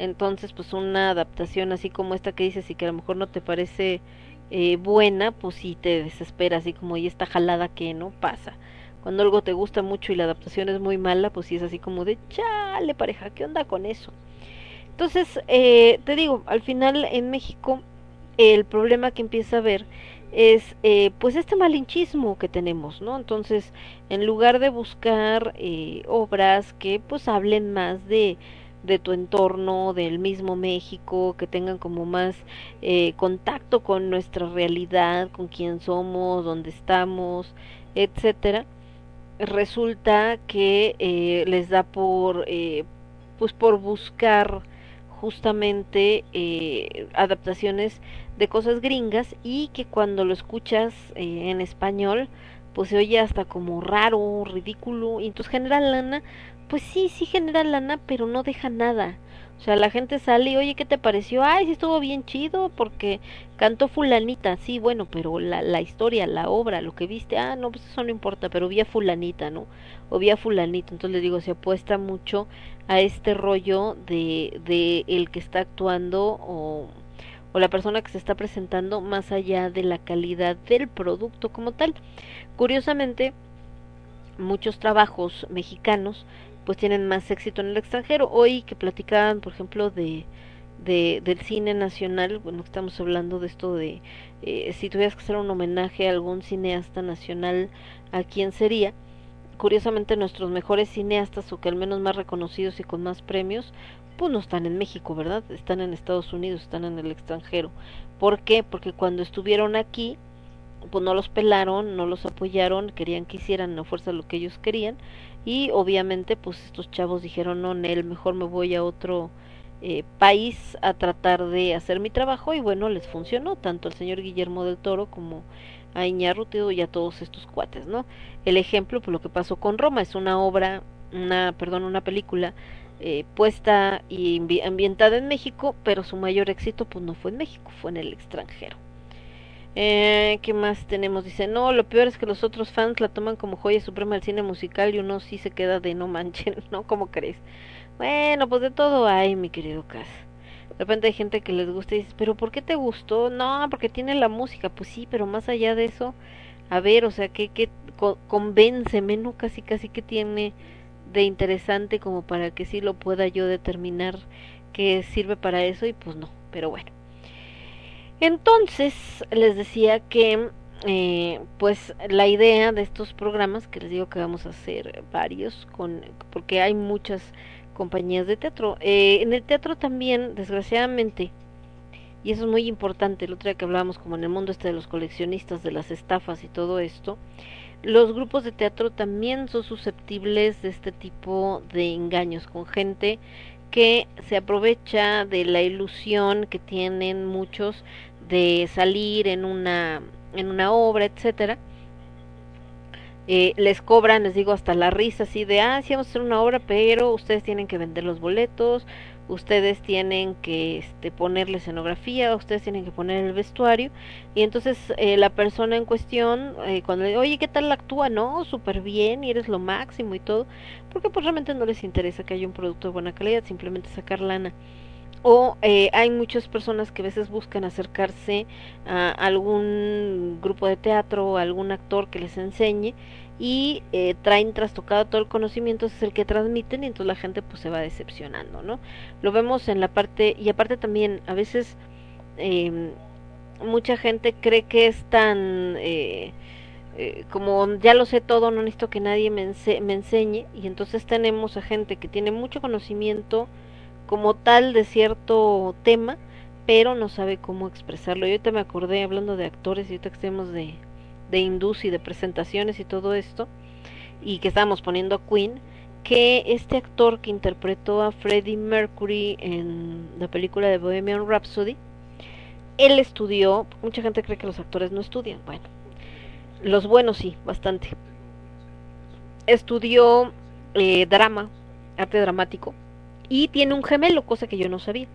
Entonces, pues una adaptación así como esta que dices y que a lo mejor no te parece eh, buena, pues sí te desespera, así como, y esta jalada que no pasa. Cuando algo te gusta mucho y la adaptación es muy mala, pues sí es así como de, chale pareja, ¿qué onda con eso? Entonces, eh, te digo, al final en México el problema que empieza a ver es eh, pues este malinchismo que tenemos, ¿no? Entonces, en lugar de buscar eh, obras que pues hablen más de de tu entorno, del mismo México, que tengan como más eh, contacto con nuestra realidad, con quién somos, dónde estamos, etcétera, resulta que eh, les da por eh, pues por buscar justamente eh, adaptaciones de cosas gringas y que cuando lo escuchas eh, en español pues se oye hasta como raro, ridículo y entonces genera lana, pues sí, sí genera lana, pero no deja nada. O sea, la gente sale y, oye, ¿qué te pareció? Ay, sí estuvo bien chido porque cantó fulanita. Sí, bueno, pero la, la historia, la obra, lo que viste, ah, no, pues eso no importa, pero vi a fulanita, ¿no? O vi a fulanito. Entonces le digo, se apuesta mucho a este rollo de, de el que está actuando o, o la persona que se está presentando más allá de la calidad del producto como tal. Curiosamente, muchos trabajos mexicanos pues tienen más éxito en el extranjero. Hoy que platicaban, por ejemplo, de, de del cine nacional, bueno, estamos hablando de esto de eh, si tuvieras que hacer un homenaje a algún cineasta nacional, ¿a quién sería? Curiosamente nuestros mejores cineastas o que al menos más reconocidos y con más premios, pues no están en México, ¿verdad? Están en Estados Unidos, están en el extranjero. ¿Por qué? Porque cuando estuvieron aquí, pues no los pelaron, no los apoyaron, querían que hicieran a fuerza lo que ellos querían y obviamente pues estos chavos dijeron no, Nel, mejor me voy a otro eh, país a tratar de hacer mi trabajo y bueno, les funcionó tanto al señor Guillermo del Toro como a Iñárritu y a todos estos cuates, ¿no? El ejemplo, pues lo que pasó con Roma, es una obra, una, perdón, una película eh, puesta y ambi- ambientada en México, pero su mayor éxito pues no fue en México, fue en el extranjero. Eh, ¿Qué más tenemos? Dice, no, lo peor es que los otros fans la toman como joya suprema del cine musical y uno sí se queda de no manchen, ¿no? ¿Cómo crees? Bueno, pues de todo hay, mi querido Cas. De repente hay gente que les gusta y dices, pero ¿por qué te gustó? No, porque tiene la música. Pues sí, pero más allá de eso, a ver, o sea, que co- convénceme, ¿no? Casi, casi que tiene de interesante como para que sí lo pueda yo determinar que sirve para eso y pues no, pero bueno. Entonces, les decía que eh, pues la idea de estos programas, que les digo que vamos a hacer varios, con porque hay muchas compañías de teatro. Eh, en el teatro también, desgraciadamente, y eso es muy importante, el otro día que hablábamos como en el mundo este de los coleccionistas, de las estafas y todo esto, los grupos de teatro también son susceptibles de este tipo de engaños con gente que se aprovecha de la ilusión que tienen muchos de salir en una en una obra, etcétera. Eh, les cobran, les digo, hasta la risa así de, ah, sí vamos a hacer una obra, pero ustedes tienen que vender los boletos, ustedes tienen que este, ponerle escenografía, ustedes tienen que poner el vestuario, y entonces eh, la persona en cuestión, eh, cuando le digo, oye, ¿qué tal actúa? No, súper bien, y eres lo máximo y todo, porque pues realmente no les interesa que haya un producto de buena calidad, simplemente sacar lana o eh, hay muchas personas que a veces buscan acercarse a algún grupo de teatro o algún actor que les enseñe y eh, traen trastocado todo el conocimiento, es el que transmiten y entonces la gente pues se va decepcionando, ¿no? Lo vemos en la parte, y aparte también a veces eh, mucha gente cree que es tan... Eh, eh, como ya lo sé todo, no necesito que nadie me, ense me enseñe y entonces tenemos a gente que tiene mucho conocimiento, como tal de cierto tema, pero no sabe cómo expresarlo. Yo ahorita me acordé hablando de actores y ahorita que estemos de, de indus y de presentaciones y todo esto, y que estábamos poniendo a Queen, que este actor que interpretó a Freddie Mercury en la película de Bohemian Rhapsody, él estudió, mucha gente cree que los actores no estudian, bueno, los buenos sí, bastante. Estudió eh, drama, arte dramático, y tiene un gemelo, cosa que yo no sabía.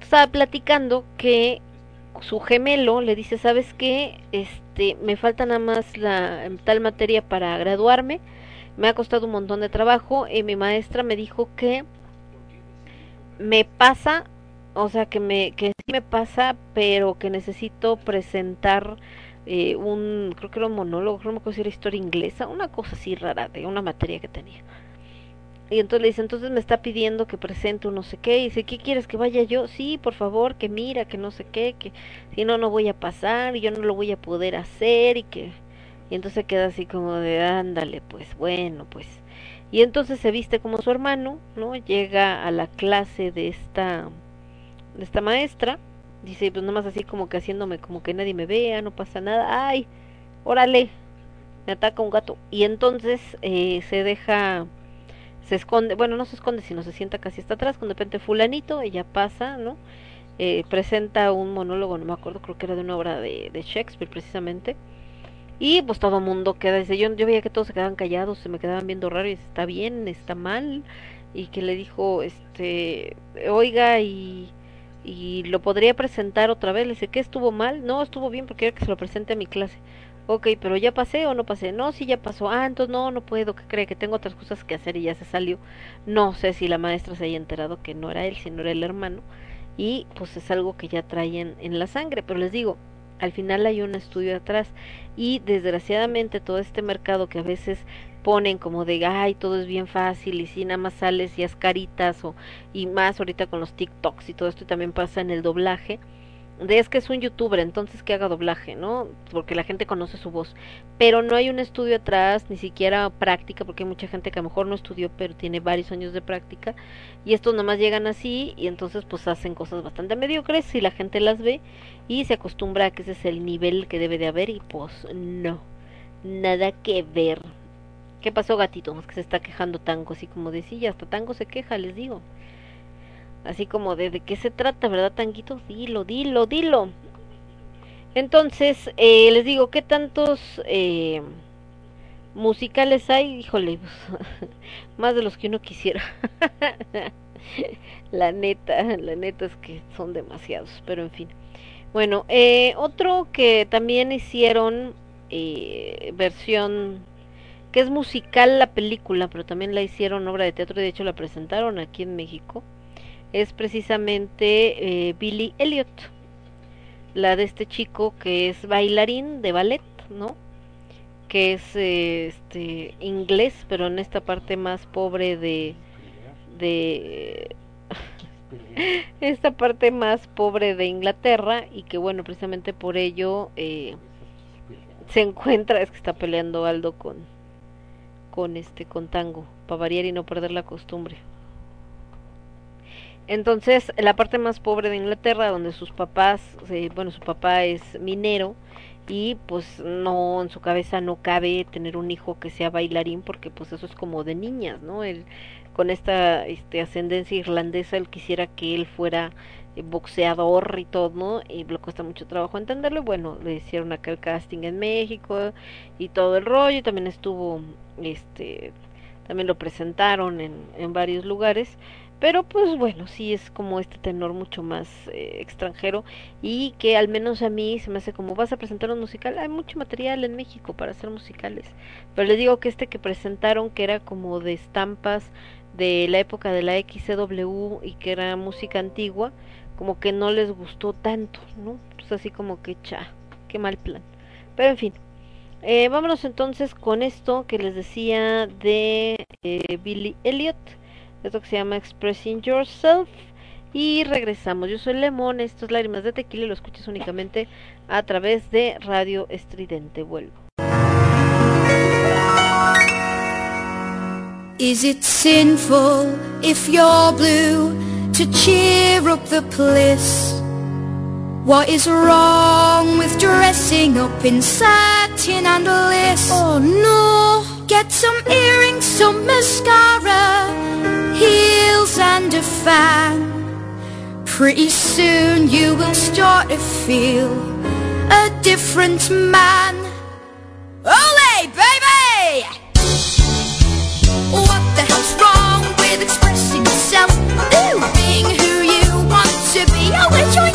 Estaba platicando que su gemelo le dice, ¿sabes qué? Este, me falta nada más la tal materia para graduarme. Me ha costado un montón de trabajo y mi maestra me dijo que me pasa, o sea, que me que sí me pasa, pero que necesito presentar eh, un, creo que era un monólogo, acuerdo si era historia inglesa, una cosa así rara de una materia que tenía. Y entonces le dice, entonces me está pidiendo que presente un no sé qué. Y dice, ¿qué quieres que vaya yo? Sí, por favor, que mira, que no sé qué, que si no, no voy a pasar y yo no lo voy a poder hacer y que... Y entonces queda así como de, ándale, pues bueno, pues. Y entonces se viste como su hermano, ¿no? Llega a la clase de esta, de esta maestra. Dice, pues nomás así como que haciéndome como que nadie me vea, no pasa nada. ¡Ay! Órale, me ataca un gato. Y entonces eh, se deja se esconde, bueno, no se esconde, sino se sienta casi hasta atrás, con de repente fulanito, ella pasa, ¿no? Eh, presenta un monólogo, no me acuerdo, creo que era de una obra de, de Shakespeare precisamente, y pues todo mundo queda, dice, yo, yo veía que todos se quedaban callados, se me quedaban viendo raro, y dice, está bien, está mal, y que le dijo, este, oiga, y, y lo podría presentar otra vez, le dice, ¿qué estuvo mal? No, estuvo bien porque era que se lo presente a mi clase. Ok, pero ya pasé o no pasé. No, sí ya pasó. Ah, entonces no, no puedo. ¿Qué cree? Que tengo otras cosas que hacer y ya se salió. No sé si la maestra se haya enterado que no era él, sino era el hermano. y pues es algo que ya traen en la sangre, pero les digo, al final hay un estudio atrás y desgraciadamente todo este mercado que a veces ponen como de ay todo es bien fácil y si nada más sales y haz caritas o y más ahorita con los TikToks y todo esto y también pasa en el doblaje de es que es un youtuber entonces que haga doblaje no porque la gente conoce su voz pero no hay un estudio atrás ni siquiera práctica porque hay mucha gente que a lo mejor no estudió pero tiene varios años de práctica y estos nomás llegan así y entonces pues hacen cosas bastante mediocres y la gente las ve y se acostumbra a que ese es el nivel que debe de haber y pues no nada que ver ¿Qué pasó, gatito? Es que se está quejando Tango, así como de sí, ya hasta Tango se queja, les digo. Así como de, qué se trata, ¿verdad, Tanguito? Dilo, dilo, dilo. Entonces, eh, les digo, ¿qué tantos eh, musicales hay? Híjole, pues, más de los que uno quisiera. la neta, la neta es que son demasiados, pero en fin. Bueno, eh, otro que también hicieron eh, versión que es musical la película, pero también la hicieron obra de teatro y de hecho la presentaron aquí en México, es precisamente eh, Billy Elliot, la de este chico que es bailarín de ballet, ¿no? Que es eh, este inglés, pero en esta parte más pobre de de esta parte más pobre de Inglaterra y que bueno precisamente por ello eh, se encuentra es que está peleando Aldo con con este con tango para variar y no perder la costumbre entonces la parte más pobre de Inglaterra donde sus papás eh, bueno su papá es minero y pues no en su cabeza no cabe tener un hijo que sea bailarín porque pues eso es como de niñas no él con esta este ascendencia irlandesa él quisiera que él fuera eh, boxeador y todo ¿no? y le cuesta mucho trabajo entenderlo. Bueno le hicieron acá el casting en México y todo el rollo. Y también estuvo este también lo presentaron en, en varios lugares pero pues bueno, sí es como este tenor mucho más eh, extranjero y que al menos a mí se me hace como vas a presentar un musical, hay mucho material en México para hacer musicales, pero les digo que este que presentaron que era como de estampas de la época de la XCW y que era música antigua, como que no les gustó tanto, ¿no? Pues así como que cha, qué mal plan. Pero en fin, eh, vámonos entonces con esto que les decía de eh, Billy Elliot esto que se llama Expressing Yourself. Y regresamos. Yo soy Lemon, esto es Lágrimas de Tequila lo escuchas únicamente a través de Radio Estridente. Vuelvo. Is it sinful if you're blue to cheer up the place? What is wrong with dressing up in satin and lace? Oh no! Get some earrings, some mascara, heels and a fan. Pretty soon you will start to feel a different man. Ole, baby! What the hell's wrong with expressing yourself? Ooh, being who you want to be. Oh, we're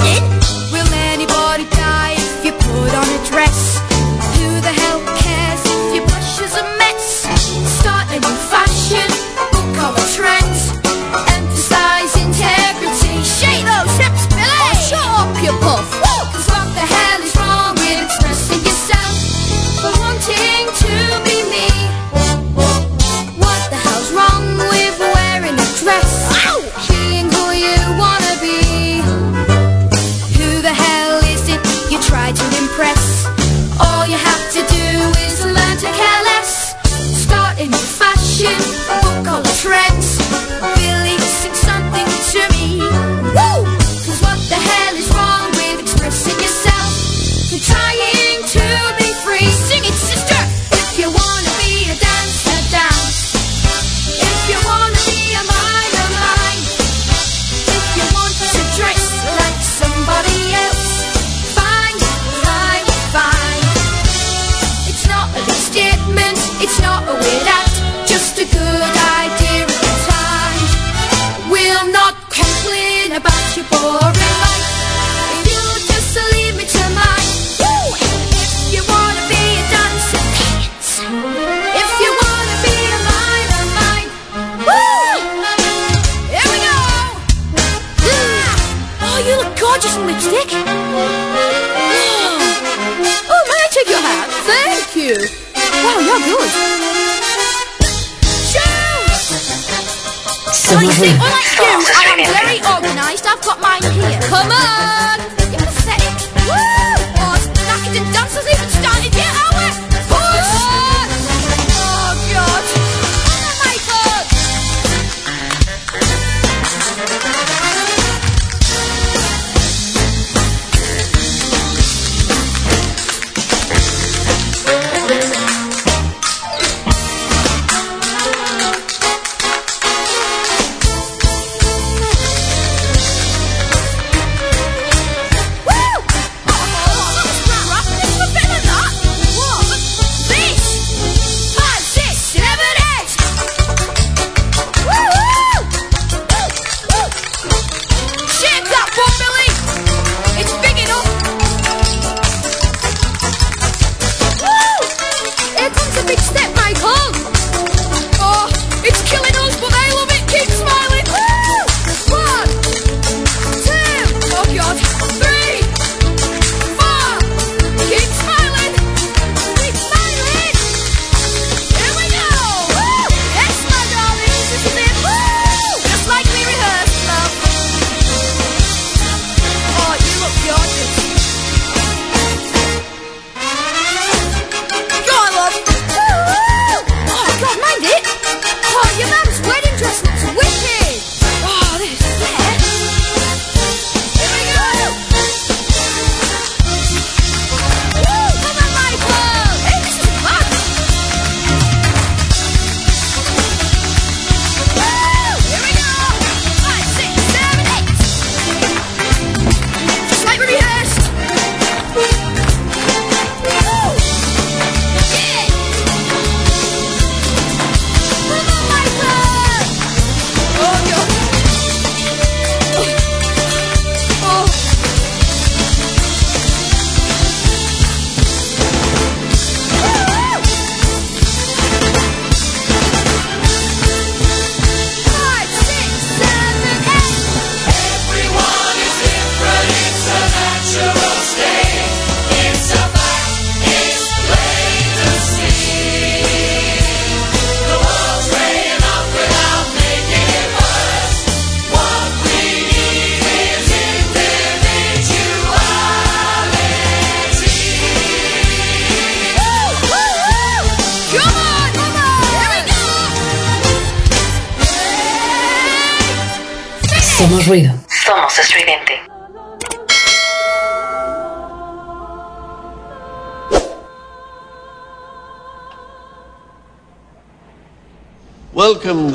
Like, see, all I do, I am very organised. I've got mine here. Come on!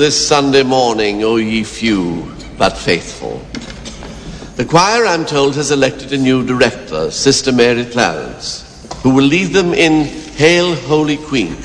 this Sunday morning, O ye few, but faithful. The choir, I'm told, has elected a new director, Sister Mary Clarence, who will lead them in Hail, Holy Queen.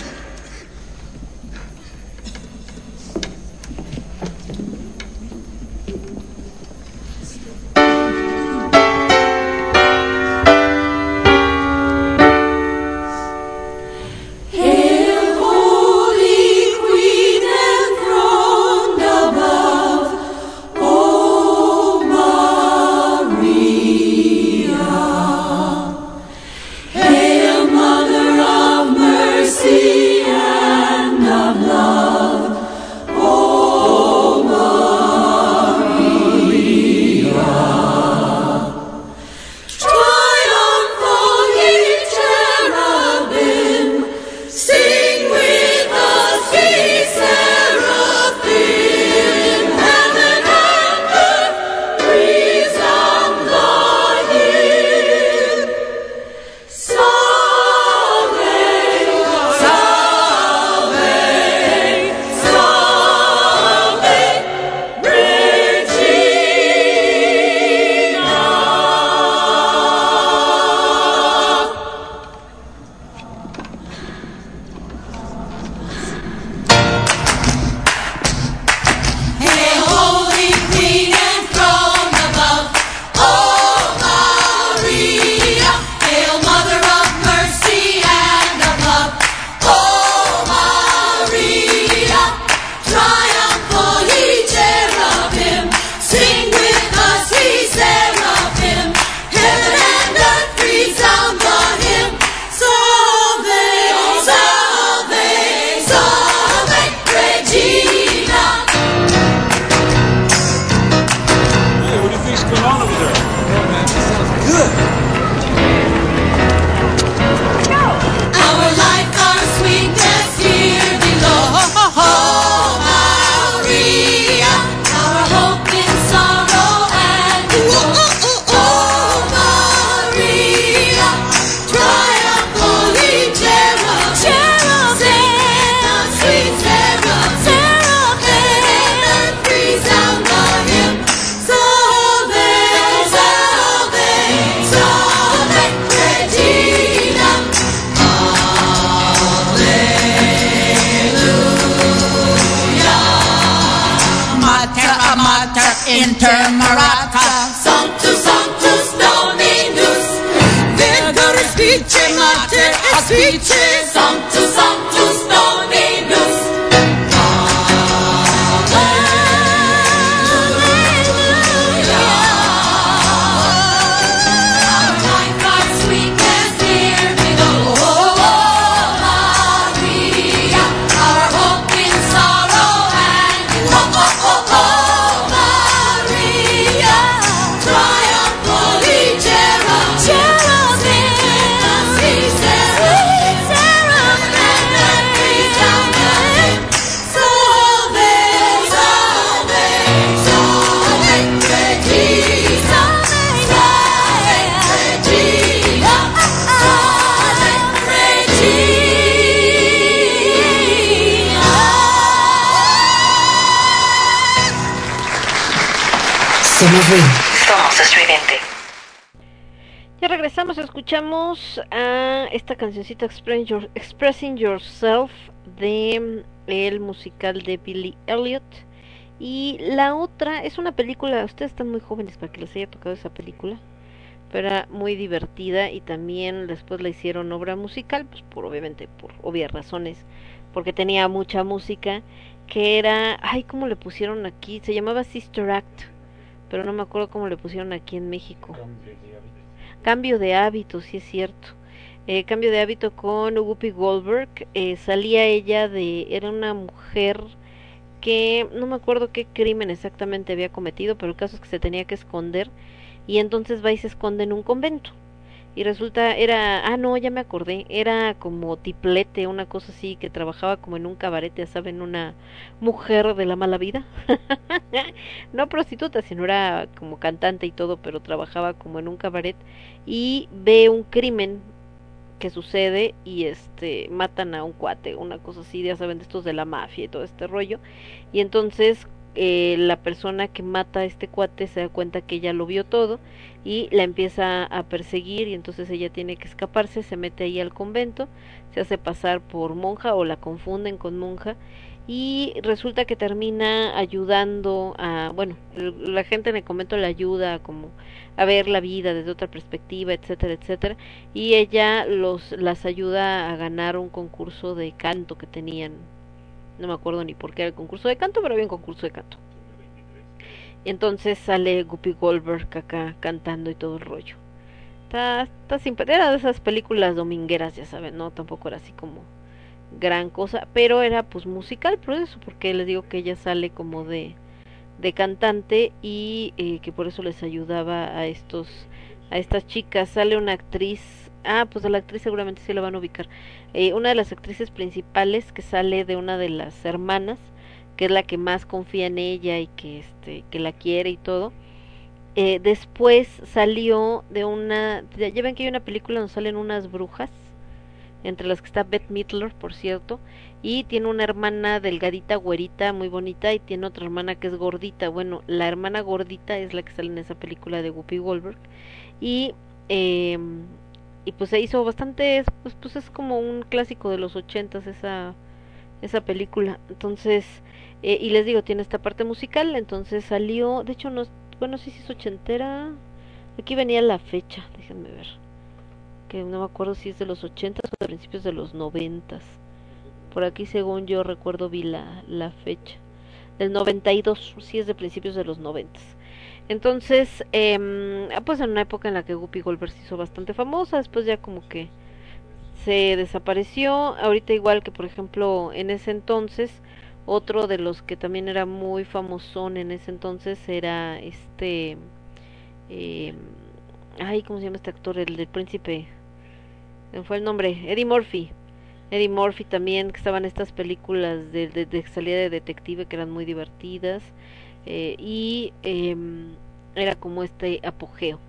Cancioncita Your- Expressing Yourself de mm, el musical de Billy Elliot. Y la otra es una película, ustedes están muy jóvenes para que les haya tocado esa película, pero era muy divertida y también después la hicieron obra musical, pues por obviamente por obvias razones, porque tenía mucha música, que era, ay, ¿cómo le pusieron aquí? Se llamaba Sister Act, pero no me acuerdo cómo le pusieron aquí en México. Cambio de hábito, sí es cierto. Eh, cambio de hábito con Whoopi Goldberg. Eh, salía ella de, era una mujer que no me acuerdo qué crimen exactamente había cometido, pero el caso es que se tenía que esconder y entonces va y se esconde en un convento. Y resulta, era, ah no, ya me acordé, era como tiplete, una cosa así, que trabajaba como en un cabaret, ya saben, una mujer de la mala vida. no prostituta, sino era como cantante y todo, pero trabajaba como en un cabaret y ve un crimen que sucede y este matan a un cuate, una cosa así, ya saben, de estos de la mafia y todo este rollo. Y entonces eh, la persona que mata a este cuate se da cuenta que ella lo vio todo y la empieza a perseguir y entonces ella tiene que escaparse, se mete ahí al convento, se hace pasar por monja o la confunden con monja y resulta que termina ayudando a, bueno, la gente en el convento le ayuda como a ver la vida desde otra perspectiva, etcétera, etcétera, y ella los las ayuda a ganar un concurso de canto que tenían. No me acuerdo ni por qué era el concurso de canto, pero había un concurso de canto. Y entonces sale Guppy Goldberg acá cantando y todo el rollo. Está, está simpática. Era de esas películas domingueras, ya saben, no, tampoco era así como gran cosa, pero era pues musical por eso, porque les digo que ella sale como de, de cantante y eh, que por eso les ayudaba a estos, a estas chicas. Sale una actriz, ah, pues la actriz seguramente sí la van a ubicar. Eh, una de las actrices principales que sale de una de las hermanas, que es la que más confía en ella y que este, que la quiere y todo. Eh, después salió de una, ya ya ven que hay una película donde salen unas brujas entre las que está Beth Midler, por cierto, y tiene una hermana delgadita, güerita, muy bonita, y tiene otra hermana que es gordita. Bueno, la hermana gordita es la que sale en esa película de Whoopi Goldberg, y, eh, y pues se hizo bastante, pues, pues es como un clásico de los ochentas esa, esa película. Entonces, eh, y les digo, tiene esta parte musical, entonces salió, de hecho no, bueno, sí, sí es ochentera, aquí venía la fecha, déjenme ver que no me acuerdo si es de los 80 o de principios de los 90. Por aquí, según yo recuerdo, vi la, la fecha. Del 92, sí es de principios de los 90. Entonces, eh, pues en una época en la que Guppy Goldberg se hizo bastante famosa, después ya como que se desapareció. Ahorita igual que, por ejemplo, en ese entonces, otro de los que también era muy famosón en ese entonces era este... Eh, ay, ¿cómo se llama este actor? El del príncipe. Fue el nombre. Eddie Murphy. Eddie Murphy también, que estaban estas películas de, de, de salida de detective que eran muy divertidas. eh, y em, era como este apogeo.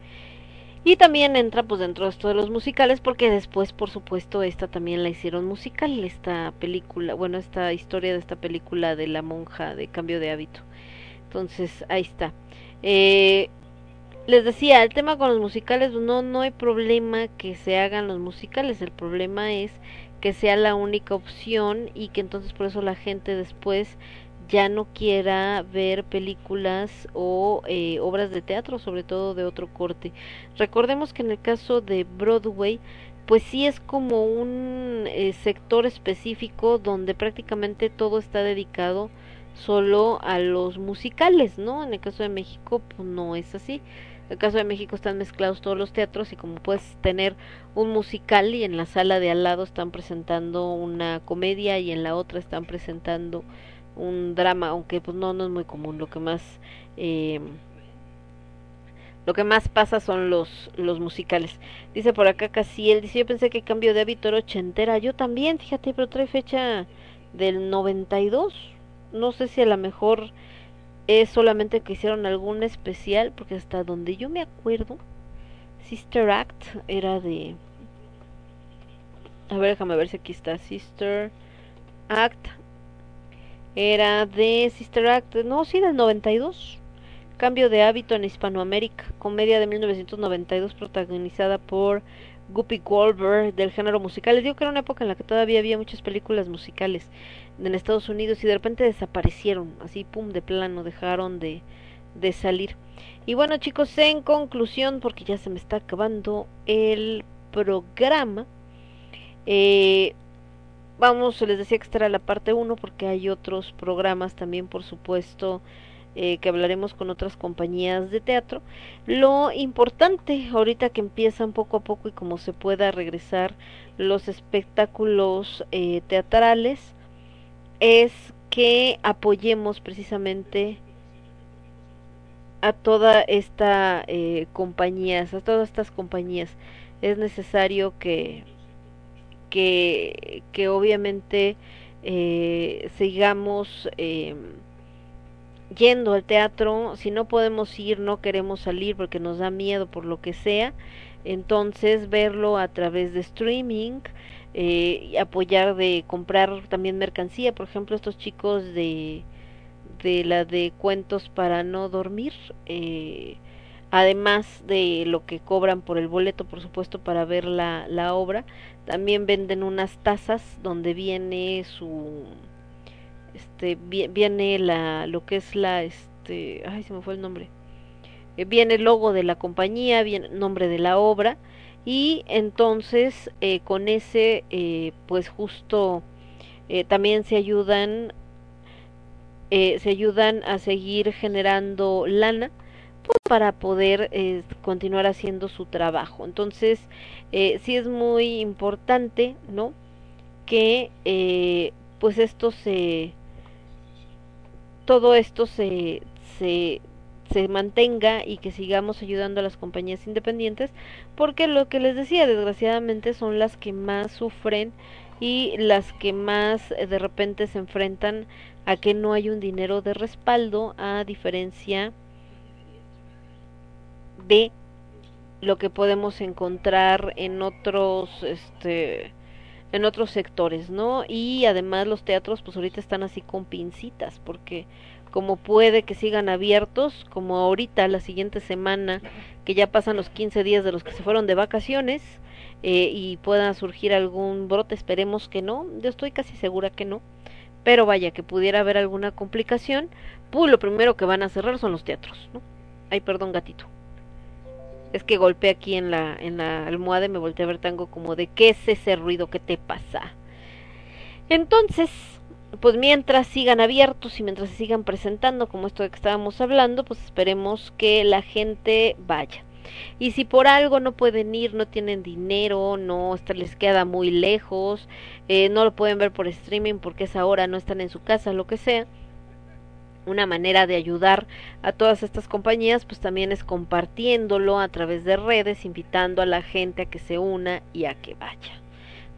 Y también entra pues dentro de esto de los musicales porque después por supuesto esta también la hicieron musical, esta película, bueno esta historia de esta película de la monja de cambio de hábito. Entonces ahí está. Eh, les decía, el tema con los musicales, no, no hay problema que se hagan los musicales, el problema es que sea la única opción y que entonces por eso la gente después ya no quiera ver películas o eh, obras de teatro, sobre todo de otro corte. Recordemos que en el caso de Broadway pues sí es como un eh, sector específico donde prácticamente todo está dedicado solo a los musicales, ¿no? En el caso de México, pues no es así. En el caso de México están mezclados todos los teatros y como puedes tener un musical y en la sala de al lado están presentando una comedia y en la otra están presentando un drama, aunque pues no, no es muy común. Lo que más eh, lo que más pasa son los, los musicales. Dice por acá Casiel, dice yo pensé que cambio de hábito era ochentera. Yo también, fíjate, pero trae fecha del 92. No sé si a lo mejor es solamente que hicieron algún especial, porque hasta donde yo me acuerdo, Sister Act era de... A ver, déjame ver si aquí está. Sister Act era de Sister Act, no, sí, del 92. Cambio de hábito en Hispanoamérica, comedia de 1992 protagonizada por Guppy Goldberg del género musical. Les digo que era una época en la que todavía había muchas películas musicales en Estados Unidos y de repente desaparecieron, así pum de plano, dejaron de, de salir. Y bueno chicos, en conclusión, porque ya se me está acabando el programa, eh, vamos, les decía que esta era la parte 1 porque hay otros programas también, por supuesto, eh, que hablaremos con otras compañías de teatro. Lo importante ahorita que empiezan poco a poco y como se pueda regresar los espectáculos eh, teatrales es que apoyemos precisamente a toda esta eh, compañías, a todas estas compañías. Es necesario que que, que obviamente eh, sigamos eh, yendo al teatro, si no podemos ir, no queremos salir porque nos da miedo por lo que sea, entonces verlo a través de streaming, eh, apoyar de comprar también mercancía, por ejemplo estos chicos de de la de cuentos para no dormir, eh, además de lo que cobran por el boleto, por supuesto, para ver la, la obra, también venden unas tazas donde viene su este viene la lo que es la este ay se me fue el nombre eh, viene el logo de la compañía viene el nombre de la obra y entonces eh, con ese eh, pues justo eh, también se ayudan eh, se ayudan a seguir generando lana pues, para poder continuar haciendo su trabajo. Entonces sí es muy importante no que pues esto se todo esto se, se, se mantenga y que sigamos ayudando a las compañías independientes porque lo que les decía desgraciadamente son las que más sufren y las que más eh, de repente se enfrentan a que no hay un dinero de respaldo a diferencia de lo que podemos encontrar en otros este en otros sectores, ¿no? Y además los teatros pues ahorita están así con pincitas porque como puede que sigan abiertos, como ahorita la siguiente semana que ya pasan los 15 días de los que se fueron de vacaciones eh, y pueda surgir algún brote, esperemos que no, yo estoy casi segura que no, pero vaya que pudiera haber alguna complicación, pues lo primero que van a cerrar son los teatros, ¿no? Ay, perdón, gatito. Es que golpeé aquí en la, en la almohada y me volteé a ver tango como de qué es ese ruido, qué te pasa. Entonces, pues mientras sigan abiertos y mientras se sigan presentando como esto de que estábamos hablando, pues esperemos que la gente vaya. Y si por algo no pueden ir, no tienen dinero, no les queda muy lejos, eh, no lo pueden ver por streaming porque esa hora no están en su casa, lo que sea, una manera de ayudar a todas estas compañías pues también es compartiéndolo a través de redes, invitando a la gente a que se una y a que vaya.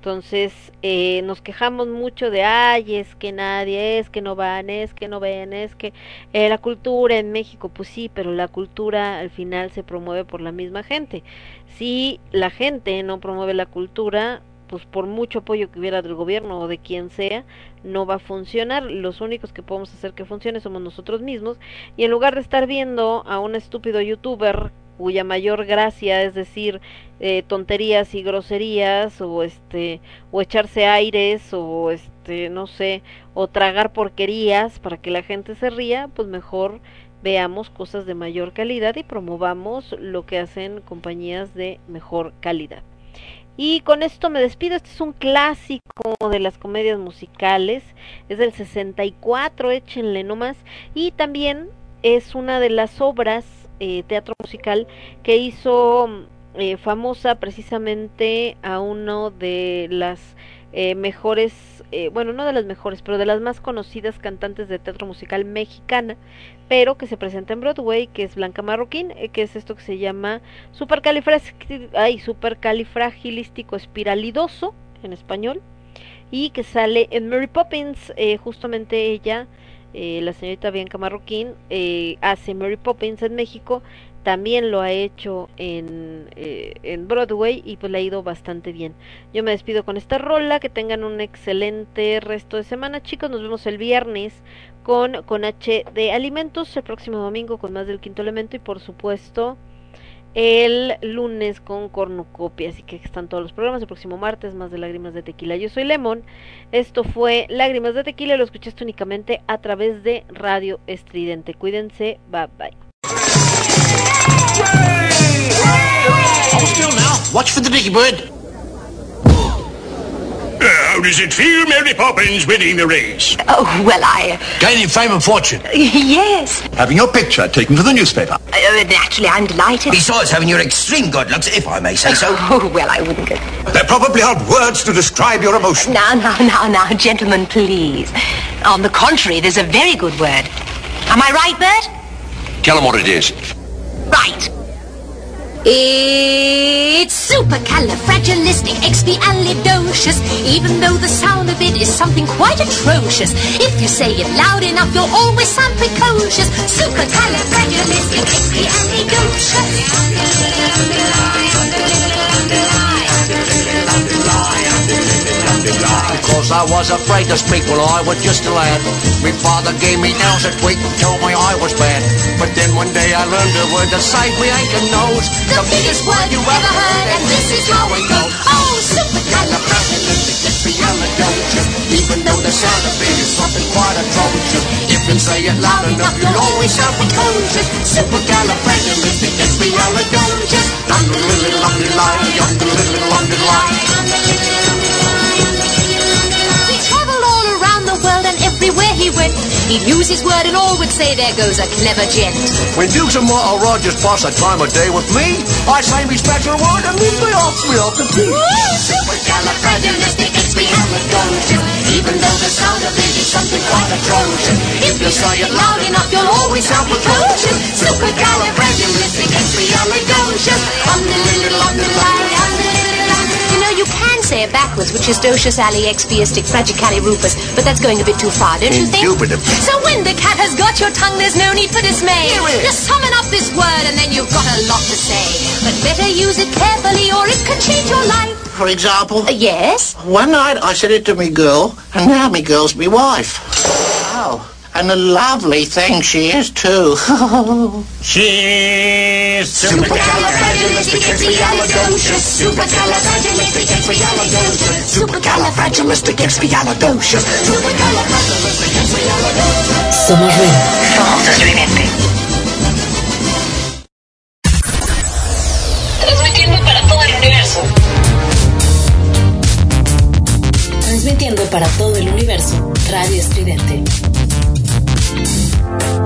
Entonces eh, nos quejamos mucho de, ay, es que nadie, es que no van, es que no ven, es que eh, la cultura en México, pues sí, pero la cultura al final se promueve por la misma gente. Si la gente no promueve la cultura, pues por mucho apoyo que hubiera del gobierno o de quien sea, no va a funcionar. Los únicos que podemos hacer que funcione somos nosotros mismos. Y en lugar de estar viendo a un estúpido youtuber cuya mayor gracia es decir eh, tonterías y groserías o este o echarse aires o este no sé o tragar porquerías para que la gente se ría pues mejor veamos cosas de mayor calidad y promovamos lo que hacen compañías de mejor calidad Y con esto me despido. Este es un clásico de las comedias musicales. Es del 64, échenle nomás. Y también es una de las obras eh, teatro musical que hizo eh, famosa precisamente a uno de las eh, mejores, eh, bueno, no de las mejores, pero de las más conocidas cantantes de teatro musical mexicana, pero que se presenta en Broadway, que es Blanca Marroquín, eh, que es esto que se llama supercalifragilístico espiralidoso en español, y que sale en Mary Poppins, justamente ella, eh, la señorita Bianca Marroquín, eh, hace Mary Poppins en México, también lo ha hecho en, eh, en Broadway y pues le ha ido bastante bien. Yo me despido con esta rola, que tengan un excelente resto de semana chicos, nos vemos el viernes con, con H de Alimentos, el próximo domingo con más del quinto elemento y por supuesto el lunes con cornucopia, así que están todos los programas, el próximo martes más de Lágrimas de Tequila. Yo soy Lemon, esto fue Lágrimas de Tequila, lo escuchaste únicamente a través de Radio Estridente. Cuídense, bye bye. How does it feel, Mary Poppins, winning the race? Oh, well, I... Gaining fame and fortune. Yes. Having your picture taken for the newspaper. Uh, naturally, I'm delighted. Besides having your extreme good looks, if I may say so. Oh, well, I wouldn't go. There probably aren't words to describe your emotion. Now, now, now, now, gentlemen, please. On the contrary, there's a very good word. Am I right, Bert? Tell them what it is. Right. It's supercalifragilisticexpialidocious, even though the sound of it is something quite atrocious. If you say it loud enough, you'll always sound precocious. Because I was afraid to speak when I was just a lad. My father gave me nails that week and told me I was bad. But then one day I learned a word that saved me aching nose. The biggest word you ever heard, and this is how it goes. Oh, supercalifragilisticexpialidocious. Even though the sound of it is something quite atrocious. If you say it loud enough, you'll always sound precocious. Supercalifragilisticexpialidocious. He went, he'd use his word and all would say, there goes a clever gent. When Dukes and Martha Rogers pass a time of day with me, I say me special word and leave me off me off the key. Supercalifragilisticexpialidocious. Even though the sound of it is something quite atrocious. If you say it loud enough, you'll always sound precocious. Supercalifragilisticexpialidocious. Underlittle, underline, underlittle. You know, you can say it backwards, which is docious ali expiistic fragicalirufus, but that's going a bit too far, don't you think? Indubitably. So when the cat has got your tongue, there's no need for dismay. Just summon up this word and then you've got a lot to say. But better use it carefully or it could change your life. For example? Uh, yes? One night I said it to me girl, and now me girl's me wife. Oh, and a lovely thing she is too. She's Supercalifragilisticexpialidocious. Supercalifragilisticexpialidocious. Supercalifragilisticexpialidocious. Supercalifragilisticexpialidocious. Somos estridente. Transmitiendo para todo el universo. Transmitiendo para todo el universo. Radio Estridente. Thank you.